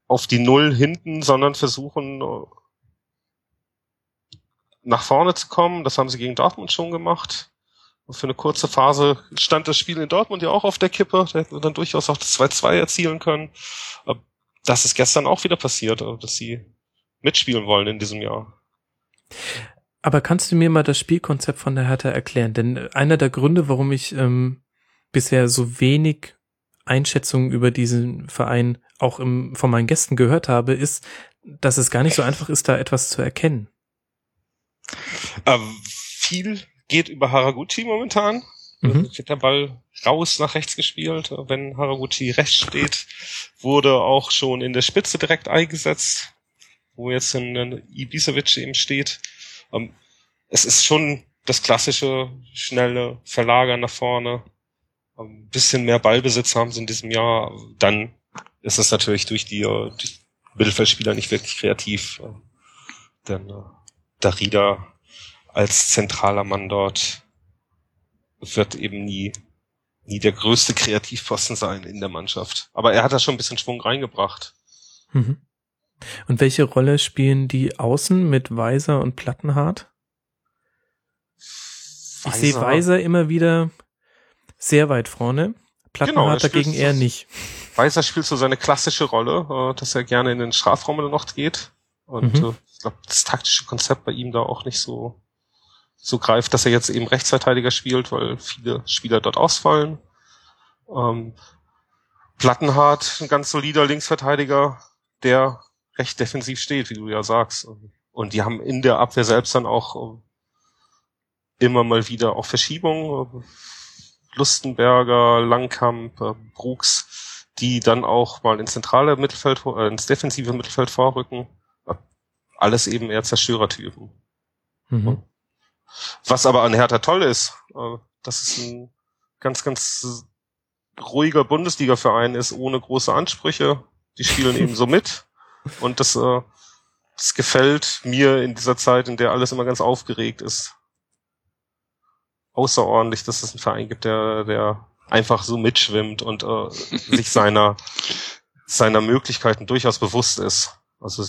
auf die Null hinten, sondern versuchen äh, nach vorne zu kommen. Das haben sie gegen Dortmund schon gemacht. Und für eine kurze Phase stand das Spiel in Dortmund ja auch auf der Kippe. Da hätten wir dann durchaus auch das 2-2 erzielen können. Das ist gestern auch wieder passiert, dass sie mitspielen wollen in diesem Jahr. Aber kannst du mir mal das Spielkonzept von der Hertha erklären? Denn einer der Gründe, warum ich ähm, bisher so wenig Einschätzungen über diesen Verein auch im, von meinen Gästen gehört habe, ist, dass es gar nicht so einfach ist, da etwas zu erkennen. Ähm, viel geht über Haraguchi momentan. Mhm. Wird der Ball raus nach rechts gespielt. Wenn Haraguchi rechts steht, wurde auch schon in der Spitze direkt eingesetzt, wo jetzt ein Ibisevic eben steht. Ähm, es ist schon das klassische, schnelle Verlagern nach vorne. Ein ähm, bisschen mehr Ballbesitz haben sie in diesem Jahr. Dann ist es natürlich durch die, die Mittelfeldspieler nicht wirklich kreativ. Äh, denn äh, Darida als zentraler Mann dort wird eben nie, nie der größte Kreativposten sein in der Mannschaft. Aber er hat da schon ein bisschen Schwung reingebracht. Mhm. Und welche Rolle spielen die Außen mit Weiser und Plattenhardt? Ich sehe Weiser immer wieder sehr weit vorne. Plattenhardt genau, dagegen eher nicht. Weiser spielt so seine klassische Rolle, äh, dass er gerne in den Strafraum noch geht. Und mhm. Äh, ich glaube, das taktische Konzept bei ihm da auch nicht so so greift, dass er jetzt eben Rechtsverteidiger spielt, weil viele Spieler dort ausfallen. Ähm, Plattenhardt, ein ganz solider Linksverteidiger, der recht defensiv steht, wie du ja sagst. Und die haben in der Abwehr selbst dann auch äh, immer mal wieder auch Verschiebungen. Lustenberger, Langkamp, äh, Brooks, die dann auch mal ins zentrale Mittelfeld, äh, ins defensive Mittelfeld vorrücken. Alles eben eher Zerstörertypen. Mhm. Was aber an Hertha toll ist, äh, dass es ein ganz, ganz ruhiger Bundesliga-Verein ist, ohne große Ansprüche. Die spielen eben so mit. Und das, äh, das gefällt mir in dieser Zeit, in der alles immer ganz aufgeregt ist. Außerordentlich, dass es einen Verein gibt, der, der einfach so mitschwimmt und äh, sich seiner, seiner Möglichkeiten durchaus bewusst ist. Also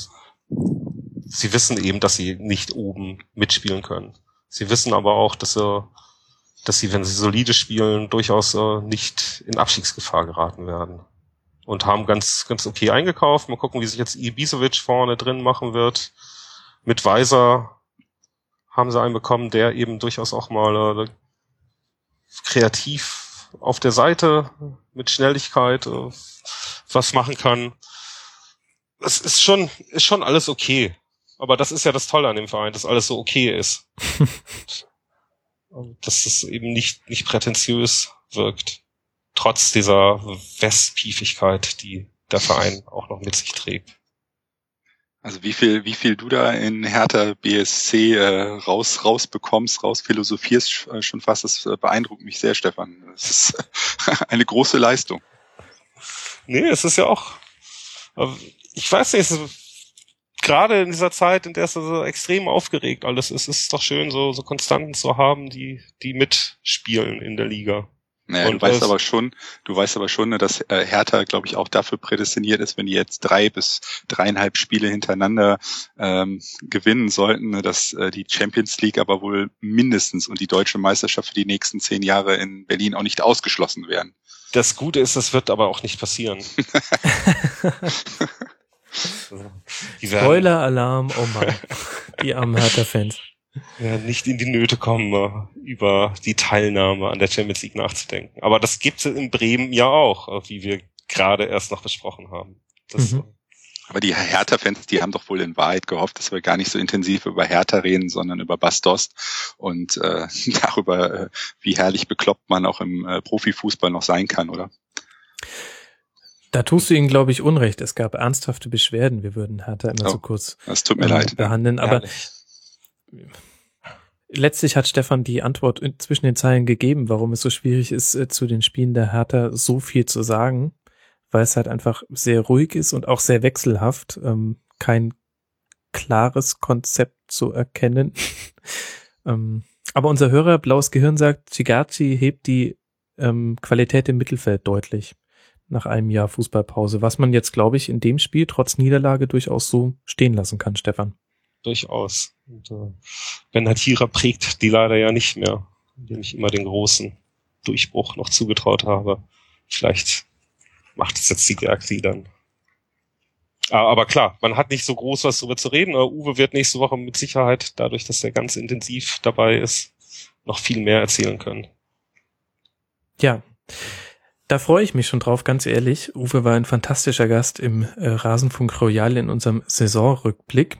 sie wissen eben, dass sie nicht oben mitspielen können. Sie wissen aber auch, dass sie, dass sie, wenn sie solide spielen, durchaus äh, nicht in Abstiegsgefahr geraten werden. Und haben ganz, ganz okay eingekauft. Mal gucken, wie sich jetzt Ibisevic vorne drin machen wird. Mit Weiser haben sie einen bekommen, der eben durchaus auch mal äh, kreativ auf der Seite mit Schnelligkeit äh, was machen kann. Es ist schon, ist schon alles okay. Aber das ist ja das Tolle an dem Verein, dass alles so okay ist. dass es eben nicht, nicht prätentiös wirkt. Trotz dieser Westpiefigkeit, die der Verein auch noch mit sich trägt. Also wie viel, wie viel du da in Hertha BSC äh, raus, raus bekommst, raus philosophierst äh, schon fast, das äh, beeindruckt mich sehr, Stefan. Das ist eine große Leistung. Nee, es ist ja auch, ich weiß nicht, gerade in dieser Zeit, in der es so extrem aufgeregt alles ist, ist es doch schön, so, so Konstanten zu haben, die, die mitspielen in der Liga. Naja, und du weißt aber schon, du weißt aber schon, ne, dass äh, Hertha, glaube ich, auch dafür prädestiniert ist, wenn die jetzt drei bis dreieinhalb Spiele hintereinander ähm, gewinnen sollten, ne, dass äh, die Champions League aber wohl mindestens und die deutsche Meisterschaft für die nächsten zehn Jahre in Berlin auch nicht ausgeschlossen werden. Das Gute ist, das wird aber auch nicht passieren. Spoiler-Alarm, oh Mann. Die armen Hertha-Fans ja, nicht in die Nöte kommen, äh, über die Teilnahme an der Champions League nachzudenken. Aber das gibt es in Bremen ja auch, äh, wie wir gerade erst noch besprochen haben. Mhm. Aber die Hertha-Fans, die haben doch wohl in Wahrheit gehofft, dass wir gar nicht so intensiv über Hertha reden, sondern über Bastos und äh, darüber, äh, wie herrlich bekloppt man auch im äh, Profifußball noch sein kann, oder? Da tust du ihnen, glaube ich, Unrecht. Es gab ernsthafte Beschwerden. Wir würden Hertha immer oh, so kurz das tut mir leid. behandeln. Aber Ehrlich letztlich hat Stefan die Antwort zwischen den Zeilen gegeben, warum es so schwierig ist, äh, zu den Spielen der Hertha so viel zu sagen, weil es halt einfach sehr ruhig ist und auch sehr wechselhaft, ähm, kein klares Konzept zu erkennen. ähm, aber unser Hörer Blaues Gehirn sagt, Chigachi hebt die ähm, Qualität im Mittelfeld deutlich nach einem Jahr Fußballpause, was man jetzt, glaube ich, in dem Spiel trotz Niederlage durchaus so stehen lassen kann, Stefan durchaus. Und, äh, Ben Hatira prägt die leider ja nicht mehr, dem ich immer den großen Durchbruch noch zugetraut habe. Vielleicht macht es jetzt die Gerkli dann. Ah, aber klar, man hat nicht so groß was darüber zu reden. Aber Uwe wird nächste Woche mit Sicherheit, dadurch, dass er ganz intensiv dabei ist, noch viel mehr erzählen können. Ja, da freue ich mich schon drauf, ganz ehrlich. Uwe war ein fantastischer Gast im äh, Rasenfunk Royal in unserem Saisonrückblick.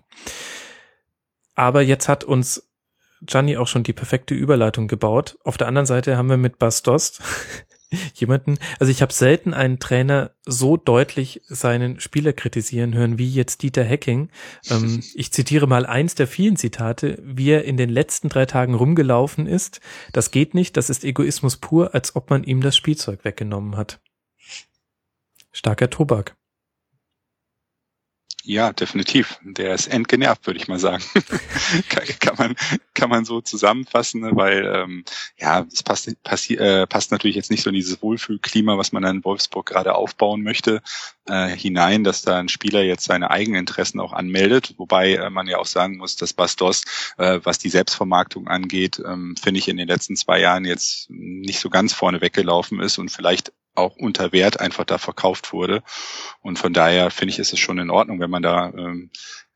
Aber jetzt hat uns Gianni auch schon die perfekte Überleitung gebaut. Auf der anderen Seite haben wir mit Bastos jemanden, also ich habe selten einen Trainer so deutlich seinen Spieler kritisieren hören wie jetzt Dieter Hecking. Ähm, ich zitiere mal eins der vielen Zitate, wie er in den letzten drei Tagen rumgelaufen ist. Das geht nicht, das ist Egoismus pur, als ob man ihm das Spielzeug weggenommen hat. Starker Tobak. Ja, definitiv. Der ist endgenervt, würde ich mal sagen. kann, man kann man so zusammenfassen, ne? weil ähm, ja, es passt passi äh, passt natürlich jetzt nicht so in dieses Wohlfühlklima, was man in Wolfsburg gerade aufbauen möchte, äh, hinein, dass da ein Spieler jetzt seine eigenen Interessen auch anmeldet. Wobei äh, man ja auch sagen muss, dass Bastos, äh, was die Selbstvermarktung angeht, ähm, finde ich in den letzten zwei Jahren jetzt nicht so ganz vorne weggelaufen ist und vielleicht auch unter Wert einfach da verkauft wurde. Und von daher finde ich, ist es schon in Ordnung, wenn man da ähm,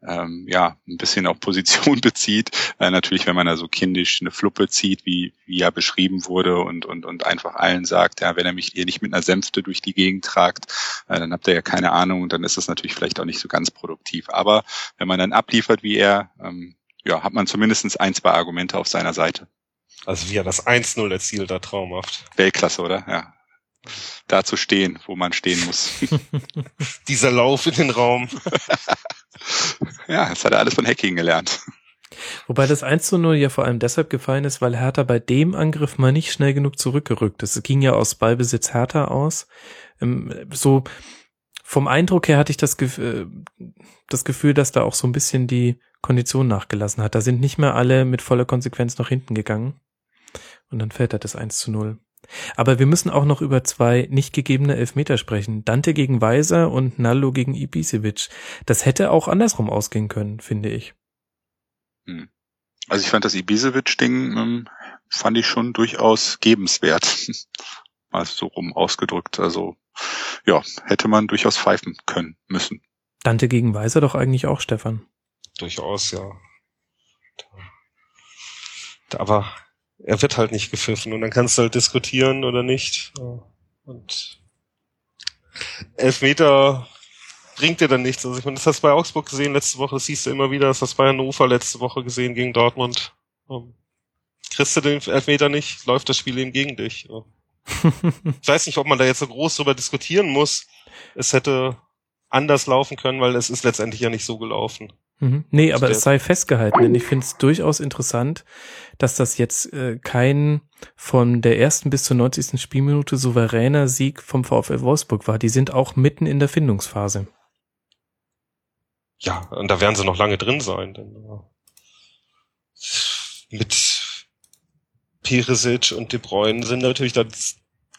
ähm, ja ein bisschen auch Position bezieht. Äh, natürlich, wenn man da so kindisch eine Fluppe zieht, wie, wie ja beschrieben wurde und, und, und einfach allen sagt, ja, wenn er mich hier nicht mit einer Sänfte durch die Gegend tragt, äh, dann habt ihr ja keine Ahnung und dann ist das natürlich vielleicht auch nicht so ganz produktiv. Aber wenn man dann abliefert wie er, ähm, ja, hat man zumindest ein, zwei Argumente auf seiner Seite. Also wie er das 1-0 erzielt, da traumhaft. Weltklasse, oder? Ja da zu stehen, wo man stehen muss. Dieser Lauf in den Raum. ja, das hat er alles von Hacking gelernt. Wobei das 1 zu 0 ja vor allem deshalb gefallen ist, weil Hertha bei dem Angriff mal nicht schnell genug zurückgerückt ist. Es ging ja aus Ballbesitz Hertha aus. Ähm, so vom Eindruck her hatte ich das, äh, das Gefühl, dass da auch so ein bisschen die Kondition nachgelassen hat. Da sind nicht mehr alle mit voller Konsequenz nach hinten gegangen. Und dann fällt er das 1 zu 0. Aber wir müssen auch noch über zwei nicht gegebene Elfmeter sprechen. Dante gegen Weiser und Nallo gegen Ibisevic. Das hätte auch andersrum ausgehen können, finde ich. Hm. Also ich fand das Ibisevic-Ding, ähm, fand ich schon durchaus gebenswert. Mal so rum ausgedrückt. Also ja, hätte man durchaus pfeifen können, müssen. Dante gegen Weiser doch eigentlich auch, Stefan. Durchaus, ja. Aber er wird halt nicht gepfiffen und dann kannst du halt diskutieren oder nicht. Und Elfmeter bringt dir dann nichts. Also ich meine, das hast du bei Augsburg gesehen letzte Woche, das siehst du immer wieder, das hast du bei Hannover letzte Woche gesehen gegen Dortmund. Um, kriegst du den Elfmeter nicht, läuft das Spiel eben gegen dich. ich weiß nicht, ob man da jetzt so groß drüber diskutieren muss. Es hätte anders laufen können, weil es ist letztendlich ja nicht so gelaufen. Mhm. Nee, aber es sei festgehalten, denn ich finde es durchaus interessant, dass das jetzt äh, kein von der ersten bis zur 90. Spielminute souveräner Sieg vom VfL Wolfsburg war. Die sind auch mitten in der Findungsphase. Ja, und da werden sie noch lange drin sein. Denn, uh, mit Perisic und De Bruyne sind natürlich dann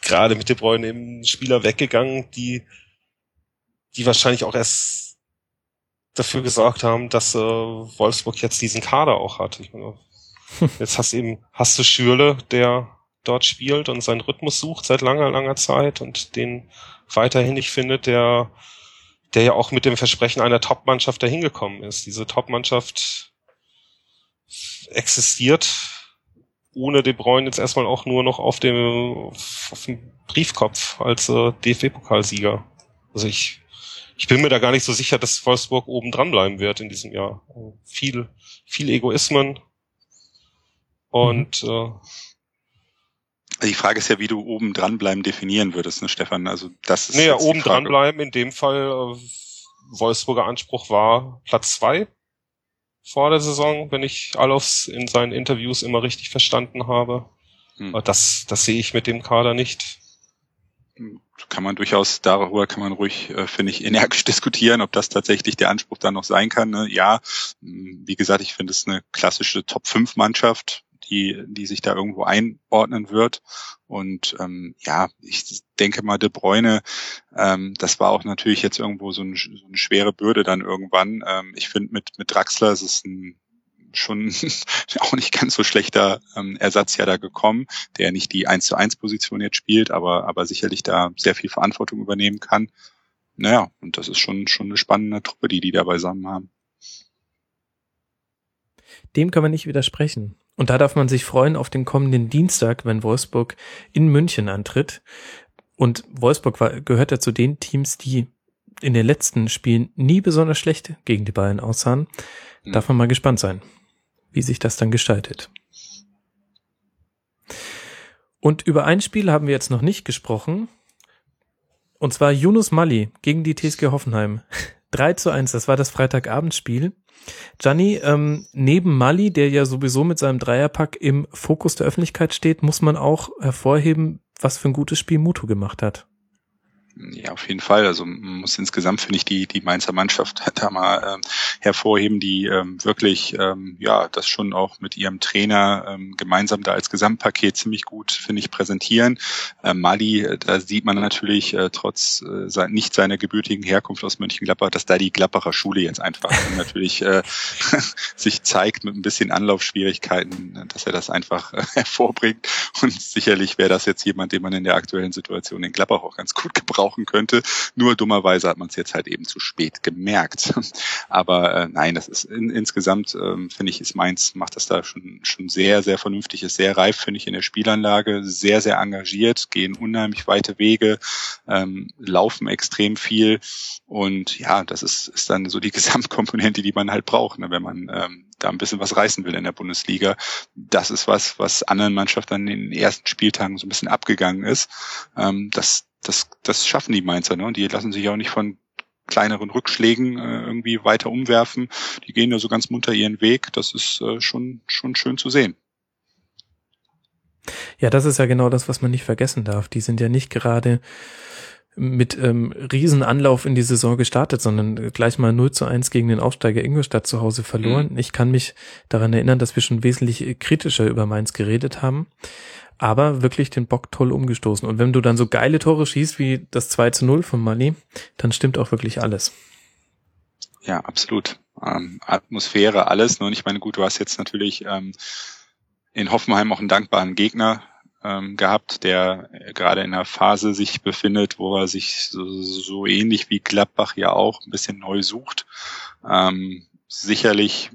gerade mit De Bruyne eben Spieler weggegangen, die, die wahrscheinlich auch erst dafür gesorgt haben, dass äh, Wolfsburg jetzt diesen Kader auch hat. Ich meine, jetzt hast du eben, hast du Schürle, der dort spielt und seinen Rhythmus sucht seit langer, langer Zeit und den weiterhin nicht findet, der, der ja auch mit dem Versprechen einer Top-Mannschaft dahin gekommen ist. Diese Top-Mannschaft existiert ohne De Bruyne jetzt erstmal auch nur noch auf dem, auf dem Briefkopf als äh, DFB-Pokalsieger. Also ich ich bin mir da gar nicht so sicher, dass Wolfsburg oben dran bleiben wird in diesem Jahr. Viel, viel Egoismen und mhm. äh, die Frage ist ja, wie du oben dranbleiben definieren würdest, ne, Stefan? Also das ist nee, ja, oben dranbleiben in dem Fall äh, Wolfsburger Anspruch war Platz zwei vor der Saison, wenn ich Alofs in seinen Interviews immer richtig verstanden habe. Hm. Das, das sehe ich mit dem Kader nicht kann man durchaus, darüber kann man ruhig, äh, finde ich, energisch diskutieren, ob das tatsächlich der Anspruch dann noch sein kann. Ne? Ja, hm, wie gesagt, ich finde es eine klassische Top-5-Mannschaft, die, die sich da irgendwo einordnen wird. Und ähm, ja, ich denke mal, De Bruyne, ähm, das war auch natürlich jetzt irgendwo so, ein, so eine schwere Bürde dann irgendwann. Ähm, ich finde, mit, mit Draxler ist es ein schon auch nicht ganz so schlechter ähm, Ersatz ja da gekommen, der nicht die 1 zu 1 Position jetzt spielt, aber, aber sicherlich da sehr viel Verantwortung übernehmen kann. Naja, und das ist schon, schon eine spannende Truppe, die die da beisammen haben. Dem kann man nicht widersprechen. Und da darf man sich freuen auf den kommenden Dienstag, wenn Wolfsburg in München antritt. Und Wolfsburg war, gehört ja zu den Teams, die in den letzten Spielen nie besonders schlecht gegen die Bayern aussahen. Darf man mal gespannt sein wie sich das dann gestaltet. Und über ein Spiel haben wir jetzt noch nicht gesprochen. Und zwar Yunus Mali gegen die TSG Hoffenheim. 3 zu 1, das war das Freitagabendspiel. Gianni, ähm, neben Mali, der ja sowieso mit seinem Dreierpack im Fokus der Öffentlichkeit steht, muss man auch hervorheben, was für ein gutes Spiel Mutu gemacht hat. Ja, auf jeden Fall. Also man muss insgesamt, finde ich, die, die Mainzer Mannschaft da mal ähm, hervorheben, die ähm, wirklich ähm, ja das schon auch mit ihrem Trainer ähm, gemeinsam da als Gesamtpaket ziemlich gut, finde ich, präsentieren. Ähm, Mali, äh, da sieht man natürlich äh, trotz äh, nicht seiner gebürtigen Herkunft aus Mönchengladbach, dass da die Gladbacher Schule jetzt einfach natürlich äh, sich zeigt mit ein bisschen Anlaufschwierigkeiten, dass er das einfach äh, hervorbringt. Und sicherlich wäre das jetzt jemand, den man in der aktuellen Situation in Gladbach auch ganz gut gebraucht brauchen könnte. Nur dummerweise hat man es jetzt halt eben zu spät gemerkt. Aber äh, nein, das ist in, insgesamt, ähm, finde ich, ist Mainz, macht das da schon, schon sehr, sehr vernünftig, ist sehr reif, finde ich, in der Spielanlage, sehr, sehr engagiert, gehen unheimlich weite Wege, ähm, laufen extrem viel. Und ja, das ist, ist dann so die Gesamtkomponente, die man halt braucht, ne, wenn man ähm, da ein bisschen was reißen will in der Bundesliga. Das ist was, was anderen Mannschaften in den ersten Spieltagen so ein bisschen abgegangen ist. Ähm, das, das, das schaffen die Mainzer, ne? Und die lassen sich auch nicht von kleineren Rückschlägen äh, irgendwie weiter umwerfen. Die gehen da so ganz munter ihren Weg. Das ist äh, schon, schon schön zu sehen. Ja, das ist ja genau das, was man nicht vergessen darf. Die sind ja nicht gerade mit ähm, Riesenanlauf in die Saison gestartet, sondern gleich mal 0 zu 1 gegen den Aufsteiger Ingolstadt zu Hause verloren. Mhm. Ich kann mich daran erinnern, dass wir schon wesentlich kritischer über Mainz geredet haben, aber wirklich den Bock toll umgestoßen. Und wenn du dann so geile Tore schießt wie das 2 zu 0 von Mali, dann stimmt auch wirklich alles. Ja, absolut. Ähm, Atmosphäre, alles. Nur ich meine, gut, du hast jetzt natürlich ähm, in Hoffenheim auch einen dankbaren Gegner ähm, gehabt, der gerade in einer Phase sich befindet, wo er sich so, so ähnlich wie Gladbach ja auch ein bisschen neu sucht. Ähm, sicherlich,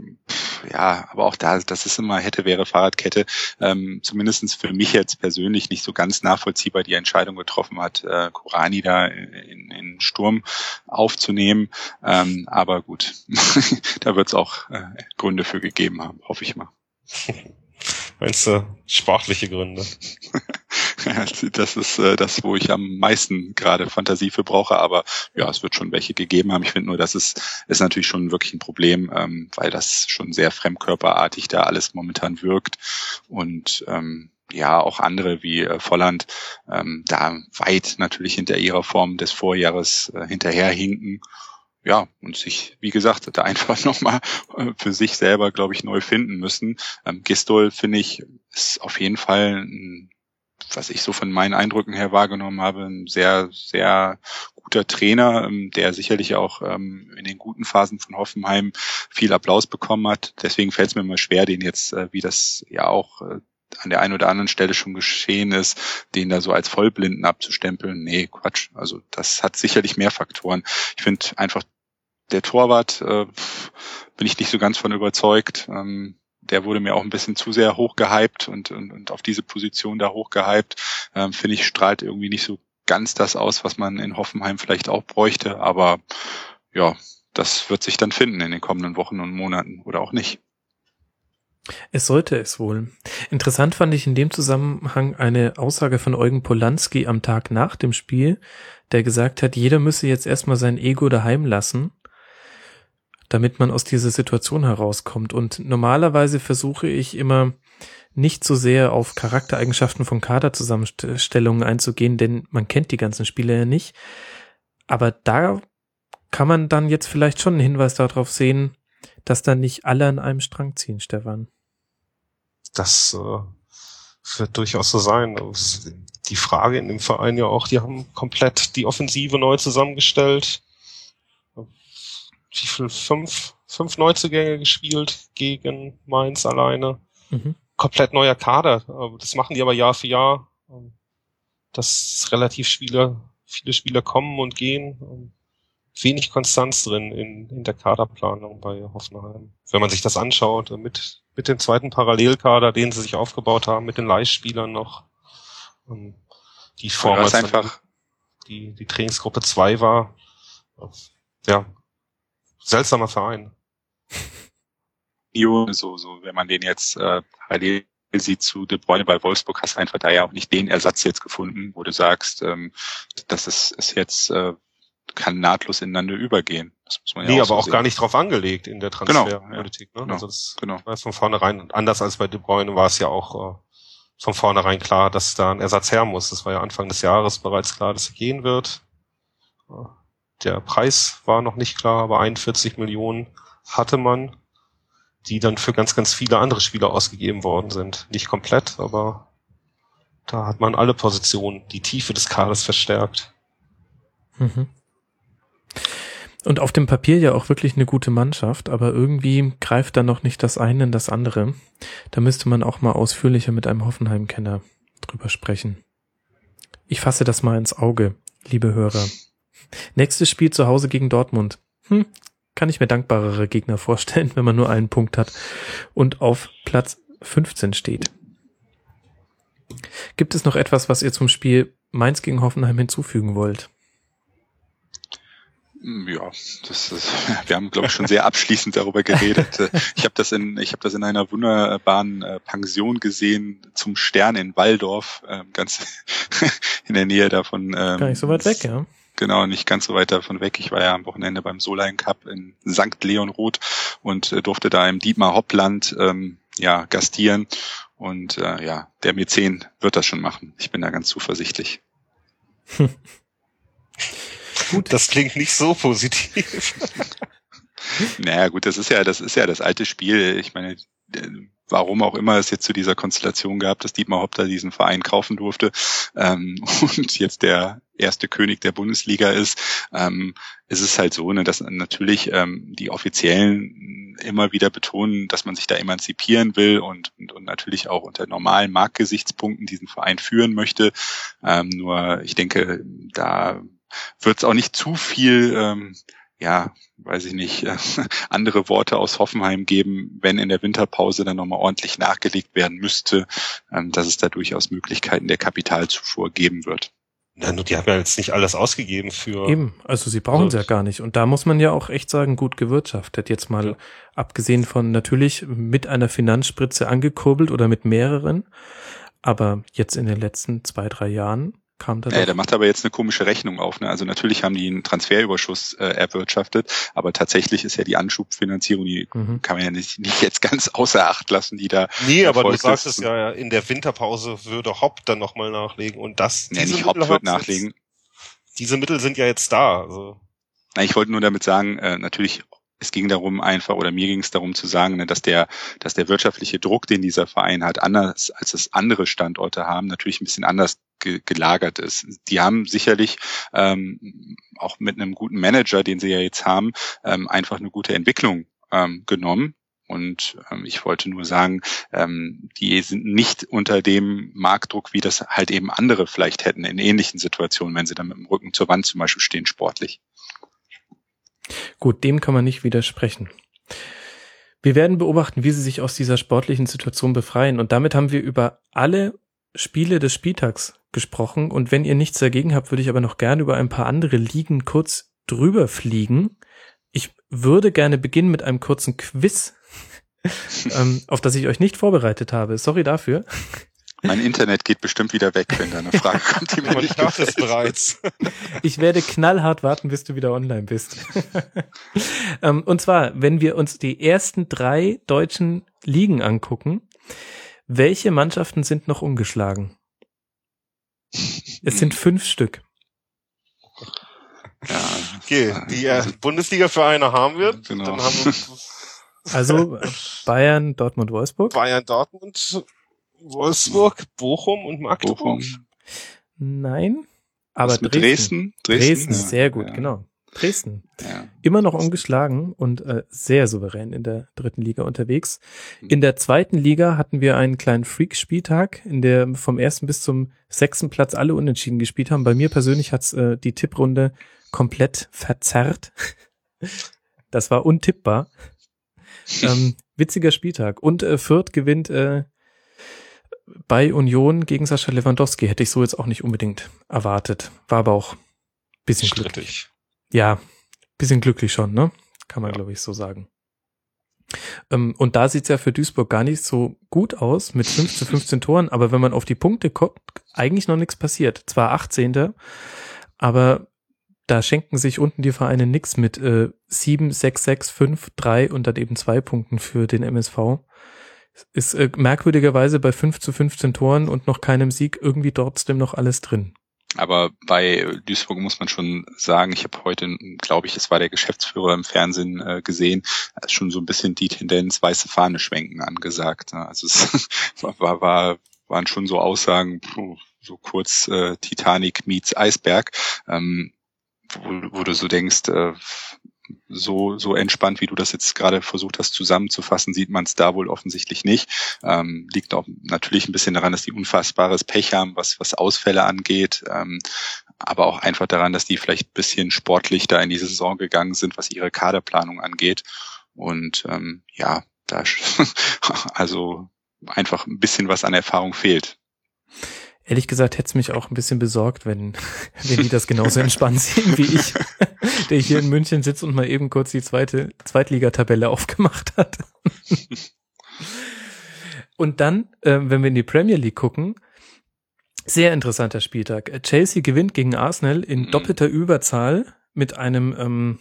ja, aber auch da, das ist immer hätte, wäre Fahrradkette, ähm, zumindestens für mich jetzt persönlich nicht so ganz nachvollziehbar die Entscheidung getroffen hat, äh, Kurani da in, in Sturm aufzunehmen. Ähm, aber gut, da wird es auch äh, Gründe für gegeben haben, hoffe ich mal. Meinst du sportliche Gründe? das ist äh, das, wo ich am meisten gerade Fantasie für brauche, aber ja, es wird schon welche gegeben haben. Ich finde nur, das ist, ist natürlich schon wirklich ein Problem, ähm, weil das schon sehr fremdkörperartig da alles momentan wirkt und ähm, ja, auch andere wie äh, Volland ähm, da weit natürlich hinter ihrer Form des Vorjahres äh, hinterherhinken ja, und sich, wie gesagt, da einfach nochmal äh, für sich selber, glaube ich, neu finden müssen. Ähm, Gistol, finde ich, ist auf jeden Fall ein, was ich so von meinen Eindrücken her wahrgenommen habe, ein sehr, sehr guter Trainer, ähm, der sicherlich auch ähm, in den guten Phasen von Hoffenheim viel Applaus bekommen hat. Deswegen fällt es mir immer schwer, den jetzt, äh, wie das ja auch äh, an der einen oder anderen Stelle schon geschehen ist, den da so als Vollblinden abzustempeln. Nee, Quatsch. Also das hat sicherlich mehr Faktoren. Ich finde einfach der Torwart äh, bin ich nicht so ganz von überzeugt. Ähm, der wurde mir auch ein bisschen zu sehr hochgehypt und, und, und auf diese Position da hochgehypt. Ähm, Finde ich, strahlt irgendwie nicht so ganz das aus, was man in Hoffenheim vielleicht auch bräuchte. Aber ja, das wird sich dann finden in den kommenden Wochen und Monaten oder auch nicht. Es sollte es wohl. Interessant fand ich in dem Zusammenhang eine Aussage von Eugen Polanski am Tag nach dem Spiel, der gesagt hat, jeder müsse jetzt erstmal sein Ego daheim lassen damit man aus dieser Situation herauskommt. Und normalerweise versuche ich immer nicht so sehr auf Charaktereigenschaften von Kaderzusammenstellungen einzugehen, denn man kennt die ganzen Spieler ja nicht. Aber da kann man dann jetzt vielleicht schon einen Hinweis darauf sehen, dass da nicht alle an einem Strang ziehen, Stefan. Das äh, wird durchaus so sein. Die Frage in dem Verein ja auch, die haben komplett die Offensive neu zusammengestellt wie viel, fünf, fünf Neuzugänge gespielt gegen Mainz alleine. Mhm. Komplett neuer Kader. Das machen die aber Jahr für Jahr. Dass relativ viele, viele Spieler kommen und gehen. Wenig Konstanz drin in, in der Kaderplanung bei Hoffenheim. Wenn man sich das anschaut, mit, mit dem zweiten Parallelkader, den sie sich aufgebaut haben, mit den Leihspielern noch. Die Form, einfach die, die Trainingsgruppe 2 war, ja, seltsamer Verein. so, so, wenn man den jetzt äh, parallel sieht zu De Bruyne bei Wolfsburg, hast du einfach da ja auch nicht den Ersatz jetzt gefunden, wo du sagst, ähm, das ist, ist jetzt äh, kann nahtlos ineinander übergehen. Das muss man ja nee, aber so auch sehen. gar nicht drauf angelegt in der genau, Transferpolitik. Genau, ja, ne? genau, also das genau. war von vornherein, anders als bei De Bruyne war es ja auch äh, von vornherein klar, dass da ein Ersatz her muss. Das war ja Anfang des Jahres bereits klar, dass er gehen wird. Der Preis war noch nicht klar, aber 41 Millionen hatte man, die dann für ganz, ganz viele andere Spieler ausgegeben worden sind. Nicht komplett, aber da hat man alle Positionen, die Tiefe des Kaders verstärkt. Mhm. Und auf dem Papier ja auch wirklich eine gute Mannschaft, aber irgendwie greift da noch nicht das eine in das andere. Da müsste man auch mal ausführlicher mit einem Hoffenheim-Kenner drüber sprechen. Ich fasse das mal ins Auge, liebe Hörer. Nächstes Spiel zu Hause gegen Dortmund. Hm, kann ich mir dankbarere Gegner vorstellen, wenn man nur einen Punkt hat und auf Platz 15 steht. Gibt es noch etwas, was ihr zum Spiel Mainz gegen Hoffenheim hinzufügen wollt? Hm, ja, das ist, wir haben glaube ich schon sehr abschließend darüber geredet. Ich habe das in ich habe das in einer wunderbaren äh, Pension gesehen zum Stern in Waldorf, ähm, ganz in der Nähe davon. Ähm, Gar nicht so weit weg, ja. Genau, nicht ganz so weit davon weg. Ich war ja am Wochenende beim Solein Cup in St. Leonroth und äh, durfte da im Dietmar Hoppland ähm, ja, gastieren. Und äh, ja, der Mäzen wird das schon machen. Ich bin da ganz zuversichtlich. Gut. Das klingt nicht so positiv. naja, gut, das ist ja, das ist ja das alte Spiel. Ich meine, warum auch immer es jetzt zu dieser Konstellation gab, dass Dietmar Hopter diesen Verein kaufen durfte ähm, und jetzt der erste König der Bundesliga ist, ähm, ist es halt so, ne, dass natürlich ähm, die Offiziellen immer wieder betonen, dass man sich da emanzipieren will und, und, und natürlich auch unter normalen Marktgesichtspunkten diesen Verein führen möchte. Ähm, nur ich denke, da wird es auch nicht zu viel ähm, ja, weiß ich nicht, äh, andere Worte aus Hoffenheim geben, wenn in der Winterpause dann nochmal ordentlich nachgelegt werden müsste, ähm, dass es da durchaus Möglichkeiten der Kapitalzufuhr geben wird. Na, nur die haben ja jetzt nicht alles ausgegeben für. Eben, also sie brauchen es ja gar nicht. Und da muss man ja auch echt sagen, gut gewirtschaftet. Jetzt mal ja. abgesehen von natürlich mit einer Finanzspritze angekurbelt oder mit mehreren. Aber jetzt in den letzten zwei, drei Jahren kam da. Ja, der macht aber jetzt eine komische Rechnung auf. Ne? Also natürlich haben die einen Transferüberschuss äh, erwirtschaftet, aber tatsächlich ist ja die Anschubfinanzierung, die mhm. kann man ja nicht, nicht jetzt ganz außer Acht lassen, die da. Nee, aber du sagst es ja, in der Winterpause würde Hopp dann nochmal nachlegen und das. Nee, nicht Hopp wird nachlegen. Jetzt, diese Mittel sind ja jetzt da. Also. Na, ich wollte nur damit sagen, äh, natürlich es ging darum einfach oder mir ging es darum zu sagen, ne, dass der, dass der wirtschaftliche Druck, den dieser Verein hat, anders als es andere Standorte haben, natürlich ein bisschen anders ge gelagert ist. Die haben sicherlich ähm, auch mit einem guten Manager, den sie ja jetzt haben, ähm, einfach eine gute Entwicklung ähm, genommen. Und ähm, ich wollte nur sagen, ähm, die sind nicht unter dem Marktdruck, wie das halt eben andere vielleicht hätten in ähnlichen Situationen, wenn sie dann mit dem Rücken zur Wand zum Beispiel stehen, sportlich. Gut, dem kann man nicht widersprechen. Wir werden beobachten, wie sie sich aus dieser sportlichen Situation befreien. Und damit haben wir über alle Spiele des Spieltags gesprochen. Und wenn ihr nichts dagegen habt, würde ich aber noch gerne über ein paar andere Ligen kurz drüber fliegen. Ich würde gerne beginnen mit einem kurzen Quiz, ähm, auf das ich euch nicht vorbereitet habe. Sorry dafür. Mein Internet geht bestimmt wieder weg, wenn da eine Frage kommt, die mir nicht gefällt. bereits. Ich werde knallhart warten, bis du wieder online bist. Ähm, und zwar, wenn wir uns die ersten drei deutschen Ligen angucken, welche Mannschaften sind noch ungeschlagen? Es sind fünf Stück. Ja. Okay, die äh, Bundesliga-Vereine haben wir. Genau. Dann haben wir also Bayern, Dortmund, Wolfsburg. Bayern, Dortmund, Wolfsburg, Bochum und Magdeburg. Bochum. Nein, aber Dresden. Dresden. Dresden, Dresden ja, sehr gut, ja. genau. Dresden. Ja. Immer noch ungeschlagen und äh, sehr souverän in der dritten Liga unterwegs. In der zweiten Liga hatten wir einen kleinen Freak-Spieltag, in der vom ersten bis zum sechsten Platz alle unentschieden gespielt haben. Bei mir persönlich hat's äh, die Tipprunde komplett verzerrt. Das war untippbar. ähm, witziger Spieltag. Und äh, Fürth gewinnt äh, bei Union gegen Sascha Lewandowski. Hätte ich so jetzt auch nicht unbedingt erwartet. War aber auch bisschen Strittig. glücklich. Ja, bisschen glücklich schon, ne? Kann man, ja. glaube ich, so sagen. Ähm, und da sieht's ja für Duisburg gar nicht so gut aus mit 5 zu 15 Toren, aber wenn man auf die Punkte guckt, eigentlich noch nichts passiert. Zwar 18. Aber da schenken sich unten die Vereine nix mit äh, 7, 6, 6, 5, 3 und dann eben zwei Punkten für den MSV. Ist äh, merkwürdigerweise bei 5 zu 15 Toren und noch keinem Sieg irgendwie trotzdem noch alles drin. Aber bei Duisburg muss man schon sagen, ich habe heute, glaube ich, es war der Geschäftsführer im Fernsehen äh, gesehen, schon so ein bisschen die Tendenz weiße Fahne schwenken angesagt. Ne? Also es war, war, waren schon so Aussagen, so kurz äh, Titanic meets Eisberg, ähm, wo, wo du so denkst, äh, so, so entspannt, wie du das jetzt gerade versucht hast zusammenzufassen, sieht man es da wohl offensichtlich nicht. Ähm, liegt auch natürlich ein bisschen daran, dass die unfassbares Pech haben, was, was Ausfälle angeht, ähm, aber auch einfach daran, dass die vielleicht ein bisschen sportlich da in diese Saison gegangen sind, was ihre Kaderplanung angeht. Und ähm, ja, da also einfach ein bisschen was an Erfahrung fehlt. Ehrlich gesagt hätte es mich auch ein bisschen besorgt, wenn, wenn die das genauso entspannt sehen wie ich, der hier in München sitzt und mal eben kurz die zweite Zweitligatabelle aufgemacht hat. Und dann, äh, wenn wir in die Premier League gucken, sehr interessanter Spieltag. Chelsea gewinnt gegen Arsenal in mhm. doppelter Überzahl mit einem ähm,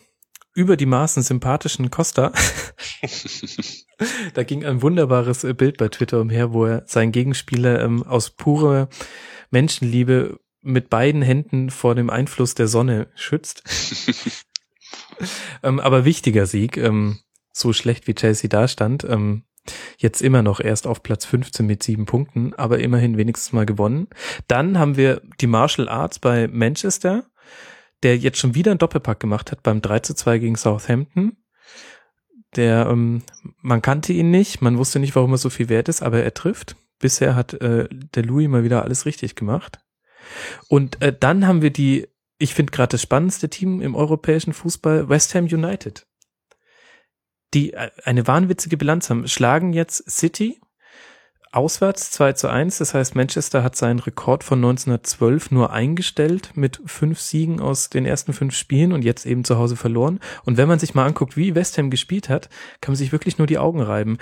über die Maßen sympathischen Costa. da ging ein wunderbares äh, Bild bei Twitter umher, wo er seinen Gegenspieler ähm, aus purer Menschenliebe mit beiden Händen vor dem Einfluss der Sonne schützt. ähm, aber wichtiger Sieg, ähm, so schlecht wie Chelsea da stand. Ähm, jetzt immer noch erst auf Platz 15 mit sieben Punkten, aber immerhin wenigstens mal gewonnen. Dann haben wir die Martial Arts bei Manchester, der jetzt schon wieder einen Doppelpack gemacht hat beim 3 zu 2 gegen Southampton. Der, ähm, man kannte ihn nicht, man wusste nicht, warum er so viel wert ist, aber er trifft. Bisher hat äh, der Louis mal wieder alles richtig gemacht. Und äh, dann haben wir die, ich finde gerade das spannendste Team im europäischen Fußball, West Ham United. Die äh, eine wahnwitzige Bilanz haben, schlagen jetzt City auswärts 2 zu 1. Das heißt, Manchester hat seinen Rekord von 1912 nur eingestellt mit fünf Siegen aus den ersten fünf Spielen und jetzt eben zu Hause verloren. Und wenn man sich mal anguckt, wie West Ham gespielt hat, kann man sich wirklich nur die Augen reiben.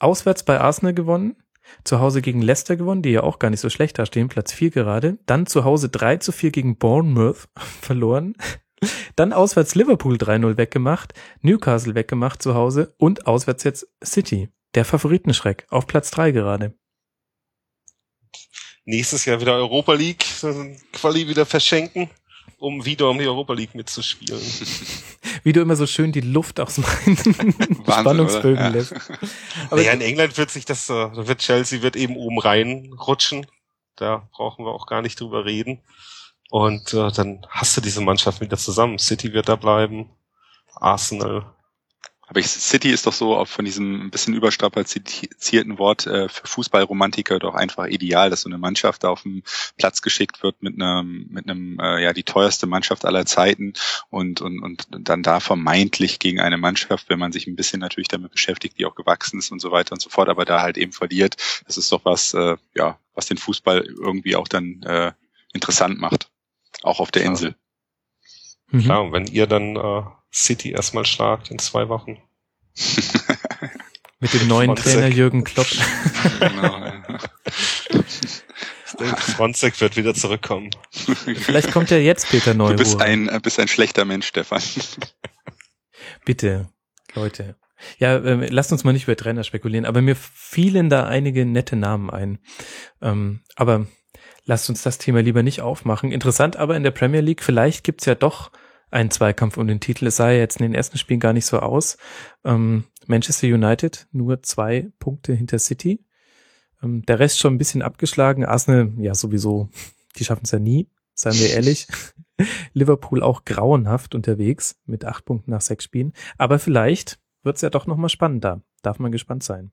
Auswärts bei Arsenal gewonnen, zu Hause gegen Leicester gewonnen, die ja auch gar nicht so schlecht dastehen, Platz 4 gerade. Dann zu Hause 3 zu 4 gegen Bournemouth verloren. Dann auswärts Liverpool 3-0 weggemacht, Newcastle weggemacht zu Hause und auswärts jetzt City der Favoritenschreck auf Platz drei gerade. Nächstes Jahr wieder Europa League, Quali wieder verschenken, um wieder um die Europa League mitzuspielen. Wie du immer so schön die Luft aus meinen Spannungsbögen ja. lässt. Aber naja, in England wird sich das, äh, wird Chelsea wird eben oben reinrutschen. Da brauchen wir auch gar nicht drüber reden. Und äh, dann hast du diese Mannschaft wieder zusammen. City wird da bleiben, Arsenal, aber ich, City ist doch so von diesem ein bisschen überstrapazierten Wort äh, für Fußballromantiker doch einfach ideal, dass so eine Mannschaft da auf den Platz geschickt wird mit einem, mit einem, äh, ja, die teuerste Mannschaft aller Zeiten und, und, und dann da vermeintlich gegen eine Mannschaft, wenn man sich ein bisschen natürlich damit beschäftigt, die auch gewachsen ist und so weiter und so fort, aber da halt eben verliert. Das ist doch was, äh, ja, was den Fußball irgendwie auch dann äh, interessant macht. Auch auf der Insel. Mhm. Klar, und wenn ihr dann äh, City erstmal schlagt in zwei Wochen. Mit dem neuen Fronzek. Trainer Jürgen Klopp. genau, ja. Fronzek wird wieder zurückkommen. Vielleicht kommt ja jetzt Peter Neuruhr. Du bist ein, äh, bist ein schlechter Mensch, Stefan. Bitte, Leute. Ja, äh, lasst uns mal nicht über Trainer spekulieren, aber mir fielen da einige nette Namen ein. Ähm, aber lasst uns das Thema lieber nicht aufmachen. Interessant aber in der Premier League, vielleicht gibt's ja doch einen Zweikampf um den Titel. Es sah ja jetzt in den ersten Spielen gar nicht so aus. Ähm, Manchester United nur zwei Punkte hinter City. Ähm, der Rest schon ein bisschen abgeschlagen. Arsenal, ja sowieso, die schaffen es ja nie, seien wir ehrlich. Liverpool auch grauenhaft unterwegs mit acht Punkten nach sechs Spielen. Aber vielleicht wird es ja doch nochmal spannender. Darf man gespannt sein.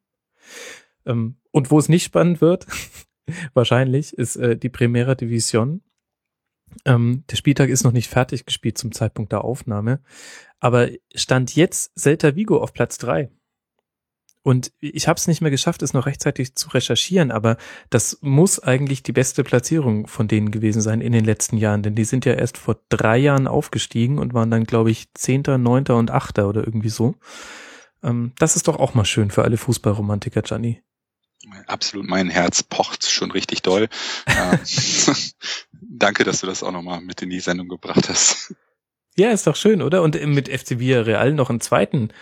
Ähm, und wo es nicht spannend wird, wahrscheinlich, ist äh, die Primera Division. Ähm, der Spieltag ist noch nicht fertig gespielt zum Zeitpunkt der Aufnahme, aber stand jetzt Celta Vigo auf Platz drei. Und ich habe es nicht mehr geschafft, es noch rechtzeitig zu recherchieren, aber das muss eigentlich die beste Platzierung von denen gewesen sein in den letzten Jahren, denn die sind ja erst vor drei Jahren aufgestiegen und waren dann, glaube ich, Zehnter, Neunter und Achter oder irgendwie so. Ähm, das ist doch auch mal schön für alle Fußballromantiker, Gianni. Absolut, mein Herz pocht schon richtig doll. Danke, dass du das auch nochmal mit in die Sendung gebracht hast. Ja, ist doch schön, oder? Und mit FC Villarreal noch einen zweiten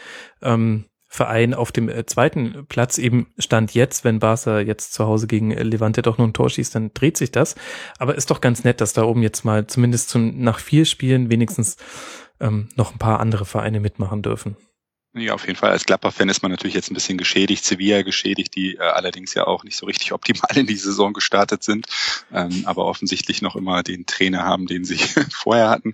ähm, Verein auf dem äh, zweiten Platz eben stand jetzt, wenn Barca jetzt zu Hause gegen Levante doch noch ein Tor schießt, dann dreht sich das. Aber ist doch ganz nett, dass da oben jetzt mal zumindest zum, nach vier Spielen wenigstens ähm, noch ein paar andere Vereine mitmachen dürfen. Ja, auf jeden Fall. Als Gladbach-Fan ist man natürlich jetzt ein bisschen geschädigt, Sevilla geschädigt, die äh, allerdings ja auch nicht so richtig optimal in die Saison gestartet sind, ähm, aber offensichtlich noch immer den Trainer haben, den sie vorher hatten.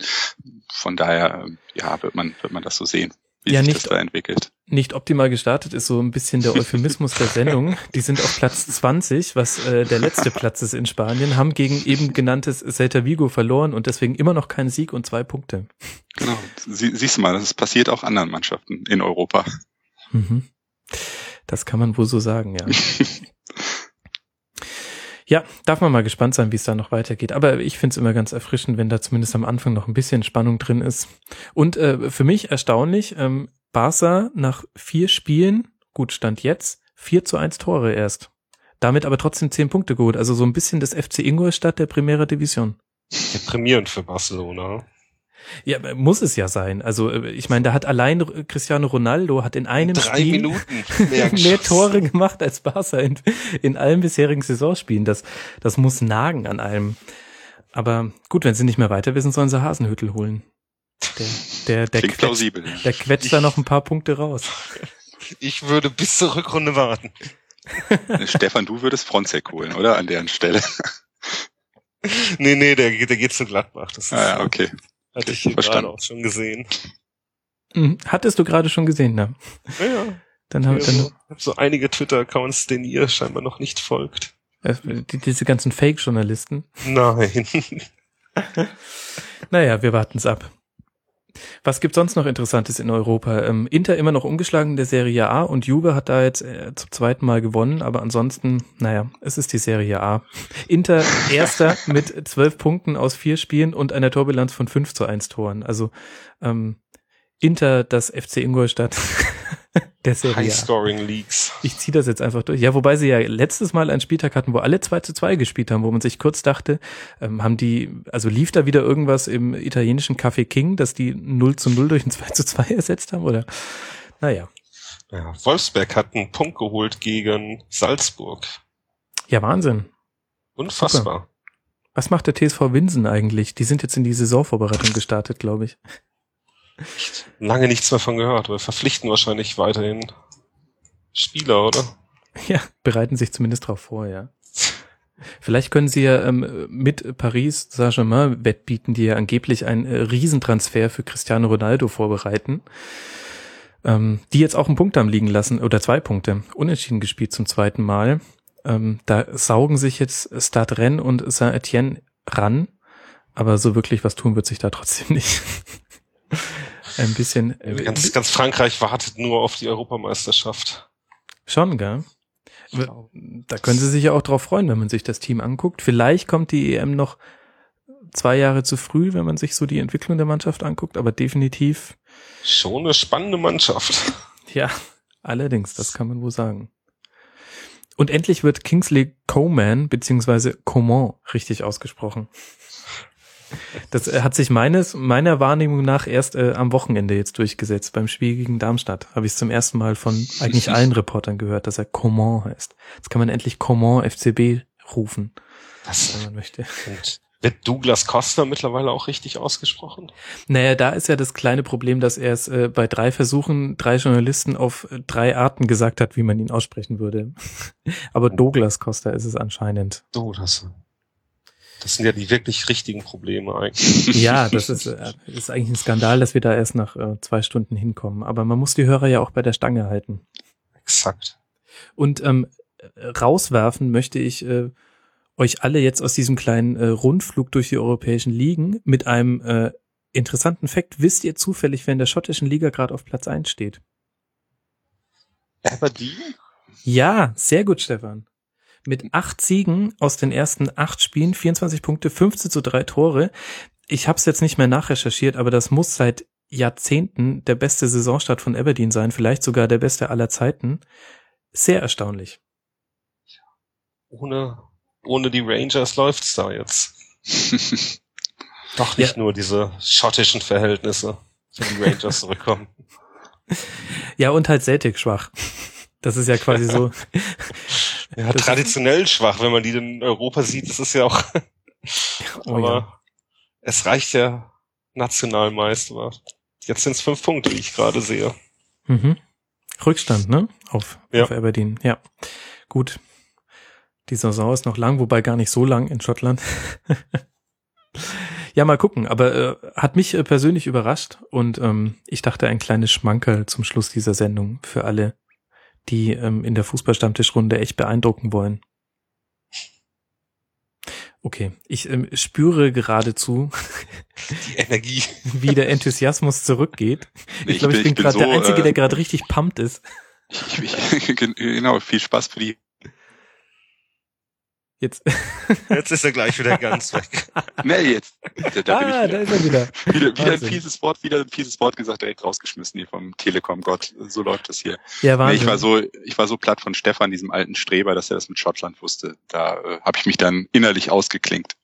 Von daher, äh, ja, wird man, wird man das so sehen wie ja, sich nicht, das da entwickelt. Nicht optimal gestartet ist so ein bisschen der Euphemismus der Sendung. Die sind auf Platz 20, was äh, der letzte Platz ist in Spanien, haben gegen eben genanntes Celta Vigo verloren und deswegen immer noch keinen Sieg und zwei Punkte. Genau, Sie, siehst du mal, das passiert auch anderen Mannschaften in Europa. Mhm. Das kann man wohl so sagen, ja. Ja, darf man mal gespannt sein, wie es da noch weitergeht. Aber ich finde es immer ganz erfrischend, wenn da zumindest am Anfang noch ein bisschen Spannung drin ist. Und äh, für mich erstaunlich, ähm, Barca nach vier Spielen, gut, stand jetzt, vier zu eins Tore erst. Damit aber trotzdem zehn Punkte geholt. Also so ein bisschen das FC Ingolstadt der Primera Division. Deprimierend für Barcelona. Ja, muss es ja sein. Also äh, ich meine, da hat allein Cristiano Ronaldo hat in einem Drei Spiel Minuten mehr, mehr, Tore gemacht als Barca in, in allen bisherigen Saisonspielen. Das, das muss nagen an allem. Aber gut, wenn sie nicht mehr weiter wissen, sollen sie Hasenhüttel holen. Der, der, der, Klingt quetscht, plausibel. der quetscht da noch ein paar Punkte raus. Ich würde bis zur Rückrunde warten. Stefan, du würdest Fronzek holen, oder? An deren Stelle. Nee, nee, der, geht- der geht zu Gladbach. Das ist, Ah, ja, okay. hatte ich okay, hier gerade verstanden. auch schon gesehen. Mhm. Hattest du gerade schon gesehen, ne? Ja, ja. Dann haben Ich dann, so, hab so einige Twitter-Accounts, denen ihr scheinbar noch nicht folgt. die, diese ganzen Fake-Journalisten. Nein. Naja, wir warten's ab. Was gibt sonst noch Interessantes in Europa? Ähm, Inter immer noch ungeschlagen in der Serie A und Juve hat da jetzt äh, zum zweiten Mal gewonnen, aber ansonsten, naja, es ist die Serie A. Inter erster mit zwölf Punkten aus vier Spielen und einer Torbilanz von 5 zu 1 Toren. Also ähm, Inter das FC Ingolstadt der Serie A. High-Scoring-Leagues. Ich ziehe das jetzt einfach durch. Ja, wobei sie ja letztes Mal einen Spieltag hatten, wo alle 2 zu 2 gespielt haben, wo man sich kurz dachte, ähm, haben die, also lief da wieder irgendwas im italienischen Café King, dass die 0 zu 0 durch ein 2 zu 2 ersetzt haben, oder? Naja. Ja, Wolfsberg hat einen Punkt geholt gegen Salzburg. Ja, Wahnsinn. Unfassbar. Was macht der TSV Winsen eigentlich? Die sind jetzt in die Saisonvorbereitung gestartet, glaube ich. Lange nichts mehr von gehört. Wir verpflichten wahrscheinlich weiterhin Spieler, oder? Ja, bereiten sich zumindest drauf vor, ja. Vielleicht können sie ja ähm, mit Paris Saint-Germain wettbieten, die ja angeblich einen äh, Riesentransfer für Cristiano Ronaldo vorbereiten. Ähm, die jetzt auch einen Punkt haben liegen lassen, oder zwei Punkte, unentschieden gespielt zum zweiten Mal. Ähm, da saugen sich jetzt Stade Rennes und Saint-Etienne ran, aber so wirklich was tun wird sich da trotzdem nicht. Ein bisschen. Äh, Ganz, ganz Frankreich wartet nur auf die Europameisterschaft. Schon, gell? Da können Sie sich ja auch drauf freuen, wenn man sich das Team anguckt. Vielleicht kommt die EM noch zwei Jahre zu früh, wenn man sich so die Entwicklung der Mannschaft anguckt, aber definitiv, Schon eine spannende Mannschaft. ja, allerdings, das kann man wohl sagen. Und endlich wird Kingsley Coman beziehungsweise Coman richtig ausgesprochen. Das äh, hat sich meines, meiner Wahrnehmung nach erst äh, am Wochenende jetzt durchgesetzt. Beim Spiel gegen Darmstadt habe ich es zum ersten Mal von eigentlich allen Reportern gehört, dass er Coman heißt. Jetzt kann man endlich Coman FCB rufen, Das, wenn man möchte. und wird Douglas Costa mittlerweile auch richtig ausgesprochen? Naja, da ist ja das kleine Problem, dass er es äh, bei drei Versuchen, drei Journalisten auf äh, drei Arten gesagt hat, wie man ihn aussprechen würde. Aber Douglas Costa ist es anscheinend. Douglas. Das sind ja die wirklich richtigen Probleme eigentlich. Ja, das ist, äh, ist eigentlich ein Skandal, dass wir da erst nach äh, zwei Stunden hinkommen. Aber man muss die Hörer ja auch bei der Stange halten. Exakt. Und ähm, äh, rauswerfen möchte ich äh, euch alle jetzt aus diesem kleinen äh, Rundflug durch die europäischen Ligen mit einem äh, interessanten Fakt. Wisst ihr zufällig, wer in der schottischen Liga gerade auf Platz 1 steht? Aberdeen? Ja, sehr gut, Stefan. Mit acht Siegen aus den ersten acht Spielen, 24 Punkte, 15 zu drei Tore. Ich habe es jetzt nicht mehr nachrecherchiert, aber das muss seit Jahrzehnten der beste Saisonstart von Aberdeen sein, vielleicht sogar der beste aller Zeiten. Sehr erstaunlich. Ohne, ohne die Rangers läuft's da jetzt. Doch nicht Ja. nur diese schottischen Verhältnisse, wenn die Rangers zurückkommen. Ja, und halt Celtic schwach. Das ist ja quasi so. Ja, Das traditionell schwach, wenn man die in Europa sieht, das ist ja auch. Oh aber ja. es reicht ja national meist. Aber jetzt sind es fünf Punkte, wie ich gerade sehe. Mhm. Rückstand, ne? Auf, Ja. auf Aberdeen. Ja. Gut. Die Saison ist noch lang, wobei gar nicht so lang in Schottland. ja, mal gucken. Aber äh, hat mich äh, persönlich überrascht und ähm, ich dachte ein kleines Schmankerl zum Schluss dieser Sendung für alle, die ähm, in der Fußballstammtischrunde echt beeindrucken wollen. Okay, ich ähm, spüre geradezu, Die Energie. wie der Enthusiasmus zurückgeht. Nee, Ich glaube, ich bin, bin gerade der so, Einzige, äh, der gerade richtig pumped ist. Ich, ich, genau, viel Spaß für die. Jetzt. Jetzt ist er gleich wieder ganz weg. Nee, jetzt. Da, ah, da wieder. ist er wieder. Wieder, wieder ein fieses Wort, wieder ein fieses Wort gesagt, direkt rausgeschmissen hier vom Telekom-Gott. So läuft das hier. Ja, Nee, Wahnsinn. ich war so, ich war so platt von Stefan, diesem alten Streber, dass er das mit Schottland wusste. Da äh, habe ich mich dann innerlich ausgeklinkt.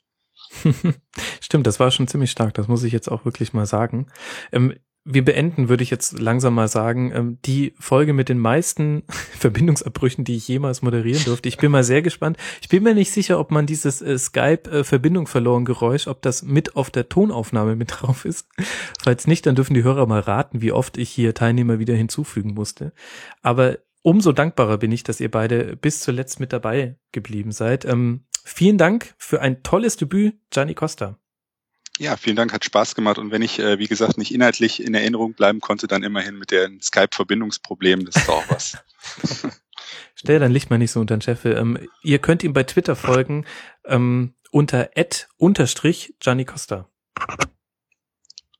Stimmt, das war schon ziemlich stark, das muss ich jetzt auch wirklich mal sagen. Ähm, wir beenden, würde ich jetzt langsam mal sagen, ähm, die Folge mit den meisten Verbindungsabbrüchen, die ich jemals moderieren durfte. Ich bin mal sehr gespannt. Ich bin mir nicht sicher, ob man dieses äh, Skype-Verbindung verloren Geräusch, ob das mit auf der Tonaufnahme mit drauf ist. Falls nicht, dann dürfen die Hörer mal raten, wie oft ich hier Teilnehmer wieder hinzufügen musste. Aber umso dankbarer bin ich, dass ihr beide bis zuletzt mit dabei geblieben seid. Ähm, vielen Dank für ein tolles Debüt, Gianni Costa. Ja, vielen Dank, hat Spaß gemacht. Und wenn ich, äh, wie gesagt, nicht inhaltlich in Erinnerung bleiben konnte, dann immerhin mit den Skype-Verbindungsproblemen. Das ist auch was. Stell dein Licht mal nicht so unter den Scheffel. Ähm, ihr könnt ihm bei Twitter folgen ähm, unter unterstrich Gianni Costa.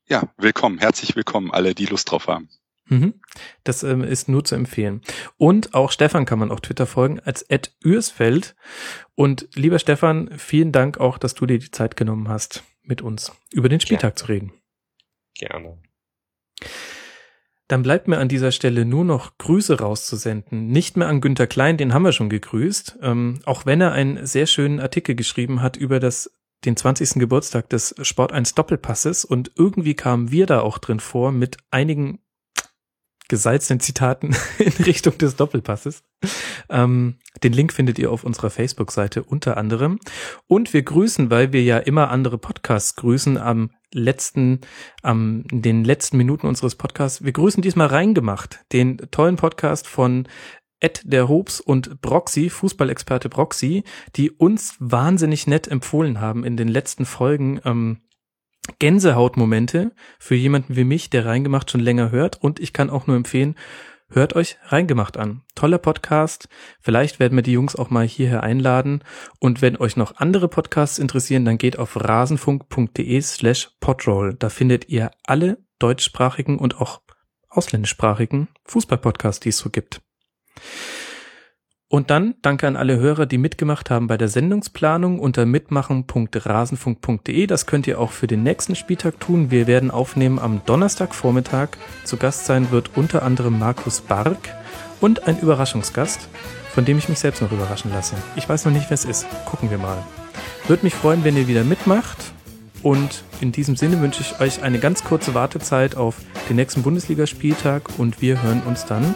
Ja, willkommen, herzlich willkommen, alle, die Lust drauf haben. Mhm. Das ähm, ist nur zu empfehlen. Und auch Stefan kann man auf Twitter folgen als Ed Ürsfeld. Und lieber Stefan, vielen Dank auch, dass du dir die Zeit genommen hast, mit uns über den Spieltag ja. zu reden. Gerne. Dann bleibt mir an dieser Stelle nur noch Grüße rauszusenden. Nicht mehr an Günter Klein, den haben wir schon gegrüßt. Ähm, auch wenn er einen sehr schönen Artikel geschrieben hat über das den 20. Geburtstag des Sport 1 Doppelpasses und irgendwie kamen wir da auch drin vor mit einigen gesalzenen Zitaten in Richtung des Doppelpasses. Ähm, den Link findet ihr auf unserer Facebook-Seite unter anderem. Und wir grüßen, weil wir ja immer andere Podcasts grüßen am letzten, am den letzten Minuten unseres Podcasts. Wir grüßen diesmal reingemacht, den tollen Podcast von Ed der Hobs und Broxy, Fußballexperte Broxy, die uns wahnsinnig nett empfohlen haben in den letzten Folgen. Ähm, Gänsehautmomente für jemanden wie mich, der Reingemacht schon länger hört. Und ich kann auch nur empfehlen, hört euch Reingemacht an. Toller Podcast. Vielleicht werden wir die Jungs auch mal hierher einladen. Und wenn euch noch andere Podcasts interessieren, dann geht auf rasenfunk.de slash podroll. Da findet ihr alle deutschsprachigen und auch ausländischsprachigen Fußballpodcasts, die es so gibt. Und dann danke an alle Hörer, die mitgemacht haben bei der Sendungsplanung unter mitmachen.rasenfunk.de. Das könnt ihr auch für den nächsten Spieltag tun. Wir werden aufnehmen am Donnerstagvormittag. Zu Gast sein wird unter anderem Markus Bark und ein Überraschungsgast, von dem ich mich selbst noch überraschen lasse. Ich weiß noch nicht, wer es ist. Gucken wir mal. Würde mich freuen, wenn ihr wieder mitmacht. Und in diesem Sinne wünsche ich euch eine ganz kurze Wartezeit auf den nächsten Bundesligaspieltag und wir hören uns dann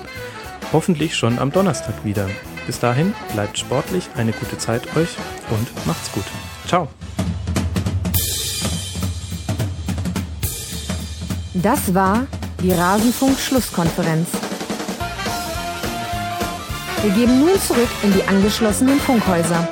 hoffentlich schon am Donnerstag wieder. Bis dahin, bleibt sportlich, eine gute Zeit euch und macht's gut. Ciao. Das war die Rasenfunk-Schlusskonferenz. Wir geben nun zurück in die angeschlossenen Funkhäuser.